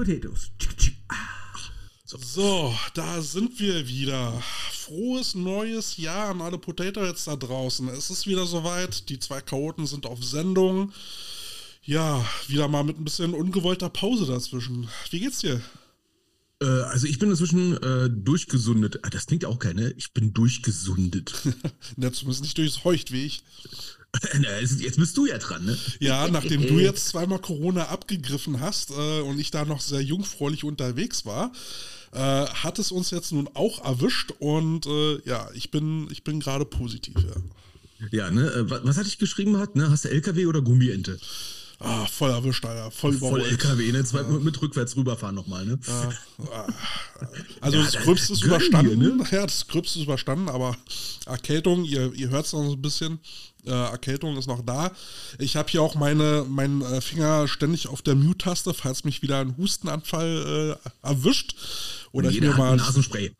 Potatoes. So, da sind wir wieder. Frohes neues Jahr an alle Potato Heads da draußen. Es ist wieder soweit. Die zwei Chaoten sind auf Sendung. Ja, wieder mal mit ein bisschen ungewollter Pause dazwischen. Wie geht's dir? Äh, also ich bin inzwischen äh, durchgesundet. Ah, das klingt auch keine. Ich bin durchgesundet. ja, zumindest nicht durchs Heucht wie ich. jetzt bist du ja dran, ne? Ja, nachdem du jetzt zweimal Corona abgegriffen hast äh, und ich da noch sehr jungfräulich unterwegs war, äh, hat es uns jetzt nun auch erwischt und äh, ja, ich bin, ich bin gerade positiv, ja. Ja, ne? Äh, was, was hatte ich geschrieben hat, ne? Hast du LKW oder Gummiente? Ah, voll erwischt, Alter. Voll überholt. Voll LKW, ne? Zwei, ja. mit rückwärts rüberfahren nochmal, ne? Ja. Also ja, das Gröbste ist überstanden. Hier, ne? Ja, das Gröbste ist überstanden, aber Erkältung, ihr, ihr hört es noch so ein bisschen. Äh, Erkältung ist noch da. Ich habe hier auch meine, meinen äh, Finger ständig auf der Mute-Taste, falls mich wieder ein Hustenanfall äh, erwischt. Oder und ich mir mal. Nasenspray.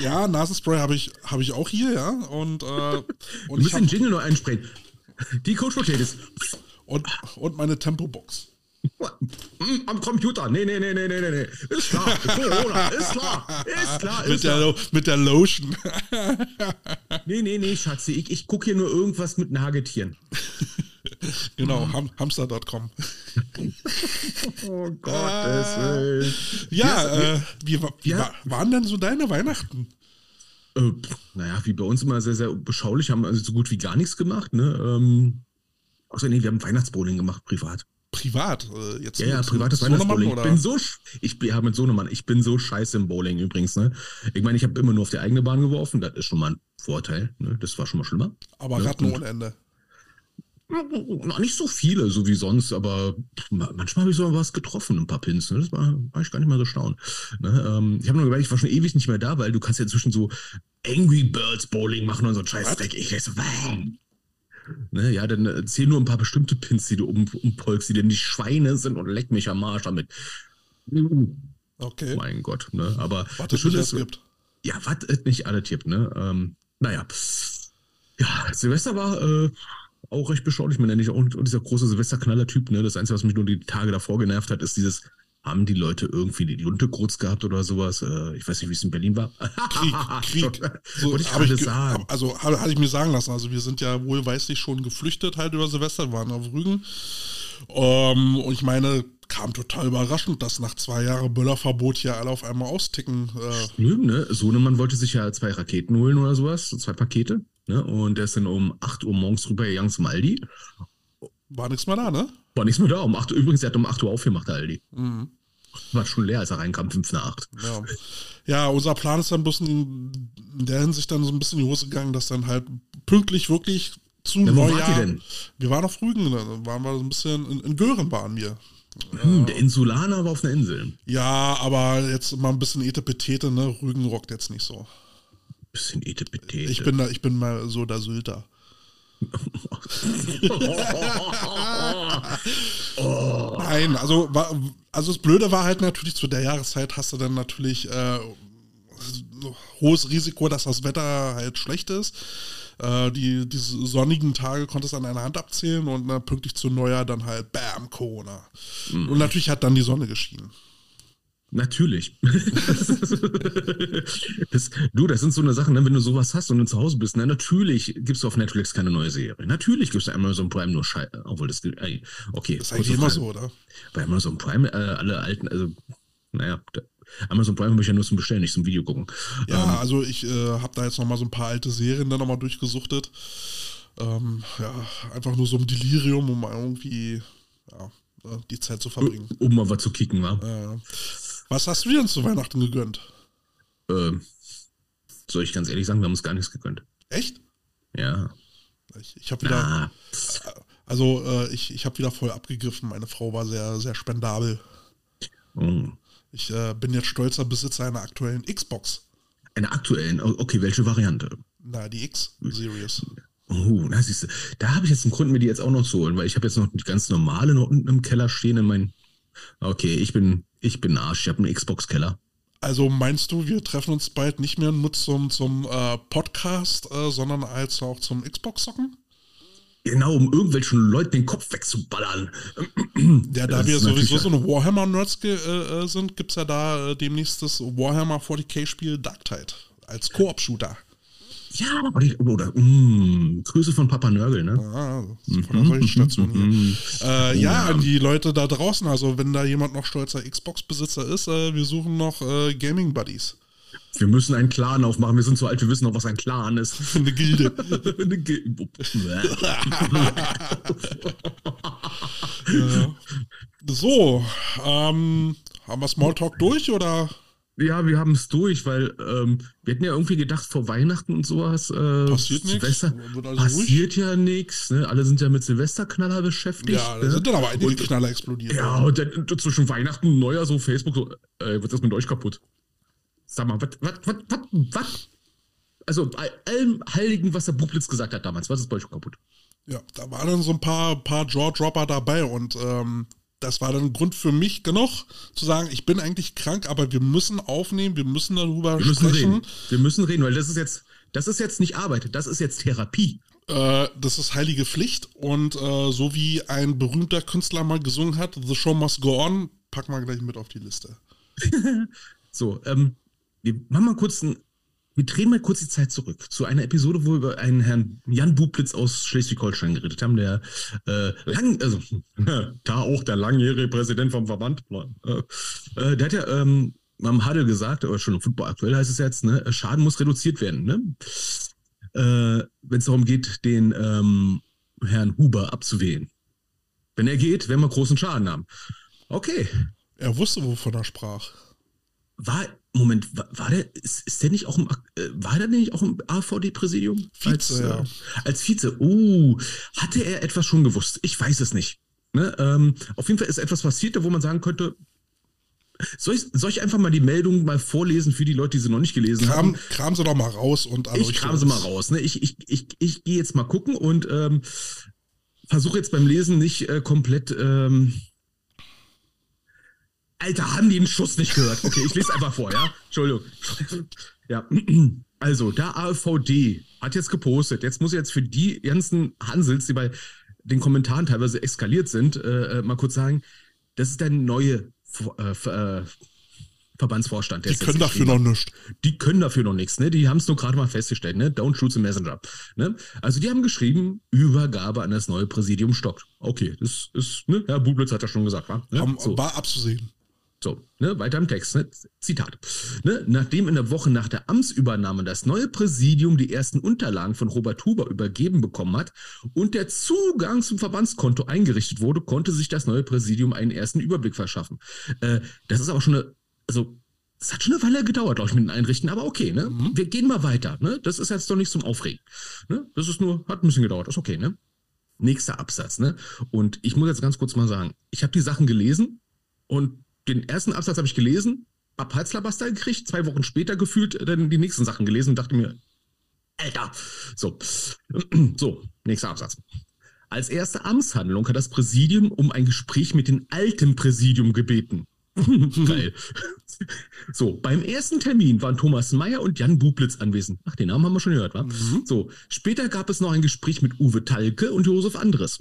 Ja, Nasenspray habe ich, hab ich auch hier, ja. Und, äh, und du musst den Jingle nur einsprayen. Die Coach Potatoes. Und, und meine Tempo-Box. Am Computer. Nee, nee, nee, nee, nee, nee. Ist klar. Corona. Ist klar. Ist klar. Ist mit, der Lo mit der Lotion. nee, nee, nee, Schatzi. Ich, ich gucke hier nur irgendwas mit Nagetieren. genau, ham hamster.com. oh Gottes Willen. Ja, äh, wie, wie ja. waren denn so deine Weihnachten? Äh, naja, wie bei uns immer sehr, sehr beschaulich, haben also so gut wie gar nichts gemacht. Ne? Ähm, außer nee, wir haben Weihnachtsbowling gemacht, privat privat. Äh, jetzt ja, ja, privates Weihnachtsbowling. Ich bin so, ich ja, mit Sohnemann, ich bin so scheiße im Bowling übrigens, ne? Ich meine, ich habe immer nur auf die eigene Bahn geworfen, das ist schon mal ein Vorteil, ne? Das war schon mal schlimmer. Aber ne? Ratten ohne Ende. Noch nicht so viele, so wie sonst, aber manchmal habe ich so was getroffen, ein paar Pins. Ne? Das war, war ich gar nicht mal so staun. Ne? Ähm, ich habe nur gemerkt, ich war schon ewig nicht mehr da, weil du kannst ja inzwischen so Angry Birds Bowling machen und so ein Scheißdreck. Ich weiß so, Ne, ja, dann erzähl nur ein paar bestimmte Pins, die du um, umpolkst, die denn die Schweine sind und leck mich am Arsch damit. Okay. Mein Gott, ne? Aber was das Schöne ist, gibt. Ja, was nicht alle tippt, ne? Ähm, naja. Ja, Silvester war äh, auch recht beschaulich. Man nennt ich auch dieser große Silvesterknaller-Typ, ne? Das Einzige, was mich nur die Tage davor genervt hat, ist dieses haben die Leute irgendwie die Lunte kurz gehabt oder sowas? Äh, ich weiß nicht, wie es in Berlin war. Krieg, Krieg. so, Wollte ich gerade sagen. Also hatte ich mir sagen lassen. Also wir sind ja wohlweislich schon geflüchtet halt über Silvester, wir waren auf Rügen. Ähm, und ich meine, kam total überraschend, dass nach zwei Jahren Böllerverbot hier alle auf einmal austicken. Äh. Stimmt, ne? Sohnemann wollte sich ja zwei Raketen holen oder sowas, zwei Pakete. Ne? Und der ist dann um 8 Uhr morgens rüber gegangen zum Aldi. War nichts mehr da, ne? War nichts mehr da. Um 8 Uhr, übrigens, er hat um 8 Uhr aufgemacht, der Aldi. Mhm. War schon leer, als er reinkam, 5 nach 8. Ja. ja, unser Plan ist dann ein bisschen in der Hinsicht dann so ein bisschen in die Hose gegangen, dass dann halt pünktlich wirklich zu ja, Neujahr. denn? Wir waren auf Rügen, da waren wir so ein bisschen in, in Gören waren wir. Hm, der Insulaner war auf einer Insel. Ja, aber jetzt mal ein bisschen Etepetete, ne? Rügen rockt jetzt nicht so. Bisschen Etepetete. Ich bin da, ich bin mal so der Sylter. Nein, also, also das Blöde war halt natürlich, zu der Jahreszeit hast du dann natürlich äh, hohes Risiko, dass das Wetter halt schlecht ist. Äh, die, diese sonnigen Tage konntest du an einer Hand abzählen und äh, pünktlich zu Neujahr dann halt Bam, Corona. Mhm. Und natürlich hat dann die Sonne geschienen. Natürlich. das, du, das sind so eine Sachen, ne, wenn du sowas hast und du zu Hause bist, ne, natürlich gibst du auf Netflix keine neue Serie. Natürlich gibst du Amazon Prime nur Scheiße. Obwohl das, äh, okay. Das ist eigentlich immer so, oder? Bei Amazon Prime, äh, alle alten, also, naja, Amazon Prime habe ich ja nur zum Bestellen, nicht zum Video gucken. Ja, ähm, also ich äh, habe da jetzt nochmal so ein paar alte Serien dann nochmal durchgesuchtet. Ähm, ja, einfach nur so ein Delirium, um irgendwie, ja, äh, die Zeit zu verbringen. Um mal was zu kicken, wa? Ja. Was hast du dir denn zu Weihnachten gegönnt? Ähm, soll ich ganz ehrlich sagen, wir haben uns gar nichts gegönnt. Echt? Ja. Ich, ich habe wieder. Ah. Also, äh, ich, ich habe wieder voll abgegriffen. Meine Frau war sehr, sehr spendabel. Oh. Ich äh, bin jetzt stolzer Besitzer einer aktuellen Xbox. Einer aktuellen? Okay, welche Variante? Na, die X-Series. Oh, na siehst du, da habe ich jetzt einen Grund, mir die jetzt auch noch zu holen, weil ich habe jetzt noch die ganz normale noch unten im Keller stehen in meinen. Okay, ich bin ich bin Arsch, ich habe einen Xbox-Keller. Also meinst du, wir treffen uns bald nicht mehr nur zum, zum äh, Podcast, äh, sondern als auch zum Xbox-Socken? Genau, um irgendwelchen Leuten den Kopf wegzuballern. Ja, da Das wir sowieso so eine Warhammer-Nerds äh, äh, sind, gibt es ja da äh, demnächst das Warhammer 40k-Spiel Dark Tide als Koop-Shooter. Ja, oder, mh, Grüße von Papa Nörgel, ne? Ah, von der Station hier. Mhm. Äh, ja, an die Leute da draußen, also wenn da jemand noch stolzer Xbox-Besitzer ist, äh, wir suchen noch äh, Gaming-Buddies. Wir müssen einen Clan aufmachen. Wir sind so alt, wir wissen noch, was ein Clan ist. Eine Gilde. Eine Ge- ja. So, ähm, haben wir Smalltalk durch oder? Ja, wir haben es durch, weil ähm, wir hätten ja irgendwie gedacht, vor Weihnachten und sowas. Äh, Passiert alles passiert ja nichts. Ne? Alle sind ja mit Silvesterknaller beschäftigt. Ja, da ne? sind dann aber einige Und- Knaller explodiert. Ja, und dann zwischen Weihnachten und Neujahr so Facebook so, äh, wird das mit euch kaputt? Sag mal, was, was, was, was, was? Also bei allem Heiligen, was der Bublitz gesagt hat damals, was ist bei euch kaputt? Ja, da waren dann so ein paar, paar Jaw-Dropper dabei und ähm, das war dann ein Grund für mich genug, zu sagen, ich bin eigentlich krank, aber wir müssen aufnehmen, wir müssen darüber Wir müssen sprechen. reden. Wir müssen reden, weil das ist jetzt, das ist jetzt nicht Arbeit, das ist jetzt Therapie. Äh, das ist heilige Pflicht und äh, so wie ein berühmter Künstler mal gesungen hat, The Show Must Go On, packen wir gleich mit auf die Liste. So, ähm, wir machen mal kurz ein, wir drehen mal kurz die Zeit zurück zu einer Episode, wo wir über einen Herrn Jan Bublitz aus Schleswig-Holstein geredet haben, der äh, lang, also da auch der langjährige Präsident vom Verband, äh, äh, der hat ja ähm, am Hadel gesagt, aber schon im Football aktuell heißt es jetzt, ne, Schaden muss reduziert werden, ne? Äh, Wenn es darum geht, den ähm, Herrn Huber abzuwählen. Wenn er geht, werden wir großen Schaden haben. Okay, Er wusste, wovon er sprach. war, Moment, war, der, ist, ist der nicht auch im, äh, war der nicht auch im AVD-Präsidium? Vize, als, ja. Äh, als Vize. Oh, hatte er etwas schon gewusst? Ich weiß es nicht. Ne? Ähm, auf jeden Fall ist etwas passiert, wo man sagen könnte, soll ich, soll ich einfach mal die Meldung mal vorlesen für die Leute, die sie noch nicht gelesen Kram, haben? kram sie doch mal raus und Ich kram sie mal raus. Ne? Ich, ich, ich, ich gehe jetzt mal gucken und ähm, versuche jetzt beim Lesen nicht äh, komplett. Ähm, Alter, haben die einen Schuss nicht gehört? Okay, ich lese einfach vor, ja? Entschuldigung. Ja, also, der AVD hat jetzt gepostet. Jetzt muss ich jetzt für die ganzen Hansels, die bei den Kommentaren teilweise eskaliert sind, äh, äh, mal kurz sagen, das ist der neue äh, äh, Verbandsvorstand. Die können dafür noch nichts. die können dafür noch nichts, ne? Die haben es nur gerade mal festgestellt, ne? Don't shoot the messenger. Ne? Also die haben geschrieben, Übergabe an das neue Präsidium stoppt. Okay, das ist, ne? Herr Bublitz hat ja schon gesagt, wa? Ne? Haben- so, War abzusehen. So, ne? Weiter im Text, ne? Zitat. Ne? Nachdem in der Woche nach der Amtsübernahme das neue Präsidium die ersten Unterlagen von Robert Huber übergeben bekommen hat und der Zugang zum Verbandskonto eingerichtet wurde, konnte sich das neue Präsidium einen ersten Überblick verschaffen. Äh, das ist aber schon eine, also es hat schon eine Weile gedauert, glaube ich, mit dem Einrichten, aber okay, ne? Wir gehen mal weiter, ne? Das ist jetzt doch nicht zum Aufregen. Ne? Das ist nur, hat ein bisschen gedauert, ist okay, ne? Nächster Absatz, ne? Und ich muss jetzt ganz kurz mal sagen, ich habe die Sachen gelesen und den ersten Absatz habe ich gelesen, hab Halslabaster gekriegt, zwei Wochen später gefühlt äh, dann die nächsten Sachen gelesen und dachte mir, Alter, so, so, nächster Absatz. Als erste Amtshandlung hat das Präsidium um ein Gespräch mit dem alten Präsidium gebeten. Geil. So, beim ersten Termin waren Thomas Mayer und Jan Bublitz anwesend. Ach, den Namen haben wir schon gehört, wa? So, später gab es noch ein Gespräch mit Uwe Talke und Josef Andres.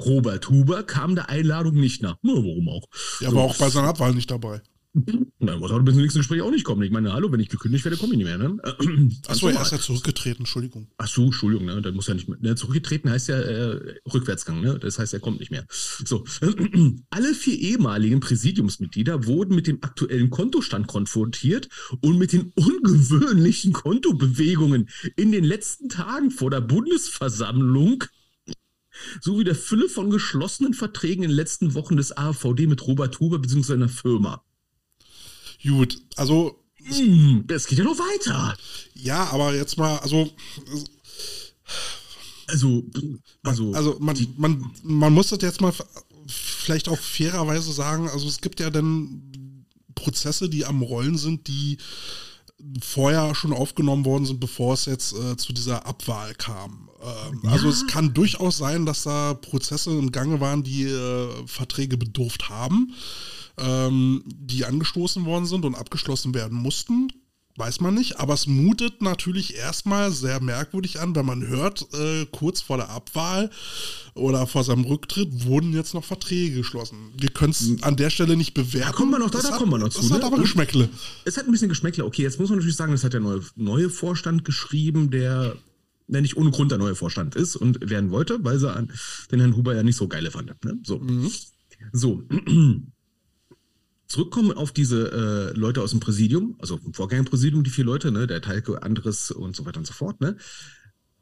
Robert Huber kam der Einladung nicht nach. Na, warum auch? Er So. war auch bei seiner Abwahl nicht dabei. Na, muss auch bis zum nächsten Gespräch auch nicht kommen. Ich meine, hallo, wenn ich gekündigt werde, komme ich nicht mehr. Ne? Achso, er ist ja zurückgetreten, Entschuldigung. Ach so, Entschuldigung, ne? Dann muss er nicht mehr. Ne, zurückgetreten heißt ja äh, Rückwärtsgang, ne? Das heißt, er kommt nicht mehr. So. Alle vier ehemaligen Präsidiumsmitglieder wurden mit dem aktuellen Kontostand konfrontiert und mit den ungewöhnlichen Kontobewegungen in den letzten Tagen vor der Bundesversammlung sowie der Fülle von geschlossenen Verträgen in den letzten Wochen des AVD mit Robert Huber bzw. seiner Firma. Gut, also, Hm, das geht ja noch weiter. ja, aber jetzt mal, also, Also, also, also man, man, man muss das jetzt mal vielleicht auch fairerweise sagen, also es gibt ja dann Prozesse, die am Rollen sind, die vorher schon aufgenommen worden sind, bevor es jetzt äh, zu dieser Abwahl kam. Ähm, Also es kann durchaus sein, dass da Prozesse im Gange waren, die äh, Verträge bedurft haben, ähm, die angestoßen worden sind und abgeschlossen werden mussten. weiß man nicht, aber es mutet natürlich erstmal sehr merkwürdig an, wenn man hört, äh, kurz vor der Abwahl oder vor seinem Rücktritt wurden jetzt noch Verträge geschlossen. Wir können es an der Stelle nicht bewerten. Da kommen wir noch, da, da hat, kommen wir noch zu. Es ne? hat aber Geschmäckle. Es hat ein bisschen Geschmäckle. Okay, jetzt muss man natürlich sagen, das hat der neue, neue Vorstand geschrieben, der nicht ohne Grund der neue Vorstand ist und werden wollte, weil sie an den Herrn Huber ja nicht so geile fand. Ne? So. Mhm. So. Zurückkommen auf diese äh, Leute aus dem Präsidium, also vom Vorgängerpräsidium, die vier Leute, ne, der Teilke, Andres und so weiter und so fort, ne?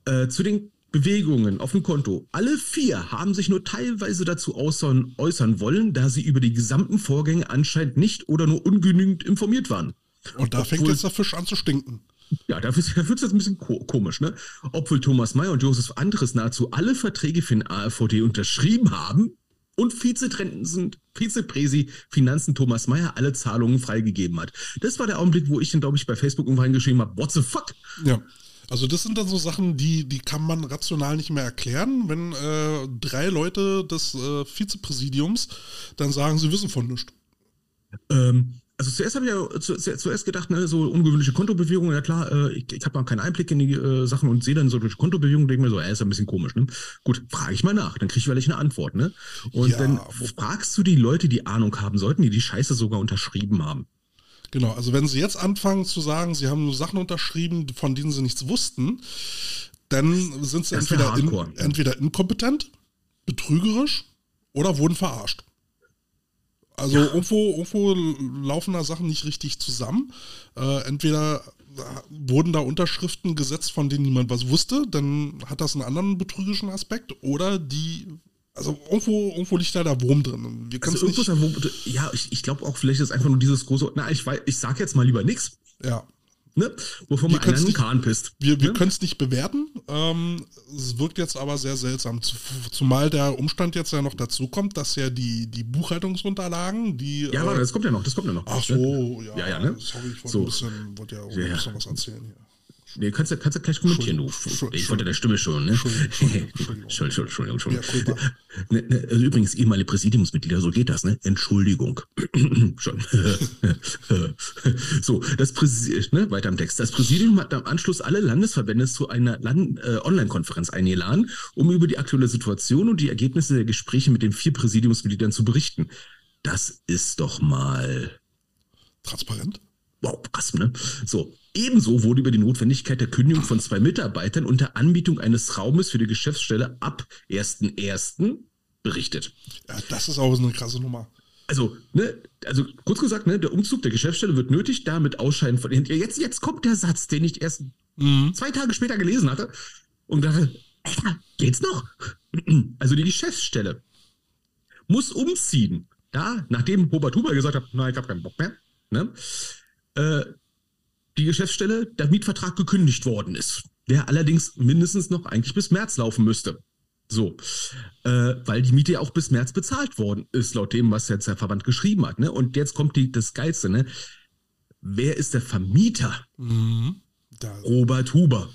Äh, zu den Bewegungen auf dem Konto. Alle vier haben sich nur teilweise dazu äußern, äußern wollen, da sie über die gesamten Vorgänge anscheinend nicht oder nur ungenügend informiert waren. Und da Obwohl, fängt jetzt der Fisch an zu stinken. Ja, da wird es jetzt ein bisschen komisch, ne? Obwohl Thomas Mayer und Josef Andres nahezu alle Verträge für den AfVD unterschrieben haben und Vizepräsi Finanzen Thomas Mayer alle Zahlungen freigegeben hat. Das war der Augenblick, wo ich dann, glaube ich, bei Facebook irgendwann geschrieben habe, what the fuck? Ja. Also das sind dann so Sachen, die, die kann man rational nicht mehr erklären, wenn äh, drei Leute des äh, Vizepräsidiums dann sagen, sie wissen von nichts. Ähm, also zuerst habe ich ja zu, zuerst gedacht, ne, so ungewöhnliche Kontobewegungen, ja klar, äh, ich, ich habe noch keinen Einblick in die äh, Sachen und sehe dann so durch Kontobewegungen, denke mir so, äh, ist ein bisschen komisch, ne? Gut, frage ich mal nach, dann kriege ich vielleicht eine Antwort, ne? Und ja, dann fragst du die Leute, die Ahnung haben sollten, die die Scheiße sogar unterschrieben haben. Genau, also wenn sie jetzt anfangen zu sagen, sie haben nur Sachen unterschrieben, von denen sie nichts wussten, dann sind sie entweder, in, entweder inkompetent, betrügerisch oder wurden verarscht. Also ja. irgendwo, irgendwo laufen da Sachen nicht richtig zusammen. Äh, entweder wurden da Unterschriften gesetzt, von denen niemand was wusste, dann hat das einen anderen betrügerischen Aspekt, oder die also irgendwo, irgendwo liegt da der Wurm drin. Wir also irgendwo ist der Wurm, ja, ich, ich glaube auch, vielleicht ist einfach nur dieses große, na, ich, ich sag jetzt mal lieber nichts. Ja. Ne? Wovon man einen Kahn pisst. Wir, wir ne? können es nicht bewerten. Ähm, es wirkt jetzt aber sehr seltsam. Zumal der Umstand jetzt ja noch dazu kommt, dass ja die, die Buchhaltungsunterlagen, die. Ja, warte, äh, das kommt ja noch, das kommt ja noch. Ach so, ja. Ja, ja, ne? Sorry, ich wollte so. ein bisschen, wollte ja auch ja, ein bisschen was erzählen hier. Nee, kannst du kannst ja gleich kommentieren, du. Ich wollte der Stimme schon, ne? Entschuldigung, Entschuldigung, Entschuldigung. Ja, ne, ne, also übrigens, ehemalige Präsidiumsmitglieder, so geht das, ne? Entschuldigung. schon. so, das Präsidium, ne, weiter am Text. Das Präsidium hat am Anschluss alle Landesverbände zu einer äh, Online-Konferenz eingeladen, um über die aktuelle Situation und die Ergebnisse der Gespräche mit den vier Präsidiumsmitgliedern zu berichten. Das ist doch mal transparent. Wow, krass, ne? So, Ebenso wurde über die Notwendigkeit der Kündigung von zwei Mitarbeitern unter Anbietung eines Raumes für die Geschäftsstelle ab 1.1. berichtet. Ja, das ist auch eine krasse Nummer. Also, ne, also kurz gesagt, ne, der Umzug der Geschäftsstelle wird nötig, damit Ausscheiden von. Jetzt, jetzt kommt der Satz, den ich erst mhm. zwei Tage später gelesen hatte und dachte, Alter, geht's noch? Also die Geschäftsstelle muss umziehen. Da, nachdem Robert Huber gesagt hat, nein, ich habe keinen Bock mehr, ne, äh, die Geschäftsstelle der Mietvertrag gekündigt worden ist, der allerdings mindestens noch eigentlich bis März laufen müsste. So, äh, weil die Miete ja auch bis März bezahlt worden ist, laut dem, was jetzt der Verband geschrieben hat. Ne? Und jetzt kommt die, das Geilste, ne? Wer ist der Vermieter? Mhm. Robert Huber.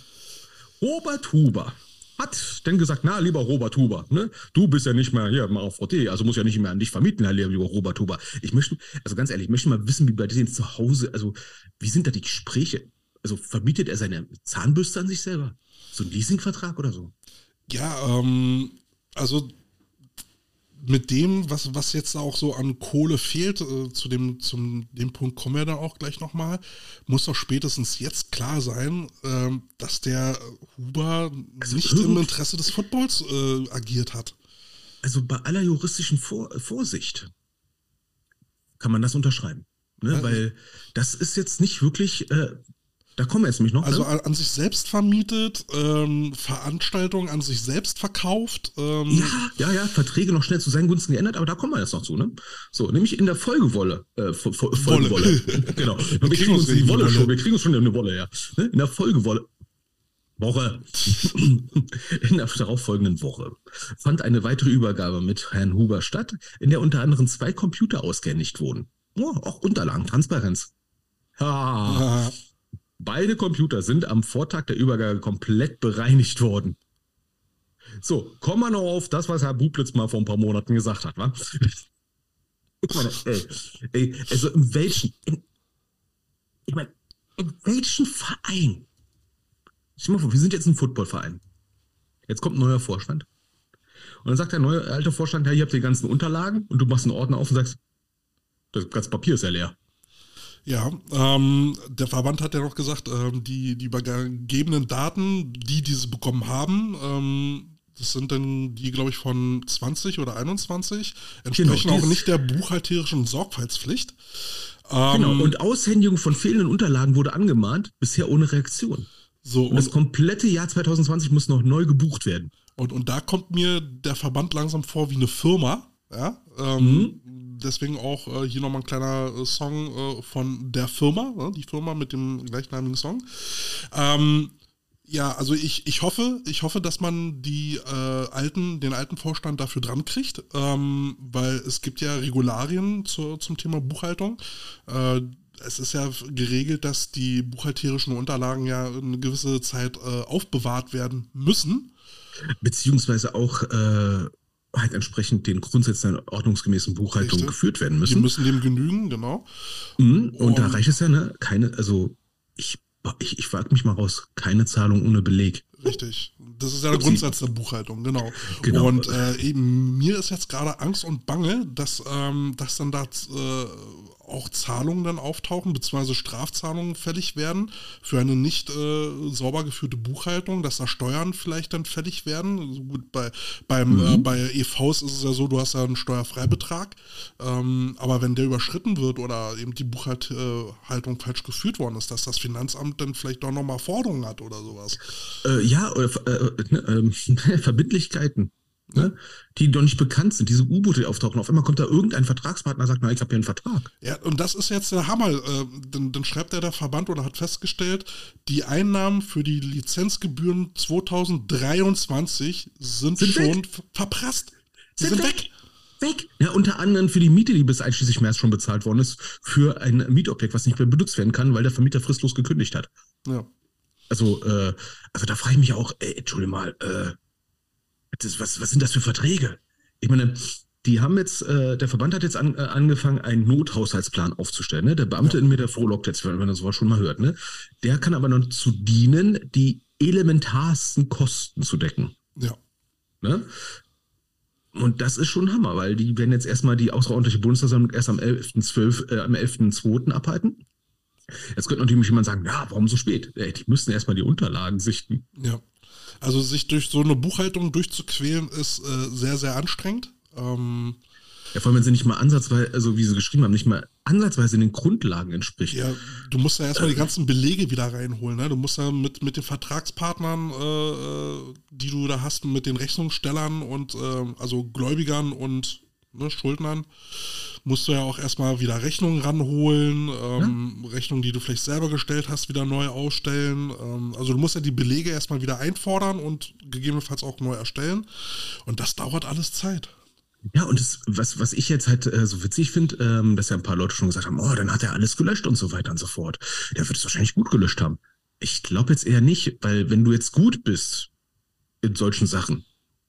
Robert Huber hat dann gesagt, na, lieber Robert Huber, ne, du bist ja nicht mehr hier mal auf VT, also muss ja nicht mehr an dich vermieten, lieber Robert Huber. Ich möchte, also ganz ehrlich, ich möchte mal wissen, wie bei denen zu Hause, also wie sind da die Gespräche? Also vermietet er seine Zahnbürste an sich selber? So ein Leasingvertrag oder so? Ja, ähm, also mit dem, was, was jetzt auch so an Kohle fehlt, äh, zu dem, zum dem Punkt kommen wir da auch gleich nochmal, muss doch spätestens jetzt klar sein, äh, dass der Huber also nicht im Interesse des Footballs äh, agiert hat. Also bei aller juristischen Vor Vorsicht kann man das unterschreiben. Ne? Weil das ist jetzt nicht wirklich äh, da kommen wir jetzt nämlich noch. Also an, an sich selbst vermietet, ähm, Veranstaltungen an sich selbst verkauft. Ähm. Ja, ja, ja, Verträge noch schnell zu seinen Gunsten geändert, aber da kommen wir jetzt noch zu, ne? So, nämlich in der Folgewolle. Äh, Folgewolle. genau. Wir, wir kriegen uns die Wolle, Wolle schon, wir kriegen uns schon eine Wolle, ja. Ne? In der Folgewolle. Woche. In der darauffolgenden Woche fand eine weitere Übergabe mit Herrn Huber statt, in der unter anderem zwei Computer ausgehändigt wurden. Oh, auch Unterlagen, Transparenz. Ha. Beide Computer sind am Vortag der Übergabe komplett bereinigt worden. So, kommen wir noch auf das, was Herr Bublitz mal vor ein paar Monaten gesagt hat, wa? Ich meine, ey, ey, also in welchen, in, ich meine, In welchem Verein? Ich mal vor, wir sind jetzt ein Footballverein. Jetzt kommt ein neuer Vorstand. Und dann sagt der neue alte Vorstand, ja, ihr habt die ganzen Unterlagen und du machst einen Ordner auf und sagst, das ganze Papier ist ja leer. Ja, ähm, der Verband hat ja noch gesagt, ähm, die, die übergebenen Daten, die diese bekommen haben, ähm, das sind dann die, glaube ich, von 20 oder 21, entsprechen genau, auch nicht der buchhalterischen Sorgfaltspflicht. genau, ähm, und Aushändigung von fehlenden Unterlagen wurde angemahnt, bisher ohne Reaktion. So, und, und das komplette Jahr 2020 muss noch neu gebucht werden. Und, und da kommt mir der Verband langsam vor wie eine Firma, ja, ähm, mhm deswegen auch äh, hier nochmal ein kleiner äh, Song äh, von der Firma, ne? die Firma mit dem gleichnamigen Song. Ähm, ja, also ich, ich hoffe, ich hoffe, dass man die äh, alten, den alten Vorstand dafür dran kriegt, ähm, weil es gibt ja Regularien zu, zum Thema Buchhaltung. Äh, es ist ja geregelt, dass die buchhalterischen Unterlagen ja eine gewisse Zeit äh, aufbewahrt werden müssen. Beziehungsweise auch äh, halt entsprechend den Grundsätzen der ordnungsgemäßen Buchhaltung Richtig. geführt werden müssen. Die müssen dem genügen, genau. Mhm, und, und da reicht es ja, ne? Keine, also ich, ich, ich wage mich mal raus, keine Zahlung ohne Beleg. Richtig. Das ist ja der Grundsatz der Buchhaltung, genau. genau. Und äh, eben mir ist jetzt gerade Angst und Bange, dass, ähm, dass dann da äh, auch Zahlungen dann auftauchen, beziehungsweise Strafzahlungen fällig werden für eine nicht äh, sauber geführte Buchhaltung, dass da Steuern vielleicht dann fällig werden. Also gut, bei, beim, äh, mhm. äh, bei EVs ist es ja so, du hast ja einen Steuerfreibetrag, ähm, aber wenn der überschritten wird oder eben die Buchhaltung falsch geführt worden ist, dass das Finanzamt dann vielleicht doch nochmal Forderungen hat oder sowas. Äh, ja, oder äh, ne, ähm, Verbindlichkeiten ne? die doch nicht bekannt sind, diese U-Boote, die auftauchen. Auf einmal kommt da irgendein Vertragspartner und sagt, na, ich habe hier einen Vertrag. Ja, und das ist jetzt der Hammer. Äh, dann, dann schreibt er der Verband oder hat festgestellt, die Einnahmen für die Lizenzgebühren 2023 sind, sind schon weg. verprasst. Sie sind, sind weg. weg. Weg. Ja, unter anderem für die Miete, die bis einschließlich März schon bezahlt worden ist, für ein Mietobjekt, was nicht mehr benutzt werden kann, weil der Vermieter fristlos gekündigt hat. Ja. Also, äh, also da frage ich mich auch, ey, entschuldige mal, äh, das, was, was sind das für Verträge? Ich meine, die haben jetzt, äh, der Verband hat jetzt an, äh, angefangen, einen Nothaushaltsplan aufzustellen. Ne? Der Beamte ja. in mir, der frohlockt jetzt, wenn man das sowas schon mal hört. Ne? Der kann aber noch zu dienen, die elementarsten Kosten zu decken. Ja. Ne? Und das ist schon Hammer, weil die werden jetzt erstmal die außerordentliche Bundesversammlung erst am 11.2. Äh, am 11. abhalten. Jetzt könnte natürlich jemand sagen, ja, warum so spät? Die müssen erstmal die Unterlagen sichten. Ja. Also sich durch so eine Buchhaltung durchzuquälen, ist äh, sehr, sehr anstrengend. Ähm, ja, vor allem, wenn sie nicht mal ansatzweise, also wie sie geschrieben haben, nicht mal ansatzweise in den Grundlagen entspricht. Ja, du musst ja erstmal äh, die ganzen Belege wieder reinholen. Ne? Du musst ja mit, mit den Vertragspartnern, äh, äh die du da hast, mit den Rechnungsstellern und äh, also Gläubigern und ne, Schuldnern, musst du ja auch erstmal wieder Rechnungen ranholen, ähm, ja. Rechnungen, die du vielleicht selber gestellt hast, wieder neu ausstellen. Ähm, also du musst ja die Belege erstmal wieder einfordern und gegebenenfalls auch neu erstellen. Und das dauert alles Zeit. Ja, und das, was, was ich jetzt halt äh, so witzig finde, ähm, dass ja ein paar Leute schon gesagt haben, oh, dann hat er alles gelöscht und so weiter und so fort. Der wird es wahrscheinlich gut gelöscht haben. Ich glaube jetzt eher nicht, weil wenn du jetzt gut bist in solchen Sachen,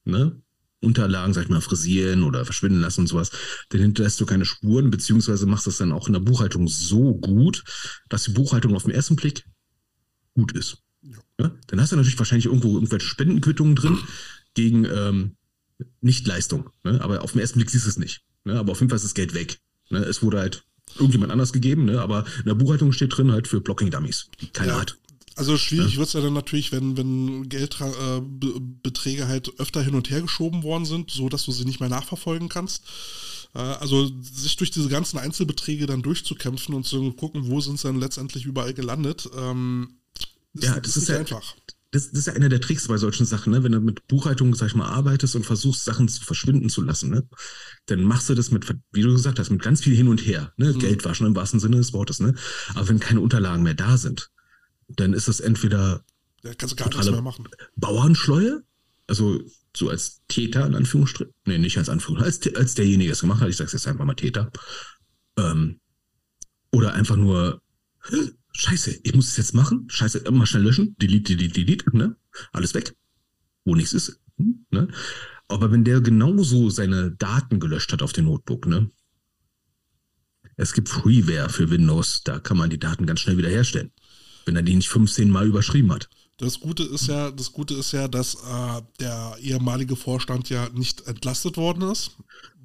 ne, Unterlagen, sag ich mal, frisieren oder verschwinden lassen und sowas, dann hinterlässt du keine Spuren, beziehungsweise machst das dann auch in der Buchhaltung so gut, dass die Buchhaltung auf den ersten Blick gut ist. Ja. Dann hast du natürlich wahrscheinlich irgendwo irgendwelche Spendenquittungen drin gegen ähm, Nichtleistung. Ne? Aber auf den ersten Blick siehst du es nicht. Ne? Aber auf jeden Fall ist das Geld weg. Ne? Es wurde halt irgendjemand anders gegeben, ne? aber in der Buchhaltung steht drin halt für Blocking Dummies, die keiner ja. hat. Also schwierig wird es ja dann natürlich, wenn, wenn Geldbeträge äh, halt öfter hin und her geschoben worden sind, so dass du sie nicht mehr nachverfolgen kannst. Äh, also sich durch diese ganzen Einzelbeträge dann durchzukämpfen und zu gucken, wo sind sie dann letztendlich überall gelandet, ähm, ist, ja, das ist, ist ja einfach. Das, das, ist ja einer der Tricks bei solchen Sachen, ne? Wenn du mit Buchhaltung, sag ich mal, arbeitest und versuchst, Sachen zu verschwinden zu lassen, ne? Dann machst du das mit, wie du gesagt hast, mit ganz viel hin und her, ne? Mhm. Geldwaschen im wahrsten Sinne des Wortes, ne? Aber wenn keine Unterlagen mehr da sind, dann ist es entweder ja, kannst du gar nichts mehr machen. Bauernschleue, also so als Täter in Anführungsstrichen, nee, nicht als Anführungsstrichen, als, als derjenige, der es gemacht hat, ich sag's jetzt einfach mal Täter, ähm, oder einfach nur, scheiße, ich muss es jetzt machen, scheiße, mal schnell löschen, delete, delete, delete, ne, alles weg, wo nichts ist, hm, ne, aber wenn der genauso seine Daten gelöscht hat auf dem Notebook, ne, es gibt Freeware für Windows, da kann man die Daten ganz schnell wiederherstellen. Wenn er die nicht 15 Mal überschrieben hat. Das Gute ist ja, das Gute ist ja, dass äh, der ehemalige Vorstand ja nicht entlastet worden ist.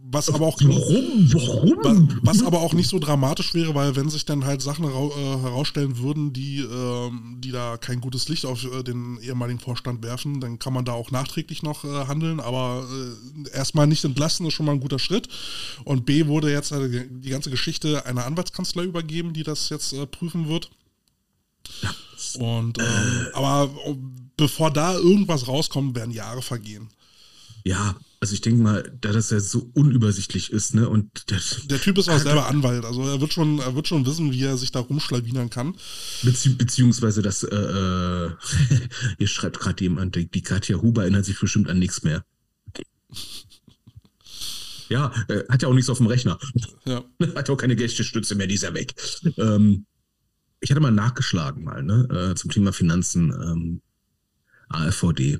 Was aber auch warum? Warum? Was aber auch nicht so dramatisch wäre, weil wenn sich dann halt Sachen äh, herausstellen würden, die, äh, die da kein gutes Licht auf äh, den ehemaligen Vorstand werfen, dann kann man da auch nachträglich noch äh, handeln. Aber erstmal nicht entlassen ist schon mal ein guter Schritt. Und B wurde jetzt die ganze Geschichte einer Anwaltskanzlei übergeben, die das jetzt prüfen wird. Ja. Und ähm, aber bevor da irgendwas rauskommt, werden Jahre vergehen. Ja, also ich denke mal, da das ja so unübersichtlich ist, ne? Und der, Typ ist auch selber Anwalt, also er wird schon, er wird schon wissen, wie er sich da rumschlawinern kann. Bezieh beziehungsweise das, äh, äh hier schreibt gerade jemand, die, die Katja Huber erinnert sich bestimmt an nichts mehr. Ja, äh, hat ja auch nichts auf dem Rechner. Ja. Hat auch keine Gästestütze mehr, die ist ja weg. Ähm, ich hatte mal nachgeschlagen mal, ne, äh, zum Thema Finanzen, ähm, AfVD.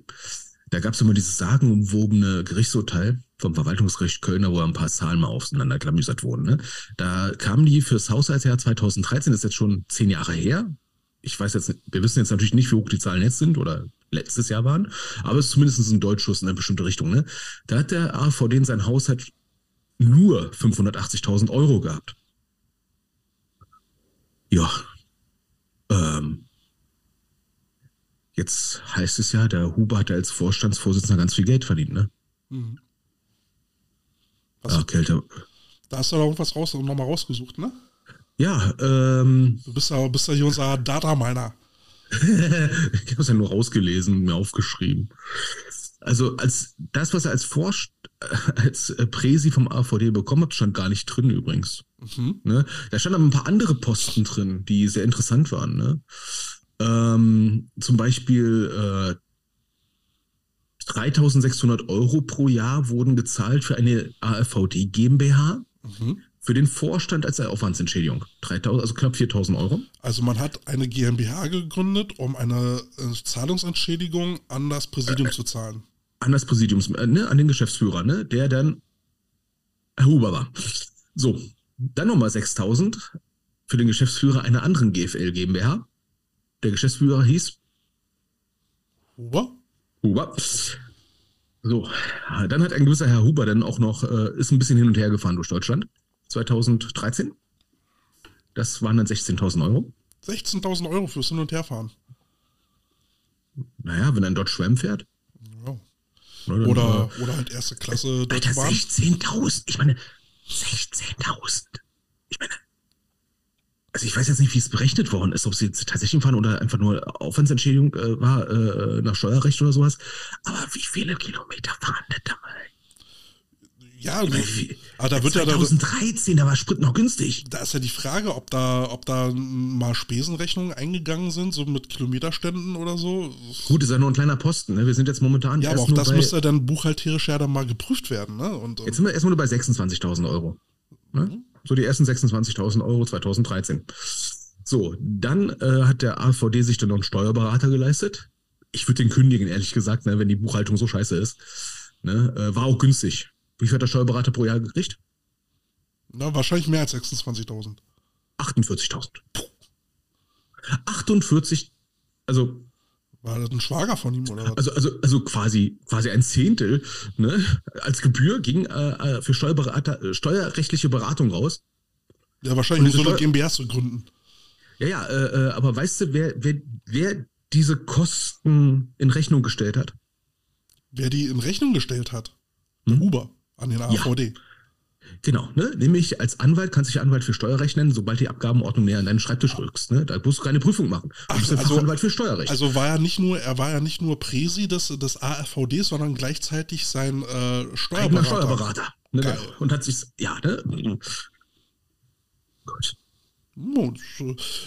Da gab es immer dieses sagenumwobene Gerichtsurteil vom Verwaltungsgericht Kölner, wo ein paar Zahlen mal auseinanderklamüsert wurden. Ne? Da kamen die fürs Haushaltsjahr 2013, das ist jetzt schon zehn Jahre her. Ich weiß jetzt, wir wissen jetzt natürlich nicht, wie hoch die Zahlen jetzt sind oder letztes Jahr waren, aber es ist zumindest ein Deutschschuss in eine bestimmte Richtung. Ne? Da hat der AVD in seinem Haushalt nur 580.000 Euro gehabt. Ja. Ähm, Jetzt heißt es ja, der Huber hat ja als Vorstandsvorsitzender ganz viel Geld verdient, ne? Mhm. Was Ach, Kälte. Da hast du da irgendwas raus, nochmal rausgesucht, ne? Ja, ähm. Du bist ja, bist ja hier unser Data-Miner. ich habe es ja nur rausgelesen und mir aufgeschrieben. Also als das, was er als Vorst als äh, Präsi vom AVD bekommen hat, stand gar nicht drin übrigens. Mhm. Ne? Da standen ein paar andere Posten drin, die sehr interessant waren. Ne? Ähm, zum Beispiel äh, 3600 Euro pro Jahr wurden gezahlt für eine AfVD GmbH. Mhm. Für den Vorstand als Aufwandsentschädigung. 3000, also knapp 4000 Euro. Also man hat eine GmbH gegründet, um eine äh, Zahlungsentschädigung an das Präsidium äh, zu zahlen. An das Präsidium, äh, ne, an den Geschäftsführer, ne, der dann Herr Huber war. So, dann nochmal 6000 für den Geschäftsführer einer anderen GFL GmbH. Der Geschäftsführer hieß Huber. Huber. So, dann hat ein gewisser Herr Huber dann auch noch, äh, ist ein bisschen hin und her gefahren durch Deutschland. 2013. Das waren dann 16.000 Euro. 16.000 Euro fürs Hin- und Herfahren. Naja, wenn ein Dodge Ram fährt. Oder, oder, oder halt erste Klasse Deutsche Bahn. 16.000. Ich meine, 16.000. Ich meine, also ich weiß jetzt nicht, wie es berechnet worden ist, ob sie jetzt tatsächlich fahren oder einfach nur Aufwandsentschädigung äh, war äh, nach Steuerrecht oder sowas. Aber wie viele Kilometer fahren denn da mal? Ja, aber da wird 2013, ja da, da war Sprit noch günstig. Da ist ja die Frage, ob da, ob da mal Spesenrechnungen eingegangen sind, so mit Kilometerständen oder so. Gut, ist ja nur ein kleiner Posten. Ne? Wir sind jetzt momentan. Ja, aber auch das müsste dann buchhalterisch ja dann mal geprüft werden. Ne? Und, und jetzt sind wir erstmal nur bei 26.000 Euro. Ne? Mhm. So die ersten 26.000 Euro 2013. So, dann äh, hat der AVD sich dann noch einen Steuerberater geleistet. Ich würde den kündigen, ehrlich gesagt, ne, wenn die Buchhaltung so scheiße ist. Ne, äh, war auch günstig. Wie viel hat der Steuerberater pro Jahr gekriegt? Na, wahrscheinlich mehr als 26.000. 48.000. 48, also war das ein Schwager von ihm oder was? Also, also, also quasi, quasi ein Zehntel ne, als Gebühr ging äh, äh für Steuerberater, äh, steuerrechtliche Beratung raus. Ja, wahrscheinlich nur so eine GmbH zu gründen. Ja, ja, äh, äh, aber weißt du, wer, wer, wer diese Kosten in Rechnung gestellt hat? Wer die in Rechnung gestellt hat? Hm? Uber an den AVD. Ja. Genau, ne? Nämlich als Anwalt kannst du dich Anwalt für Steuerrecht nennen, sobald die Abgabenordnung näher an deinen Schreibtisch rückst. Ne? Da musst du keine Prüfung machen. Du Ach, bist also, Anwalt für Steuerrecht. Also war er nicht nur, er war ja nicht nur Präsi des, des AFVD, sondern gleichzeitig sein äh, Steuerberater. Steuerberater. Ne? Geil. Und hat sich, ja, ne? Gut.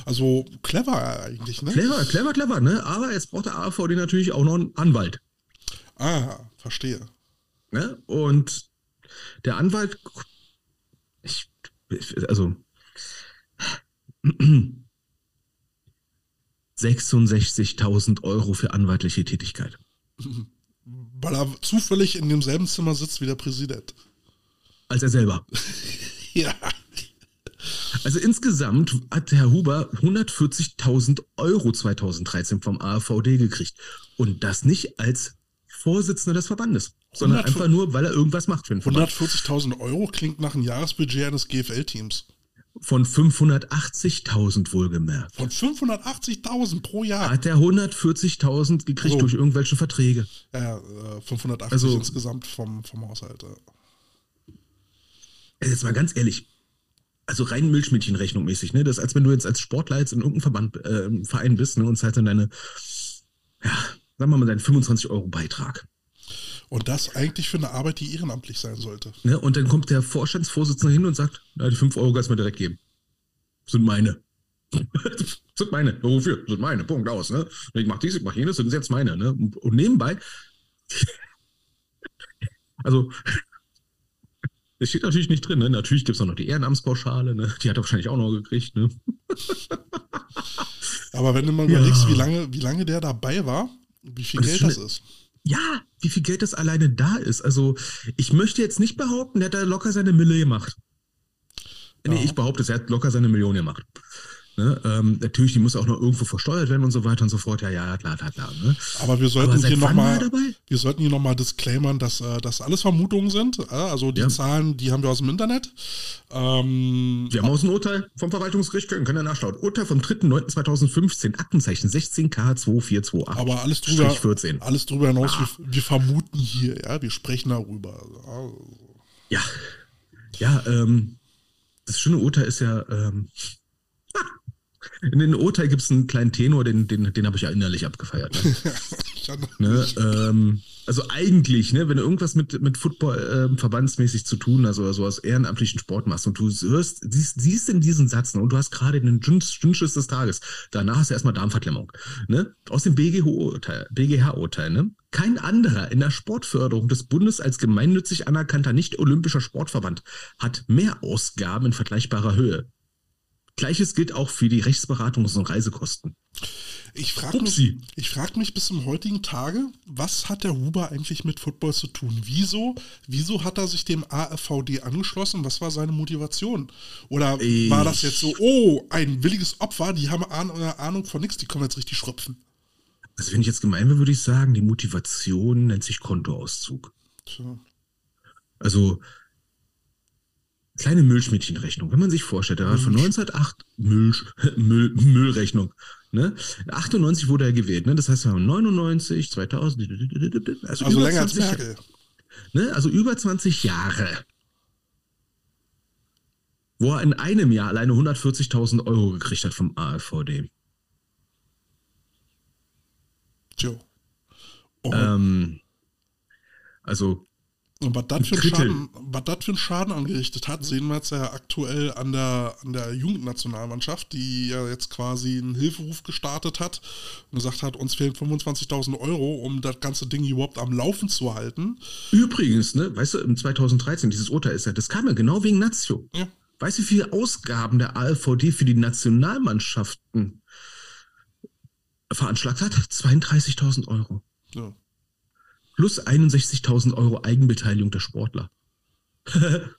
Also clever eigentlich, ne? Clever, clever, clever, ne? Aber jetzt braucht der AVD natürlich auch noch einen Anwalt. Ah, verstehe. Ne? Und der Anwalt ich, also 66.000 Euro für anwaltliche Tätigkeit. Weil er zufällig in demselben Zimmer sitzt wie der Präsident. Als er selber. ja. Also insgesamt hat Herr Huber 140.000 Euro 2013 vom AVD gekriegt. Und das nicht als Vorsitzender des Verbandes, sondern 100 einfach nur, weil er irgendwas macht für den Verband. 140.000 Euro klingt nach einem Jahresbudget eines GFL-Teams. Von 580.000 wohlgemerkt. Von 580.000 pro Jahr. Hat er 140.000 gekriegt So. durch irgendwelche Verträge. Ja, äh, 580 Also- insgesamt vom, vom Haushalt. ja. Jetzt mal ganz ehrlich. Also rein Milchmädchenrechnung mäßig, ne? Das ist, als wenn du jetzt als Sportler jetzt in irgendeinem Verband, äh, Verein bist, ne? Und zahlst dann deine, ja, sagen wir mal, deinen 25 Euro Beitrag. Und das eigentlich für eine Arbeit, die ehrenamtlich sein sollte. Ne? Und dann kommt der Vorstandsvorsitzende hin und sagt, na, die 5 Euro kannst du mir direkt geben. Sind meine. sind meine. Wofür? Sind meine. Punkt aus. Ne? Ich mach dies, ich mach jenes, sind jetzt meine. Ne? Und nebenbei, also, es steht natürlich nicht drin. Ne? Natürlich gibt es auch noch die Ehrenamtspauschale. Ne? Die hat er wahrscheinlich auch noch gekriegt. Ne? Aber wenn du mal Ja. überlegst, wie lange, wie lange der dabei war, wie viel das Geld das ist. Ja, wie viel Geld das alleine da ist. Also, ich möchte jetzt nicht behaupten, der hat da locker seine Mille gemacht. Nee, Ja. ich behaupte, er hat locker seine Million gemacht. Ne? Ähm, natürlich, die muss auch noch irgendwo versteuert werden und so weiter und so fort. Ja, ja, klar, klar, klar. Ne? Aber wir sollten Aber hier er nochmal, wir sollten hier nochmal disclaimern, dass äh, das alles Vermutungen sind. Äh, also die Ja. Zahlen, die haben wir aus dem Internet. Ähm, Wir haben aus dem Urteil vom Verwaltungsgericht, können, können ja nachschauen. Urteil vom 3.9.2015, Aktenzeichen 16K2428. aber alles drüber, Strich 14. alles drüber hinaus, Ah. wir, wir vermuten hier, ja, wir sprechen darüber. Ja, Ja, ja, ähm, das schöne Urteil ist ja, ähm, in den Urteil gibt es einen kleinen Tenor, den, den, den habe ich ja innerlich abgefeiert. Ne? Ne, ähm, also eigentlich, ne, wenn du irgendwas mit, mit Football ähm, verbandsmäßig zu tun hast oder so aus ehrenamtlichen Sport machst und du hörst, siehst, siehst in diesen Satz und du hast gerade den Dünnschiss des Tages, danach hast du erstmal Darmverklemmung. Ne? Aus dem BGH-Urteil, BGH-Urteil, ne? Kein anderer in der Sportförderung des Bundes als gemeinnützig anerkannter nicht-olympischer Sportverband hat mehr Ausgaben in vergleichbarer Höhe. Gleiches gilt auch für die Rechtsberatungs- und Reisekosten. Ich frage mich, ich frag mich bis zum heutigen Tage, was hat der Huber eigentlich mit Football zu tun? Wieso, wieso hat er sich dem AFVD angeschlossen? Was war seine Motivation? Oder war das jetzt so, oh, ein williges Opfer, die haben Ahn äh, Ahnung von nichts, die können jetzt richtig schröpfen? Also wenn ich jetzt gemein wäre, würde ich sagen, die Motivation nennt sich Kontoauszug. Tja. Also kleine Milchmädchenrechnung. Wenn man sich vorstellt, der hat von 1908 Milch, Müll, Müllrechnung. Ne? 98 wurde er gewählt. Ne? Das heißt, wir haben 99, 2000, also, Also über länger als 20 Merkel. Ne? Also über 20 Jahre. Wo er in einem Jahr alleine 140.000 Euro gekriegt hat vom AfVD. Tja. Oh, Ähm, also und was das für. Schaden- was das für einen Schaden angerichtet hat, sehen wir jetzt ja aktuell an der, an der Jugendnationalmannschaft, die ja jetzt quasi einen Hilferuf gestartet hat und gesagt hat, uns fehlen 25.000 Euro, um das ganze Ding überhaupt am Laufen zu halten. Übrigens, ne, weißt du, im 2013, dieses Urteil ist ja, das kam ja genau wegen Nazio. Ja. Weißt du, wie viele Ausgaben der AfVD für die Nationalmannschaften veranschlagt hat? 32.000 Euro. Ja. Plus 61.000 Euro Eigenbeteiligung der Sportler.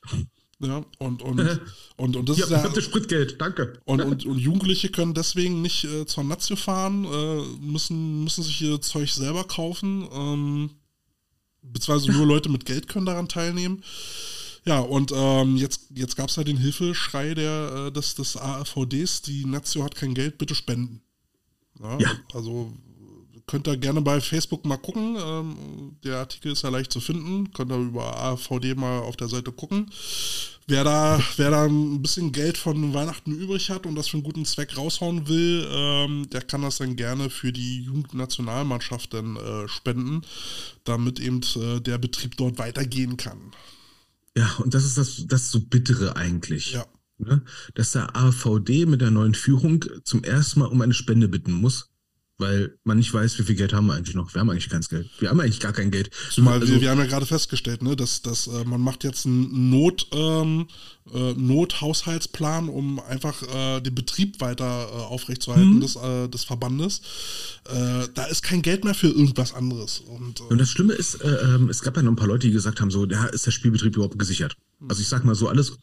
Ja, und, und, und, und das Ja, ist ja. Spritgeld, danke. Und, und, und Jugendliche können deswegen nicht äh, zur Nazio fahren, äh, müssen, müssen sich ihr Zeug selber kaufen. Ähm, beziehungsweise nur Leute mit Geld können daran teilnehmen. Ja, und ähm, jetzt, jetzt gab es ja den Hilfeschrei der, äh, des, des AfVDs, die Nazio hat kein Geld, bitte spenden. Ja, Ja. Also könnt ihr gerne bei Facebook mal gucken. Ähm, der Artikel ist ja leicht zu finden. Könnt ihr über AVD mal auf der Seite gucken. Wer da, wer da ein bisschen Geld von Weihnachten übrig hat und das für einen guten Zweck raushauen will, ähm, der kann das dann gerne für die Jugendnationalmannschaft dann äh, spenden, damit eben äh, der Betrieb dort weitergehen kann. Ja, und das ist das, das so Bittere eigentlich. Ja. Ne? Dass der AVD mit der neuen Führung zum ersten Mal um eine Spende bitten muss, weil man nicht weiß, wie viel Geld haben wir eigentlich noch. Wir haben eigentlich keins Geld. Wir haben eigentlich gar kein Geld. Zumal Also- wir, wir haben ja gerade festgestellt, ne, dass, dass äh, man macht jetzt einen Not, ähm, äh, Nothaushaltsplan, um einfach äh, den Betrieb weiter äh, aufrechtzuerhalten Mhm. des, äh, des Verbandes. Äh, da ist kein Geld mehr für irgendwas anderes. Und, äh, Und das Schlimme ist, äh, ähm, es gab ja noch ein paar Leute, die gesagt haben, so, ja, ist der Spielbetrieb überhaupt gesichert? Also ich sag mal so, alles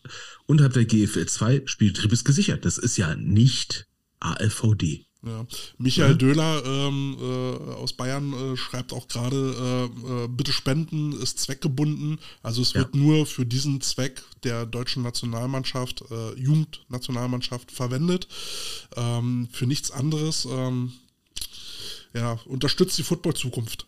unterhalb der GFL 2 Spielbetrieb ist gesichert. Das ist ja nicht ALVD. Ja. Michael ja. Döhler ähm, äh, aus Bayern äh, schreibt auch gerade, äh, äh bitte spenden ist zweckgebunden. Also es wird ja. nur für diesen Zweck der deutschen Nationalmannschaft, äh, Jugendnationalmannschaft verwendet. Ähm, für nichts anderes. Ähm, ja, unterstützt die Football-Zukunft.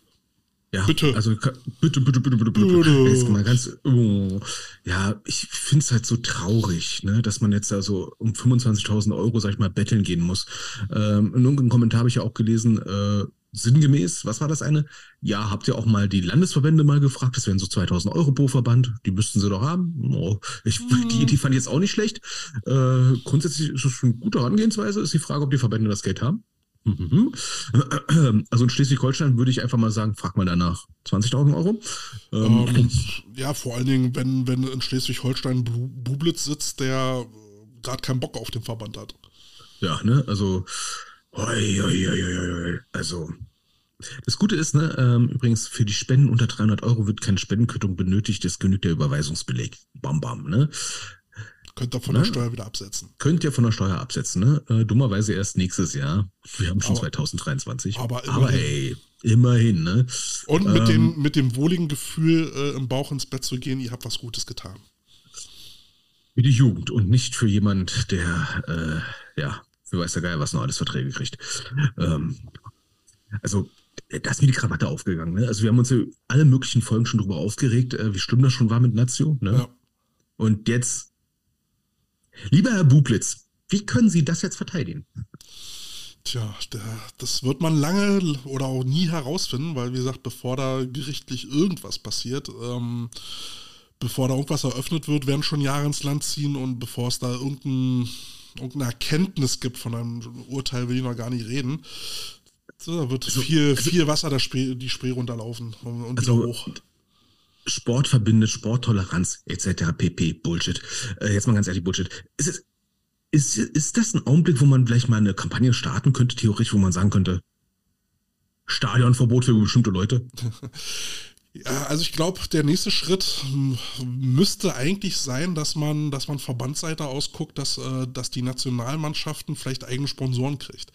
Ja, bitte. Also bitte, bitte, bitte, bitte, bitte. Jetzt mal ganz, oh, ja, ich finde es halt so traurig, ne, dass man jetzt da so um 25.000 Euro, sag ich mal, betteln gehen muss. Ähm, in irgendeinem Kommentar habe ich ja auch gelesen, äh, sinngemäß, was war das eine? Ja, habt ihr auch mal die Landesverbände mal gefragt? Das wären so 2000 Euro pro Verband. Die müssten sie doch haben. Oh, ich, mhm. die Idee fand ich jetzt auch nicht schlecht. Äh, grundsätzlich ist es schon eine gute Herangehensweise. Ist die Frage, ob die Verbände das Geld haben. Mhm. Also in Schleswig-Holstein würde ich einfach mal sagen, frag mal danach. 20.000 Euro? Ähm, ähm, ja, vor allen Dingen, wenn, wenn in Schleswig-Holstein Bublitz sitzt, der gerade keinen Bock auf den Verband hat. Ja, ne, also, oi, oi, oi, also, das Gute ist, ne, ähm, übrigens, für die Spenden unter 300 Euro wird keine Spendenquittung benötigt, es genügt der Überweisungsbeleg. Bam, bam, ne? Könnt ihr von ne? der Steuer wieder absetzen. Könnt ihr von der Steuer absetzen, ne? Äh, dummerweise erst nächstes Jahr. Wir haben schon aber, 2023. Aber, immerhin. aber ey, immerhin, ne? Und mit, ähm, dem, mit dem wohligen Gefühl, äh, im Bauch ins Bett zu gehen, ihr habt was Gutes getan. Für die Jugend und nicht für jemand, der, äh, ja, für weiß der Geier, was noch alles Verträge kriegt. Ähm, also, da ist mir die Krawatte aufgegangen. Ne? Also wir haben uns ja alle möglichen Folgen schon drüber aufgeregt, äh, wie schlimm das schon war mit Nazio. Ne? Ja. Und jetzt Lieber Herr Bublitz, wie können Sie das jetzt verteidigen? Tja, der, das wird man lange oder auch nie herausfinden, weil wie gesagt, bevor da gerichtlich irgendwas passiert, ähm, bevor da irgendwas eröffnet wird, werden schon Jahre ins Land ziehen und bevor es da irgendein, irgendeine Erkenntnis gibt von einem Urteil, will ich noch gar nicht reden. So, da wird also, viel, also, viel Wasser der Spree, die Spree runterlaufen und, und also, wieder hoch. Sport verbindet Sporttoleranz etc. pp. Bullshit. Äh, jetzt mal ganz ehrlich, Bullshit. Ist, es, ist, ist das ein Augenblick, wo man vielleicht mal eine Kampagne starten könnte, theoretisch, wo man sagen könnte, Stadionverbot für bestimmte Leute? Ja, also ich glaube, der nächste Schritt müsste eigentlich sein, dass man, dass man Verbandsseite ausguckt, dass, äh, dass die Nationalmannschaften vielleicht eigene Sponsoren kriegt.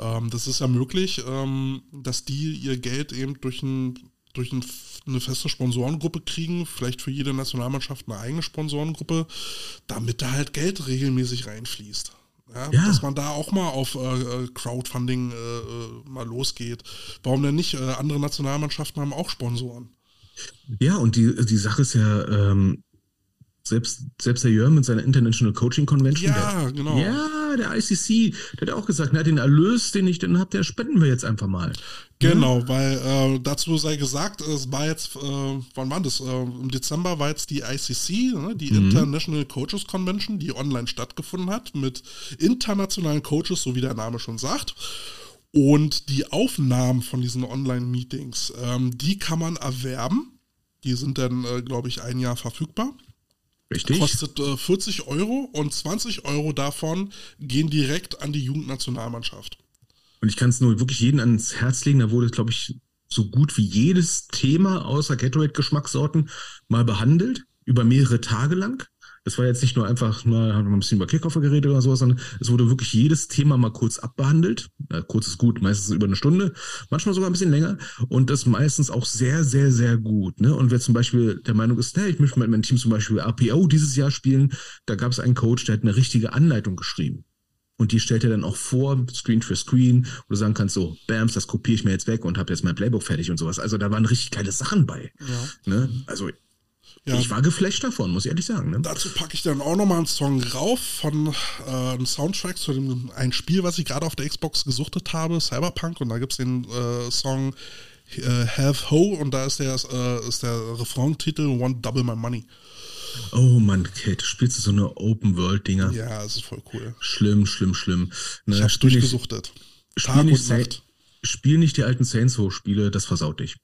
Ähm, das ist ja möglich, ähm, dass die ihr Geld eben durch ein durch ein, eine feste Sponsorengruppe kriegen, vielleicht für jede Nationalmannschaft eine eigene Sponsorengruppe, damit da halt Geld regelmäßig reinfließt. Ja, ja. Dass man da auch mal auf äh, äh Crowdfunding äh, äh, mal losgeht. Warum denn nicht? Äh, andere Nationalmannschaften haben auch Sponsoren. Ja, und die, die Sache ist ja, ähm, selbst, selbst der Jörn mit seiner International Coaching Convention. Ja, der, genau. Ja, der ICC, der hat auch gesagt, na, den Erlös, den ich dann habe, der spenden wir jetzt einfach mal. Genau, ja? weil äh, dazu sei gesagt, es war jetzt, äh, wann war das? Äh, Im Dezember war jetzt die ICC, ne, die mhm. International Coaches Convention, die online stattgefunden hat, mit internationalen Coaches, so wie der Name schon sagt. Und die Aufnahmen von diesen Online-Meetings, ähm, die kann man erwerben. Die sind dann, äh, glaube ich, ein Jahr verfügbar. Richtig. Kostet äh, 40 Euro und 20 Euro davon gehen direkt an die Jugendnationalmannschaft. Und ich kann es nur wirklich jeden ans Herz legen. Da wurde, glaube ich, so gut wie jedes Thema außer Gatorade-Geschmackssorten mal behandelt, über mehrere Tage lang. Es war jetzt nicht nur einfach, mal haben wir ein bisschen über Kickoff geredet oder sowas, sondern es wurde wirklich jedes Thema mal kurz abbehandelt. Ja, kurz ist gut, meistens über eine Stunde, manchmal sogar ein bisschen länger und das meistens auch sehr, sehr, sehr gut. Ne? Und wer zum Beispiel der Meinung ist, hey, ich möchte mit meinem Team zum Beispiel RPO dieses Jahr spielen, da gab es einen Coach, der hat eine richtige Anleitung geschrieben. Und die stellt er dann auch vor, Screen für Screen, wo du sagen kannst, so, Bams, das kopiere ich mir jetzt weg und habe jetzt mein Playbook fertig und sowas. Also da waren richtig geile Sachen bei. Ja. Ne? Also ja. Ich war geflasht davon, muss ich ehrlich sagen. Ne? Dazu packe ich dann auch nochmal einen Song rauf von äh, einem Soundtrack zu dem, ein Spiel, was ich gerade auf der Xbox gesuchtet habe, Cyberpunk. Und da gibt es den äh, Song äh, Have Ho und da ist der, äh, ist der Refrain-Titel One Double My Money. Oh Mann, Kate, spielst du so eine Open-World-Dinger? Ja, das ist voll cool. Schlimm, schlimm, schlimm. Ne, ich hab's durchgesuchtet. Nicht, Tag nicht, und Nacht. Spiel nicht die alten Saints Row-Spiele, das versaut dich.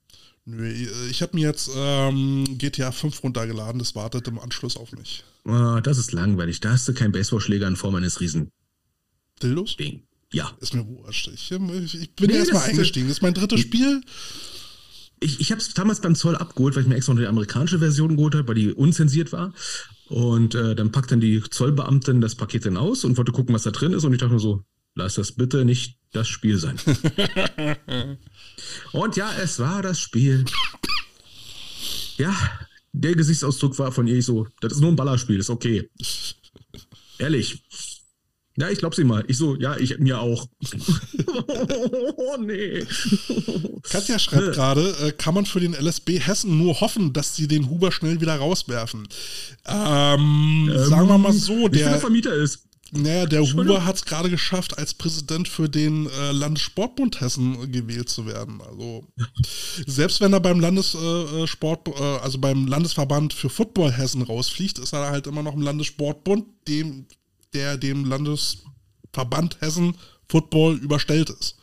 Nö, ich habe mir jetzt ähm, GTA 5 runtergeladen, das wartet im Anschluss auf mich. Oh, das ist langweilig. Da hast du keinen Baseballschläger in Form eines Riesen. Dildos? Ding. Ja. Ist mir wurscht. Ich, ich bin nee, erstmal eingestiegen. Das ist mein drittes Spiel. Ich, ich habe es damals beim Zoll abgeholt, weil ich mir extra noch die amerikanische Version geholt habe, weil die unzensiert war. Und äh, dann packt dann die Zollbeamtin das Paket dann aus und wollte gucken, was da drin ist. Und ich dachte mir so, lass das bitte nicht das Spiel sein. und ja, es war das Spiel. Ja, der Gesichtsausdruck war von ihr so, das ist nur ein Ballerspiel, ist okay. Ehrlich. Ja, ich glaub sie mal. Ich so, ja, ich mir auch. oh, nee. Katja schreibt gerade, äh, kann man für den LSB Hessen nur hoffen, dass sie den Huber schnell wieder rauswerfen. Ähm, ähm, sagen wir mal so, der der Vermieter ist. Naja, der Huber hat es gerade geschafft, als Präsident für den äh, Landessportbund Hessen gewählt zu werden. Also selbst wenn er beim Landessport, äh, äh, also beim Landesverband für Football Hessen rausfliegt, ist er halt immer noch im Landessportbund, dem der dem Landesverband Hessen Football überstellt ist.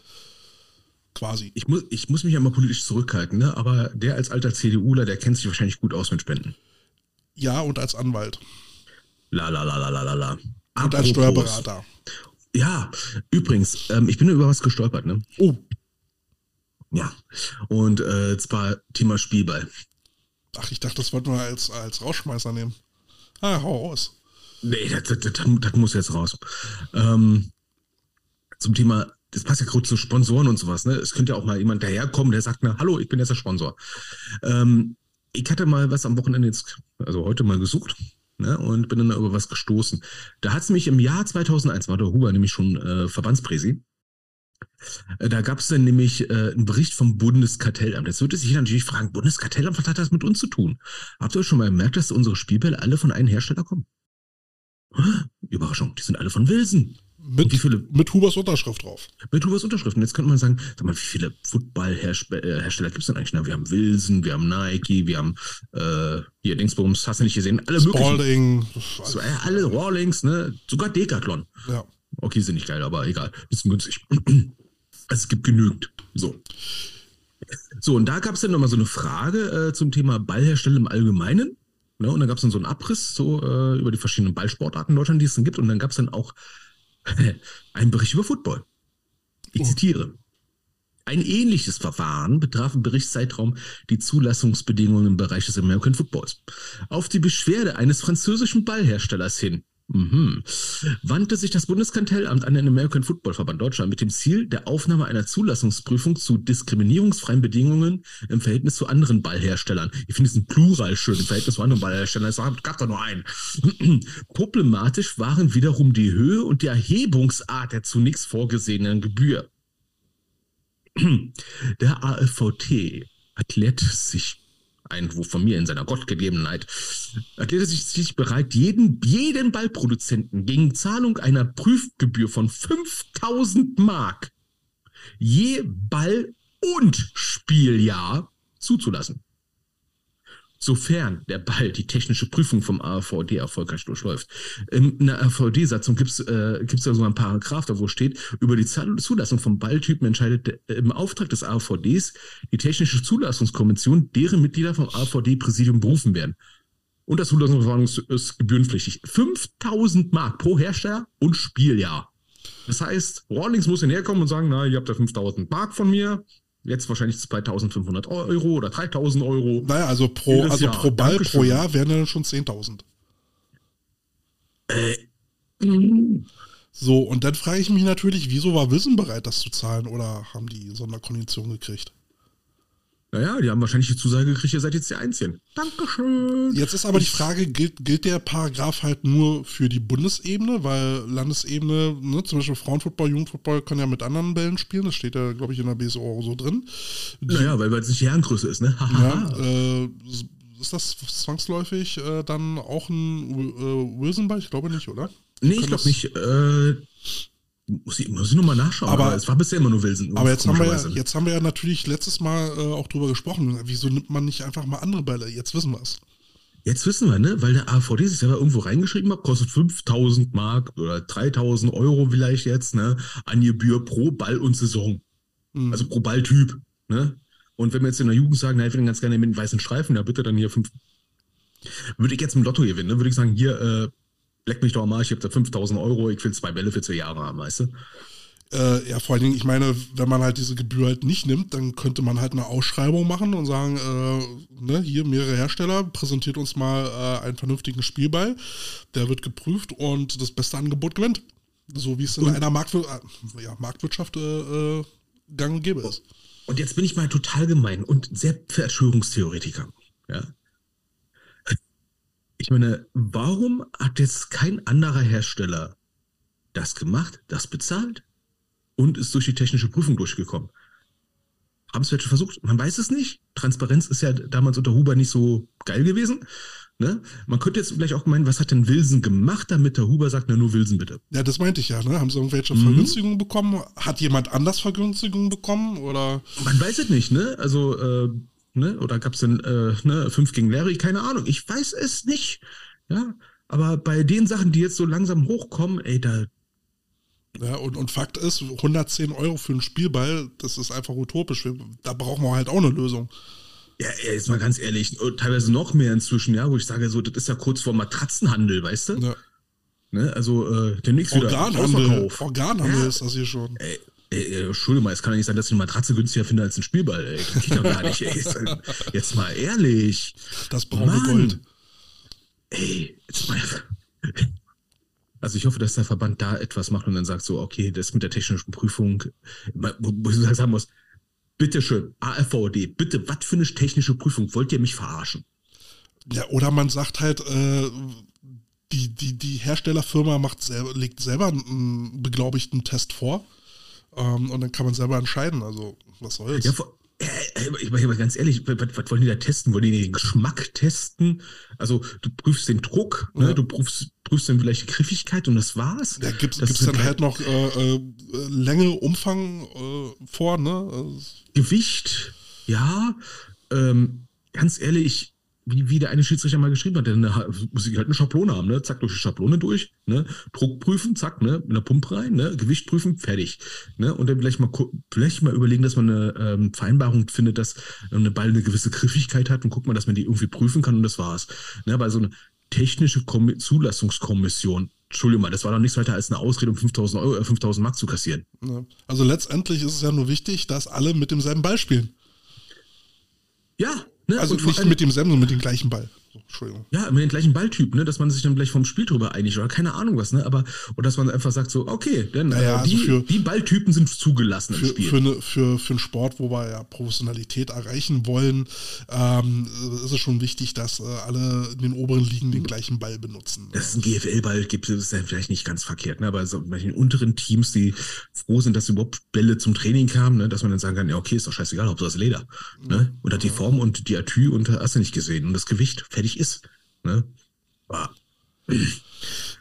Quasi. Ich muss, ich muss mich ja mal politisch zurückhalten, ne? aber der als alter CDUler, der kennt sich wahrscheinlich gut aus mit Spenden. Ja, und als Anwalt. La la la la la la. Und Apropos. als Steuerberater. Ja, übrigens, ähm, ich bin über was gestolpert, ne? Oh. Ja. Und äh, zwar Thema Spielball. Ach, ich dachte, das wollten wir als, als Rausschmeißer nehmen. Ah, hau raus. Nee, das, das, das, das muss jetzt raus. Ähm, zum Thema, das passt ja gerade zu Sponsoren und sowas, ne? Es könnte ja auch mal jemand daherkommen, der sagt, na, hallo, ich bin jetzt der Sponsor. Ähm, ich hatte mal was am Wochenende jetzt, also heute mal gesucht, ne? Und bin dann über was gestoßen. Da hat es mich im Jahr 2001, war der Huber nämlich schon äh, Verbandspräsi. Äh, da gab es dann nämlich äh, einen Bericht vom Bundeskartellamt. Jetzt würde sich natürlich fragen, Bundeskartellamt, was hat das mit uns zu tun? Habt ihr euch schon mal gemerkt, dass unsere Spielbälle alle von einem Hersteller kommen? Überraschung, die sind alle von Wilson. Mit, wie viele, mit Hubers Unterschrift drauf. Mit Hubers Unterschrift. Und jetzt könnte man sagen, sag mal, wie viele Football-Hersteller gibt es denn eigentlich? Na, wir haben Wilson, wir haben Nike, wir haben äh, hier Dingsbums, hast du nicht gesehen? Alle Spalding. möglichen. So, äh, alle Rawlings, ne? Sogar Decathlon. Ja. Okay, sind nicht geil, aber egal. Bisschen günstig. Also es gibt genügend. So. So, und da gab es dann nochmal so eine Frage äh, zum Thema Ballhersteller im Allgemeinen. Ne? Und dann gab es dann so einen Abriss so äh, über die verschiedenen Ballsportarten in Deutschland, die es dann gibt. Und dann gab es dann auch einen Bericht über Football. Ich oh. zitiere. Ein ähnliches Verfahren betraf im Berichtszeitraum die Zulassungsbedingungen im Bereich des American Footballs. Auf die Beschwerde eines französischen Ballherstellers hin Mhm. Wandte sich das Bundeskartellamt an den American Football Verband Deutschland mit dem Ziel der Aufnahme einer Zulassungsprüfung zu diskriminierungsfreien Bedingungen im Verhältnis zu anderen Ballherstellern. Ich finde diesen Plural schön im Verhältnis zu anderen Ballherstellern. Es gab da nur einen. Problematisch waren wiederum die Höhe und die Erhebungsart der zunächst vorgesehenen Gebühr. Der AFVT erklärte sich Einwurf von mir in seiner Gottgegebenheit, erklärte sich, sich bereit, jeden, jeden Ballproduzenten gegen Zahlung einer Prüfgebühr von 5000 Mark je Ball und Spieljahr zuzulassen sofern der Ball die technische Prüfung vom AVD erfolgreich durchläuft. In einer AVD-Satzung gibt es äh, gibt's da so ein Paragraph, da wo steht, über die Zulassung von Balltypen entscheidet im Auftrag des AVDs die technische Zulassungskommission, deren Mitglieder vom AVD-Präsidium berufen werden. Und das Zulassungsverfahren ist gebührenpflichtig. 5000 Mark pro Hersteller und Spieljahr. Das heißt, Rawlings muss hinherkommen und sagen, na, ihr habt da 5000 Mark von mir, Jetzt wahrscheinlich 2500 Euro oder 3000 Euro. Naja, also pro, also pro Ball Dankeschön. pro Jahr wären dann schon 10.000. Äh. So, und dann frage ich mich natürlich, wieso war Wissen bereit, das zu zahlen oder haben die Sonderkonditionen gekriegt? Naja, die haben wahrscheinlich die Zusage gekriegt, ihr seid jetzt die Einzigen. Dankeschön. Jetzt ist aber die Frage, gilt, gilt der Paragraph halt nur für die Bundesebene, weil Landesebene, ne, zum Beispiel Frauenfußball, Jugendfußball kann ja mit anderen Bällen spielen, das steht ja, glaube ich, in der BSO so drin. naja, weil es nicht die Herrengröße ist, ne? ja, äh, ist das zwangsläufig äh, dann auch ein äh, Wilson-Ball? Ich glaube nicht, oder? Nee, ich glaube nicht. Äh, muss ich, muss ich nochmal nachschauen, aber, es war bisher immer nur Wilson. Aber jetzt haben, wir ja, jetzt haben wir ja natürlich letztes Mal äh, auch drüber gesprochen. Wieso nimmt man nicht einfach mal andere Bälle? Jetzt wissen wir es. Jetzt wissen wir, ne? Weil der AVD sich selber irgendwo reingeschrieben hat, kostet 5000 Mark oder 3000 Euro vielleicht jetzt, ne? An Gebühr pro Ball und Saison. Mhm. Also pro Balltyp, ne? Und wenn wir jetzt in der Jugend sagen, na, ich will ganz gerne mit den weißen Streifen, ja bitte dann hier fünf. Würde ich jetzt im Lotto gewinnen, ne? Würde ich sagen, hier, äh, leck mich doch mal, ich habe da 5000 Euro, ich will zwei Bälle für zwei Jahre haben, weißt du? Äh, ja, vor allen Dingen, ich meine, wenn man halt diese Gebühr halt nicht nimmt, dann könnte man halt eine Ausschreibung machen und sagen, äh, ne, hier mehrere Hersteller, präsentiert uns mal äh, einen vernünftigen Spielball, der wird geprüft und das beste Angebot gewinnt. So wie es in und, einer Marktwir äh, ja, Marktwirtschaft äh, äh, gang und gäbe ist. Und jetzt bin ich mal total gemein und sehr Verschwörungstheoretiker. Ja. Ich meine, warum hat jetzt kein anderer Hersteller das gemacht, das bezahlt und ist durch die technische Prüfung durchgekommen? Haben es welche versucht? Man weiß es nicht. Transparenz ist ja damals unter Huber nicht so geil gewesen. Ne? Man könnte jetzt vielleicht auch meinen, was hat denn Wilson gemacht, damit der Huber sagt, na nur Wilson bitte. Ja, das meinte ich ja. Ne? Haben sie irgendwelche mhm. Vergünstigungen bekommen? Hat jemand anders Vergünstigungen bekommen? Oder? Man weiß es nicht. Ne? Also äh, ne? oder gab es denn äh, ne? fünf gegen Larry? Keine Ahnung. Ich weiß es nicht. Ja, aber bei den Sachen, die jetzt so langsam hochkommen, ey, da, ja, und, und Fakt ist, 110 Euro für einen Spielball, das ist einfach utopisch. Da brauchen wir halt auch eine Lösung. Ja, jetzt mal ganz ehrlich, teilweise noch mehr inzwischen, ja, wo ich sage, so, das ist ja kurz vor Matratzenhandel, weißt du? Ja. Ne, also äh, demnächst wieder Organhandel, Organhandel ja. ist das hier schon. Ey, ey, Entschuldigung mal, es kann ja nicht sein, dass ich eine Matratze günstiger finde als ein Spielball, ey. Das geht doch gar nicht, ey. Jetzt mal ehrlich. Das braune Gold. Ey, jetzt mal. Also ich hoffe, dass der Verband da etwas macht und dann sagt so, okay, das mit der technischen Prüfung, wo ich sagen muss, bitteschön, AFVD, bitte, was für eine technische Prüfung? Wollt ihr mich verarschen? Ja, oder man sagt halt, äh, die, die, die Herstellerfirma macht selber, legt selber einen beglaubigten Test vor ähm, und dann kann man selber entscheiden. Also, was soll's? Ja, vor, ich meine ganz ehrlich, was, wollen die da testen? Wollen die den Geschmack testen? Also du prüfst den Druck, ne? ja. ne? du prüfst, prüfst dann vielleicht die Griffigkeit und das war's. Ja, gibt es dann halt noch äh, äh, Länge, Umfang äh, vor, ne? Also Gewicht, ja. Ähm, ganz ehrlich, wie, wie der eine Schiedsrichter mal geschrieben hat, der muss ich halt eine Schablone haben, ne? Zack, durch die Schablone durch, ne? Druck prüfen, zack, ne? Mit einer Pumpe rein, ne? Gewicht prüfen, fertig. Ne? Und dann vielleicht mal vielleicht mal überlegen, dass man eine ähm, Vereinbarung findet, dass eine Ball eine gewisse Griffigkeit hat und guckt mal, dass man die irgendwie prüfen kann und das war's. Ne? Aber so eine technische Kom Zulassungskommission, Entschuldigung mal, das war doch nichts weiter als eine Ausrede, um 5000 Euro, äh, 5000 Mark zu kassieren. Also letztendlich ist es ja nur wichtig, dass alle mit demselben Ball spielen. Ja, Ne? Also nicht mit demselben, sondern mit dem gleichen Ball. Entschuldigung. Ja, mit dem gleichen Balltyp, ne, dass man sich dann vielleicht vom Spiel drüber einigt oder keine Ahnung was, ne, aber oder dass man einfach sagt so, okay, denn naja, äh, die, also für, die Balltypen sind zugelassen für, im Spiel. Für, eine, für, für einen Sport, wo wir ja Professionalität erreichen wollen, ähm, ist es schon wichtig, dass äh, alle in den oberen Ligen den gleichen Ball benutzen. Dass es einen GFL-Ball gibt, ist ja vielleicht nicht ganz verkehrt, ne, aber so bei den unteren Teams, die froh sind, dass überhaupt Bälle zum Training kamen, ne, dass man dann sagen kann, ja, okay, ist doch scheißegal, Hauptsache das Leder, ne, und hat die Form und die Atü und hast du nicht gesehen und das Gewicht, fertig fertig ist. Ne?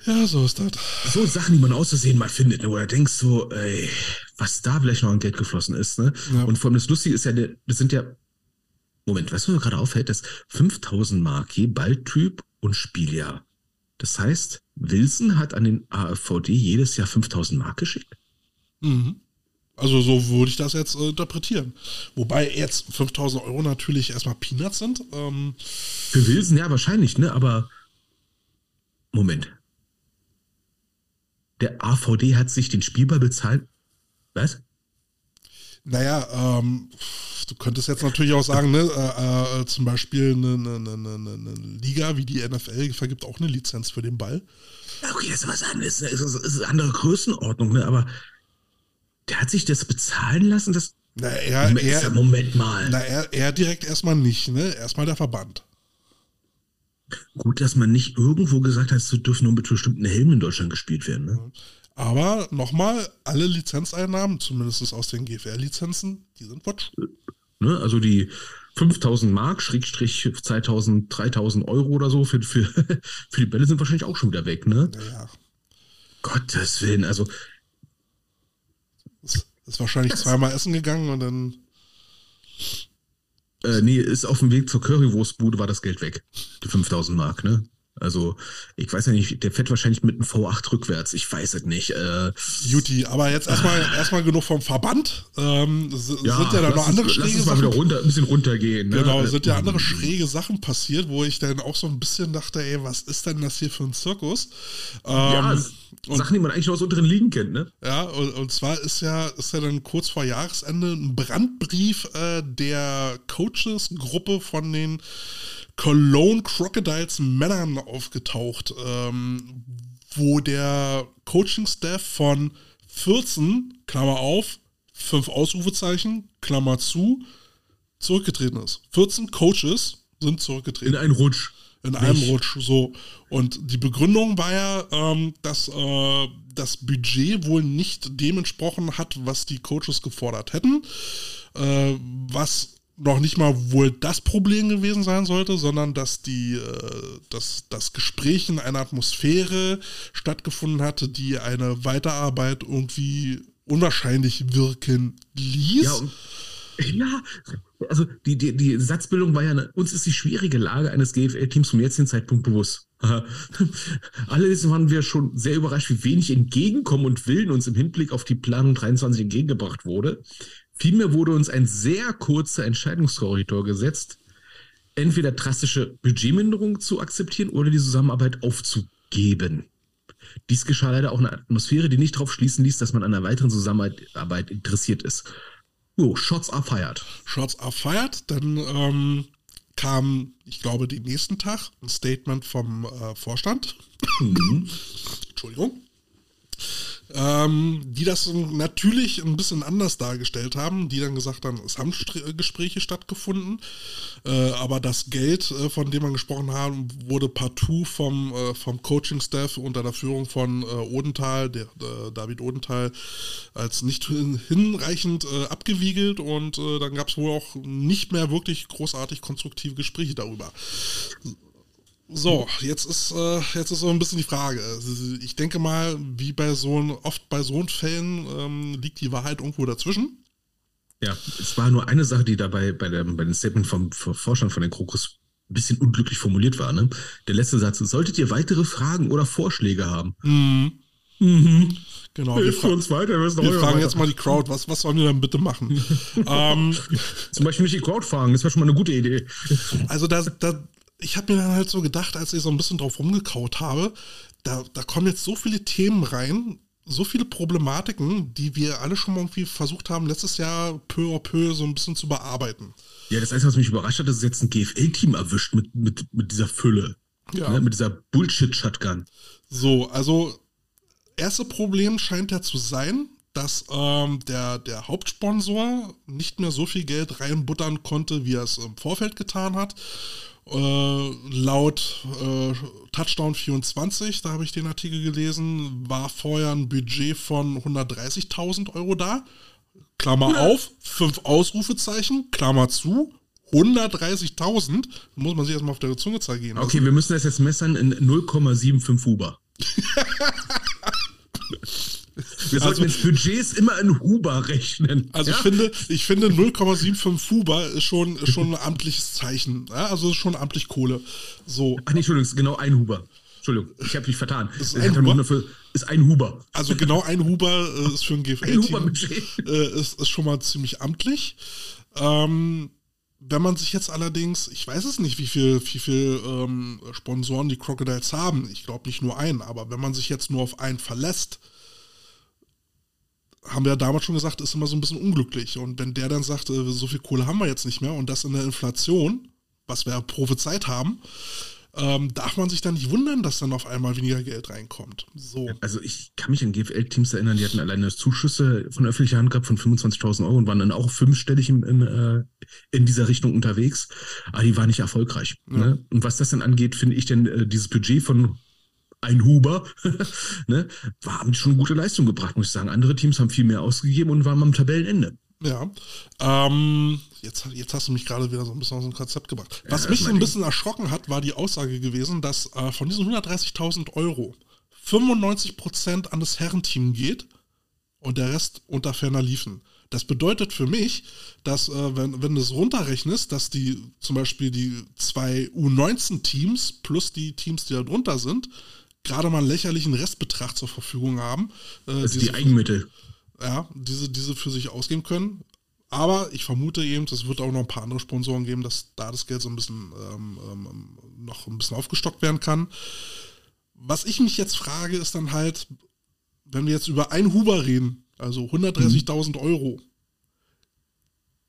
Ja, so ist das. So Sachen, die man auszusehen mal findet, ne? oder denkst so, ey, was da vielleicht noch an Geld geflossen ist. Ne? Ja. Und vor allem das Lustige ist ja, das sind ja, Moment, weißt du, was mir gerade auffällt, dass 5000 Mark je Balltyp und Spieljahr. Das heißt, Wilson hat an den AFVD jedes Jahr 5000 Mark geschickt? Mhm. Also so würde ich das jetzt äh, interpretieren. Wobei jetzt 5000 Euro natürlich erstmal Peanuts sind. Ähm Für Wilson ja wahrscheinlich, ne? Aber Moment. Der AVD hat sich den Spielball bezahlt. Was? Naja, ähm, du könntest jetzt natürlich auch sagen, ne, äh, äh, zum Beispiel eine, eine, eine, eine, Liga wie die NFL vergibt auch eine Lizenz für den Ball. Okay, das ist was anderes. Das ist eine andere Größenordnung, ne? Aber der hat sich das bezahlen lassen? Das na, er, Moment, er, Moment mal. Na, er, er direkt erstmal nicht, ne? Erstmal der Verband. Gut, dass man nicht irgendwo gesagt hat, es dürfen nur mit bestimmten Helmen in Deutschland gespielt werden. Ne? Aber nochmal, alle Lizenzeinnahmen, zumindest aus den GFR-Lizenzen, die sind futsch. Ne? Also die 5000 Mark, Schrägstrich 2000, 3000 Euro oder so für, für, für die Bälle sind wahrscheinlich auch schon wieder weg, ne? Ja. Gottes Willen, also ist wahrscheinlich zweimal essen gegangen und dann. Äh, nee, ist auf dem Weg zur Currywurstbude, war das Geld weg. Die 5000 Mark, ne? Also, ich weiß ja nicht, der fährt wahrscheinlich mit einem V8 rückwärts. Ich weiß es nicht. Äh, Juti, aber jetzt erstmal äh, erstmal genug vom Verband. Ähm, sind ja, ja da noch andere es, schräge Sachen. Mal wieder runter, ein bisschen runtergehen. Ne? Genau, sind ja andere schräge Sachen passiert, wo ich dann auch so ein bisschen dachte, ey, was ist denn das hier für ein Zirkus? Ähm, ja, Sachen, die man eigentlich aus unteren Ligen kennt, ne? Ja, und, und zwar ist ja, ist ja dann kurz vor Jahresende ein Brandbrief äh, der Coaches-Gruppe von den Cologne Crocodiles Männern aufgetaucht, ähm, wo der Coaching-Staff von 14, Klammer auf, 5 Ausrufezeichen, Klammer zu, zurückgetreten ist. 14 Coaches sind zurückgetreten. In einen Rutsch. In einem Nicht. Rutsch, so. Und die Begründung war ja, ähm, dass äh, das Budget wohl nicht dem entsprochen hat, was die Coaches gefordert hätten. Äh, was noch nicht mal wohl das Problem gewesen sein sollte, sondern dass die, äh, dass das Gespräch in einer Atmosphäre stattgefunden hatte, die eine Weiterarbeit irgendwie unwahrscheinlich wirken ließ. Ja, ja also die, die, die Satzbildung war ja, eine, uns ist die schwierige Lage eines GFL-Teams zum jetzigen Zeitpunkt bewusst. Allerdings waren wir schon sehr überrascht, wie wenig Entgegenkommen und Willen uns im Hinblick auf die Planung 23 entgegengebracht wurde. Vielmehr wurde uns ein sehr kurzer Entscheidungskorridor gesetzt, entweder drastische Budgetminderung zu akzeptieren oder die Zusammenarbeit aufzugeben. Dies geschah leider auch in einer Atmosphäre, die nicht darauf schließen ließ, dass man an einer weiteren Zusammenarbeit interessiert ist. Oh, Shots are fired. Shots are fired. Dann ähm, kam, ich glaube, den nächsten Tag ein Statement vom äh, Vorstand. Mhm. Entschuldigung ähm, die das natürlich ein bisschen anders dargestellt haben, die dann gesagt haben, es haben Gespräche stattgefunden, äh, aber das Geld, äh, von dem man gesprochen hat, wurde partout vom, äh, vom Coaching-Staff unter der Führung von äh, Odenthal, der, äh, David Odenthal, als nicht hinreichend äh, abgewiegelt und dann gab es wohl auch nicht mehr wirklich großartig konstruktive Gespräche darüber. So, jetzt ist, äh, jetzt ist so ein bisschen die Frage. Ich denke mal, wie bei so oft bei so Fällen ähm, liegt die Wahrheit irgendwo dazwischen. Ja, es war nur eine Sache, die dabei bei, der, bei dem Statement vom, vom Vorstand von den Krokus ein bisschen unglücklich formuliert war. Ne? Der letzte Satz, solltet ihr weitere Fragen oder Vorschläge haben? Mhm. Mhm. Genau, wir, fra uns weiter, wir, wir fragen weiter. jetzt mal die Crowd, was, was sollen wir denn bitte machen? ähm, Zum Beispiel nicht die Crowd fragen, das wäre schon mal eine gute Idee. Also da, da, ich habe mir dann halt so gedacht, als ich so ein bisschen drauf rumgekaut habe, da, da kommen jetzt so viele Themen rein, so viele Problematiken, die wir alle schon mal irgendwie versucht haben, letztes Jahr peu à peu so ein bisschen zu bearbeiten. Ja, das Einzige, was mich überrascht hat, ist jetzt ein GFL-Team erwischt mit, mit, mit dieser Fülle. Ja. Ne, mit dieser Bullshit-Shotgun. So, also, erste Problem scheint ja zu sein, dass ähm, der, der Hauptsponsor nicht mehr so viel Geld reinbuttern konnte, wie er es im Vorfeld getan hat. Äh, laut äh, Touchdown 24, da habe ich den Artikel gelesen, war vorher ein Budget von 130.000 Euro da. Klammer ja. auf, fünf Ausrufezeichen, Klammer zu, 130.000. Muss man sich erstmal auf der Zunge zergehen. Okay, wir müssen das jetzt messern in 0,75 Huber. Wir sollten also, ins Budgets immer in Huber rechnen. Also ja? ich finde, ich finde 0,75 Huber ist schon, ist schon ein amtliches Zeichen. Ja? Also ist schon amtlich Kohle. So. Ach nee, Entschuldigung, ist genau ein Huber. Entschuldigung, ich habe mich vertan. Ist ein, Huber? Für, ist ein Huber. Also genau ein Huber äh, ist für ein GFL-Team äh, ist, ist schon mal ziemlich amtlich. Ähm, wenn man sich jetzt allerdings, ich weiß es nicht, wie viel, wie viel ähm, Sponsoren die Crocodiles haben, ich glaube nicht nur einen, aber wenn man sich jetzt nur auf einen verlässt, haben wir ja damals schon gesagt, ist immer so ein bisschen unglücklich. Und wenn der dann sagt, äh, so viel Kohle haben wir jetzt nicht mehr und das in der Inflation, was wir ja prophezeit haben, ähm, darf man sich dann nicht wundern, dass dann auf einmal weniger Geld reinkommt. So. Also ich kann mich an GFL-Teams erinnern, die hatten alleine Zuschüsse von öffentlicher Hand gehabt von 25.000 Euro und waren dann auch fünfstellig in, in, äh, in dieser Richtung unterwegs. Aber die waren nicht erfolgreich. Ja. Ne? Und was das dann angeht, finde ich denn äh, dieses Budget von ein Huber, ne, haben schon gute Leistung gebracht, muss ich sagen. Andere Teams haben viel mehr ausgegeben und waren am Tabellenende. Ja. Ähm, jetzt, jetzt hast du mich gerade wieder so ein bisschen aus dem Konzept gebracht. Was ja, mich so ein bisschen erschrocken hat, war die Aussage gewesen, dass äh, von diesen 130.000 Euro 95% an das Herrenteam geht und der Rest unter ferner liefen. Das bedeutet für mich, dass, äh, wenn, wenn du es runterrechnest, dass die zum Beispiel die zwei U19-Teams plus die Teams, die da drunter sind, gerade mal einen lächerlichen Restbetrag zur Verfügung haben. Äh, das die Eigenmittel. Ja, diese, diese für sich ausgeben können. Aber ich vermute eben, es wird auch noch ein paar andere Sponsoren geben, dass da das Geld so ein bisschen ähm, ähm, noch ein bisschen aufgestockt werden kann. Was ich mich jetzt frage, ist dann halt, wenn wir jetzt über ein Huber reden, also 130.000 mhm. Euro,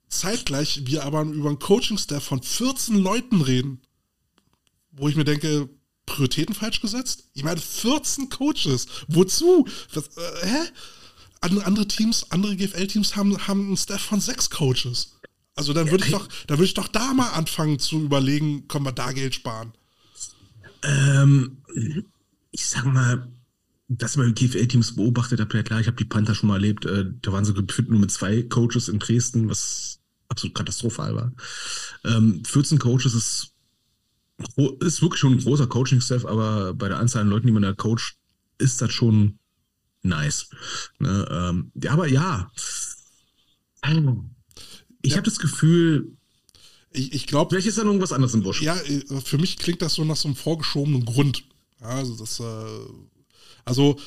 zeitgleich wir aber über einen Coaching-Staff von 14 Leuten reden, wo ich mir denke, Prioritäten falsch gesetzt? Ich meine, 14 Coaches. Wozu? Das, äh, hä? Andere Teams, andere GFL-Teams haben, haben einen Staff von sechs Coaches. Also dann würde ich doch, da würde ich doch da mal anfangen zu überlegen, können wir da Geld sparen. Ähm, ich sag mal, das bei GFL-Teams beobachtet habe, ja klar, ich habe die Panther schon mal erlebt, äh, da waren sie gefühlt nur mit zwei Coaches in Dresden, was absolut katastrophal war. Ähm, 14 Coaches ist, ist wirklich schon ein großer Coaching-Staff, aber bei der Anzahl an Leuten, die man da coacht, ist das schon nice. Ne, ähm, ja, aber ja. Ich ja. habe das Gefühl, ich, ich glaube. Vielleicht ist da noch irgendwas anderes im Busch. Ja, äh, für mich klingt das so nach so einem vorgeschobenen Grund. Ja, also das, äh, also,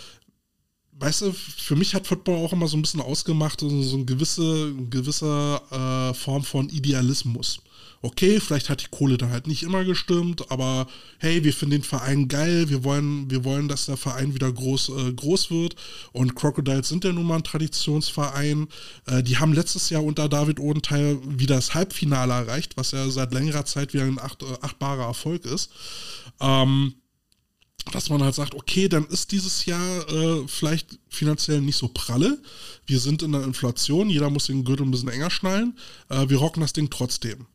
weißt du, für mich hat Football auch immer so ein bisschen ausgemacht, so, so eine gewisse, gewisse äh, Form von Idealismus okay, vielleicht hat die Kohle dann halt nicht immer gestimmt, aber hey, wir finden den Verein geil, wir wollen, wir wollen, dass der Verein wieder groß, äh, groß wird. Und Crocodiles sind ja nun mal ein Traditionsverein. Äh, die haben letztes Jahr unter David Odenthal wieder das Halbfinale erreicht, was ja seit längerer Zeit wieder ein acht, äh, achtbarer Erfolg ist. Ähm, dass man halt sagt, okay, dann ist dieses Jahr äh, vielleicht finanziell nicht so pralle. Wir sind in der Inflation, jeder muss den Gürtel ein bisschen enger schnallen. Äh, wir rocken das Ding trotzdem.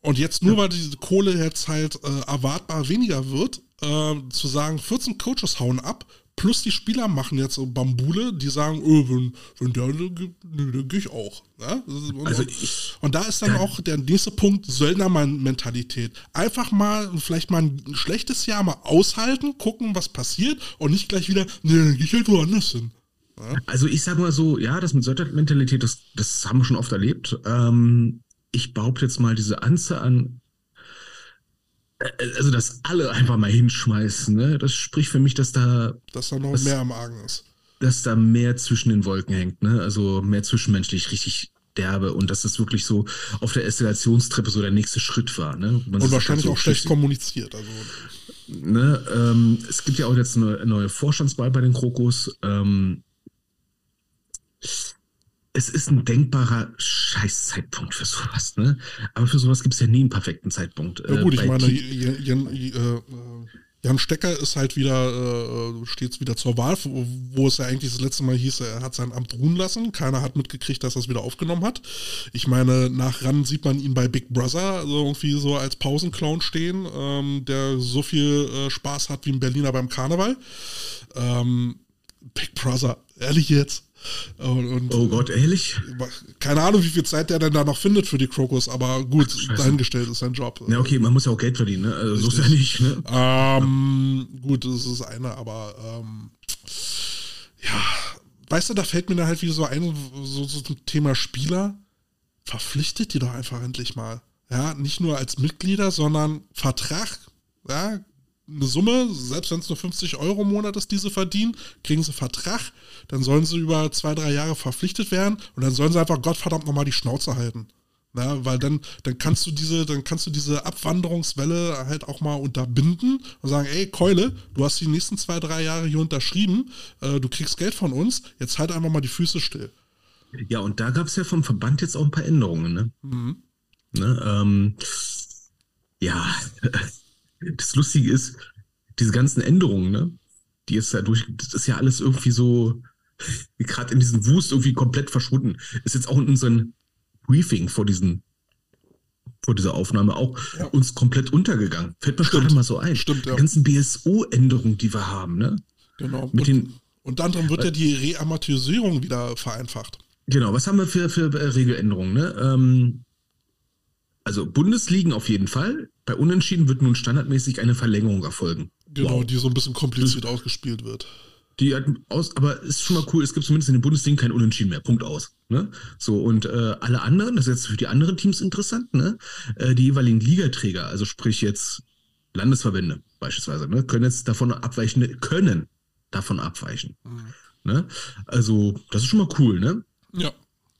Und jetzt nur, weil diese Kohle jetzt halt äh, erwartbar weniger wird, äh, zu sagen, 14 Coaches hauen ab, plus die Spieler machen jetzt so Bambule, die sagen, oh, wenn, wenn der ne, dann gehe ich auch. Ne? Und, also ich, und da ist dann auch der nächste Punkt, Söldnermann-Mentalität. Einfach mal, vielleicht mal ein schlechtes Jahr mal aushalten, gucken, was passiert und nicht gleich wieder, ne, dann gehe ich halt woanders hin. Ja? Also ich sag mal so, ja, das mit Söldnermentalität, das, das haben wir schon oft erlebt. Ähm, ich behaupte jetzt mal, diese Anzahl an, äh, also dass alle einfach mal hinschmeißen, ne? das spricht für mich, dass da. Dass da noch dass, mehr am Argen ist. Dass da mehr zwischen den Wolken hängt, ne? Also mehr zwischenmenschlich richtig derbe und dass das wirklich so auf der Eskalationstreppe so der nächste Schritt war. Ne? Und wahrscheinlich so auch schlecht kommuniziert. Also. Ne, ähm, es gibt ja auch jetzt eine neue Vorstandswahl bei den Krokos. Ähm, es ist ein denkbarer Scheißzeitpunkt für sowas, ne? Aber für sowas gibt es ja nie einen perfekten Zeitpunkt. Ja gut, äh, ich meine, Jan, Jan, äh, Jan, Stecker ist halt wieder, äh, steht wieder zur Wahl, wo es ja eigentlich das letzte Mal hieß, er hat sein Amt ruhen lassen. Keiner hat mitgekriegt, dass er es wieder aufgenommen hat. Ich meine, nach Ran sieht man ihn bei Big Brother also irgendwie so als Pausenclown stehen, ähm, der so viel äh, Spaß hat wie ein Berliner beim Karneval. Ähm, Big Brother, ehrlich jetzt? Und, und, oh Gott, ehrlich? Keine Ahnung, wie viel Zeit der denn da noch findet für die Krokos, aber gut, Ach, dahingestellt ist sein Job. Ja, okay, man muss ja auch Geld verdienen, ne? Also, so ist ja nicht, ne? Ähm, gut, das ist eine, aber ähm, ja, weißt du, da fällt mir dann halt wieder so ein, so, so ein Thema Spieler. Verpflichtet die doch einfach endlich mal. Ja, nicht nur als Mitglieder, sondern Vertrag. Ja, eine Summe, selbst wenn es nur 50 Euro im Monat ist, die sie verdienen, kriegen sie Vertrag, dann sollen sie über zwei, drei Jahre verpflichtet werden und dann sollen sie einfach Gottverdammt nochmal die Schnauze halten. Na, weil dann, dann kannst du diese, dann kannst du diese Abwanderungswelle halt auch mal unterbinden und sagen, ey, Keule, du hast die nächsten zwei, drei Jahre hier unterschrieben, äh, du kriegst Geld von uns, jetzt halt einfach mal die Füße still. Ja, und da gab es ja vom Verband jetzt auch ein paar Änderungen, ne? Mhm. ne ähm, ja, das Lustige ist, diese ganzen Änderungen, ne, die ist ja durch, das ist ja alles irgendwie so, gerade in diesem Wust irgendwie komplett verschwunden. Ist jetzt auch in unserem Briefing vor diesen vor dieser Aufnahme auch ja. uns komplett untergegangen. Fällt mir gerade mal so ein. Stimmt, ja. Die ganzen BSO-Änderungen, die wir haben, ne? Genau. Mit und, den, und anderem wird ja die Reamortisierung wieder vereinfacht. Genau, was haben wir für, für Regeländerungen, ne? Ähm, also Bundesligen auf jeden Fall. Bei Unentschieden wird nun standardmäßig eine Verlängerung erfolgen. Genau, wow. die so ein bisschen kompliziert ausgespielt wird. Die hat aus, aber ist schon mal cool, es gibt zumindest in den Bundesligen kein Unentschieden mehr. Punkt aus. Ne? So, und äh, alle anderen, das ist jetzt für die anderen Teams interessant, ne? Äh, die jeweiligen Ligaträger, also sprich jetzt Landesverbände beispielsweise, ne, können jetzt davon abweichen, können davon abweichen. Mhm. Ne? Also, das ist schon mal cool, ne? Ja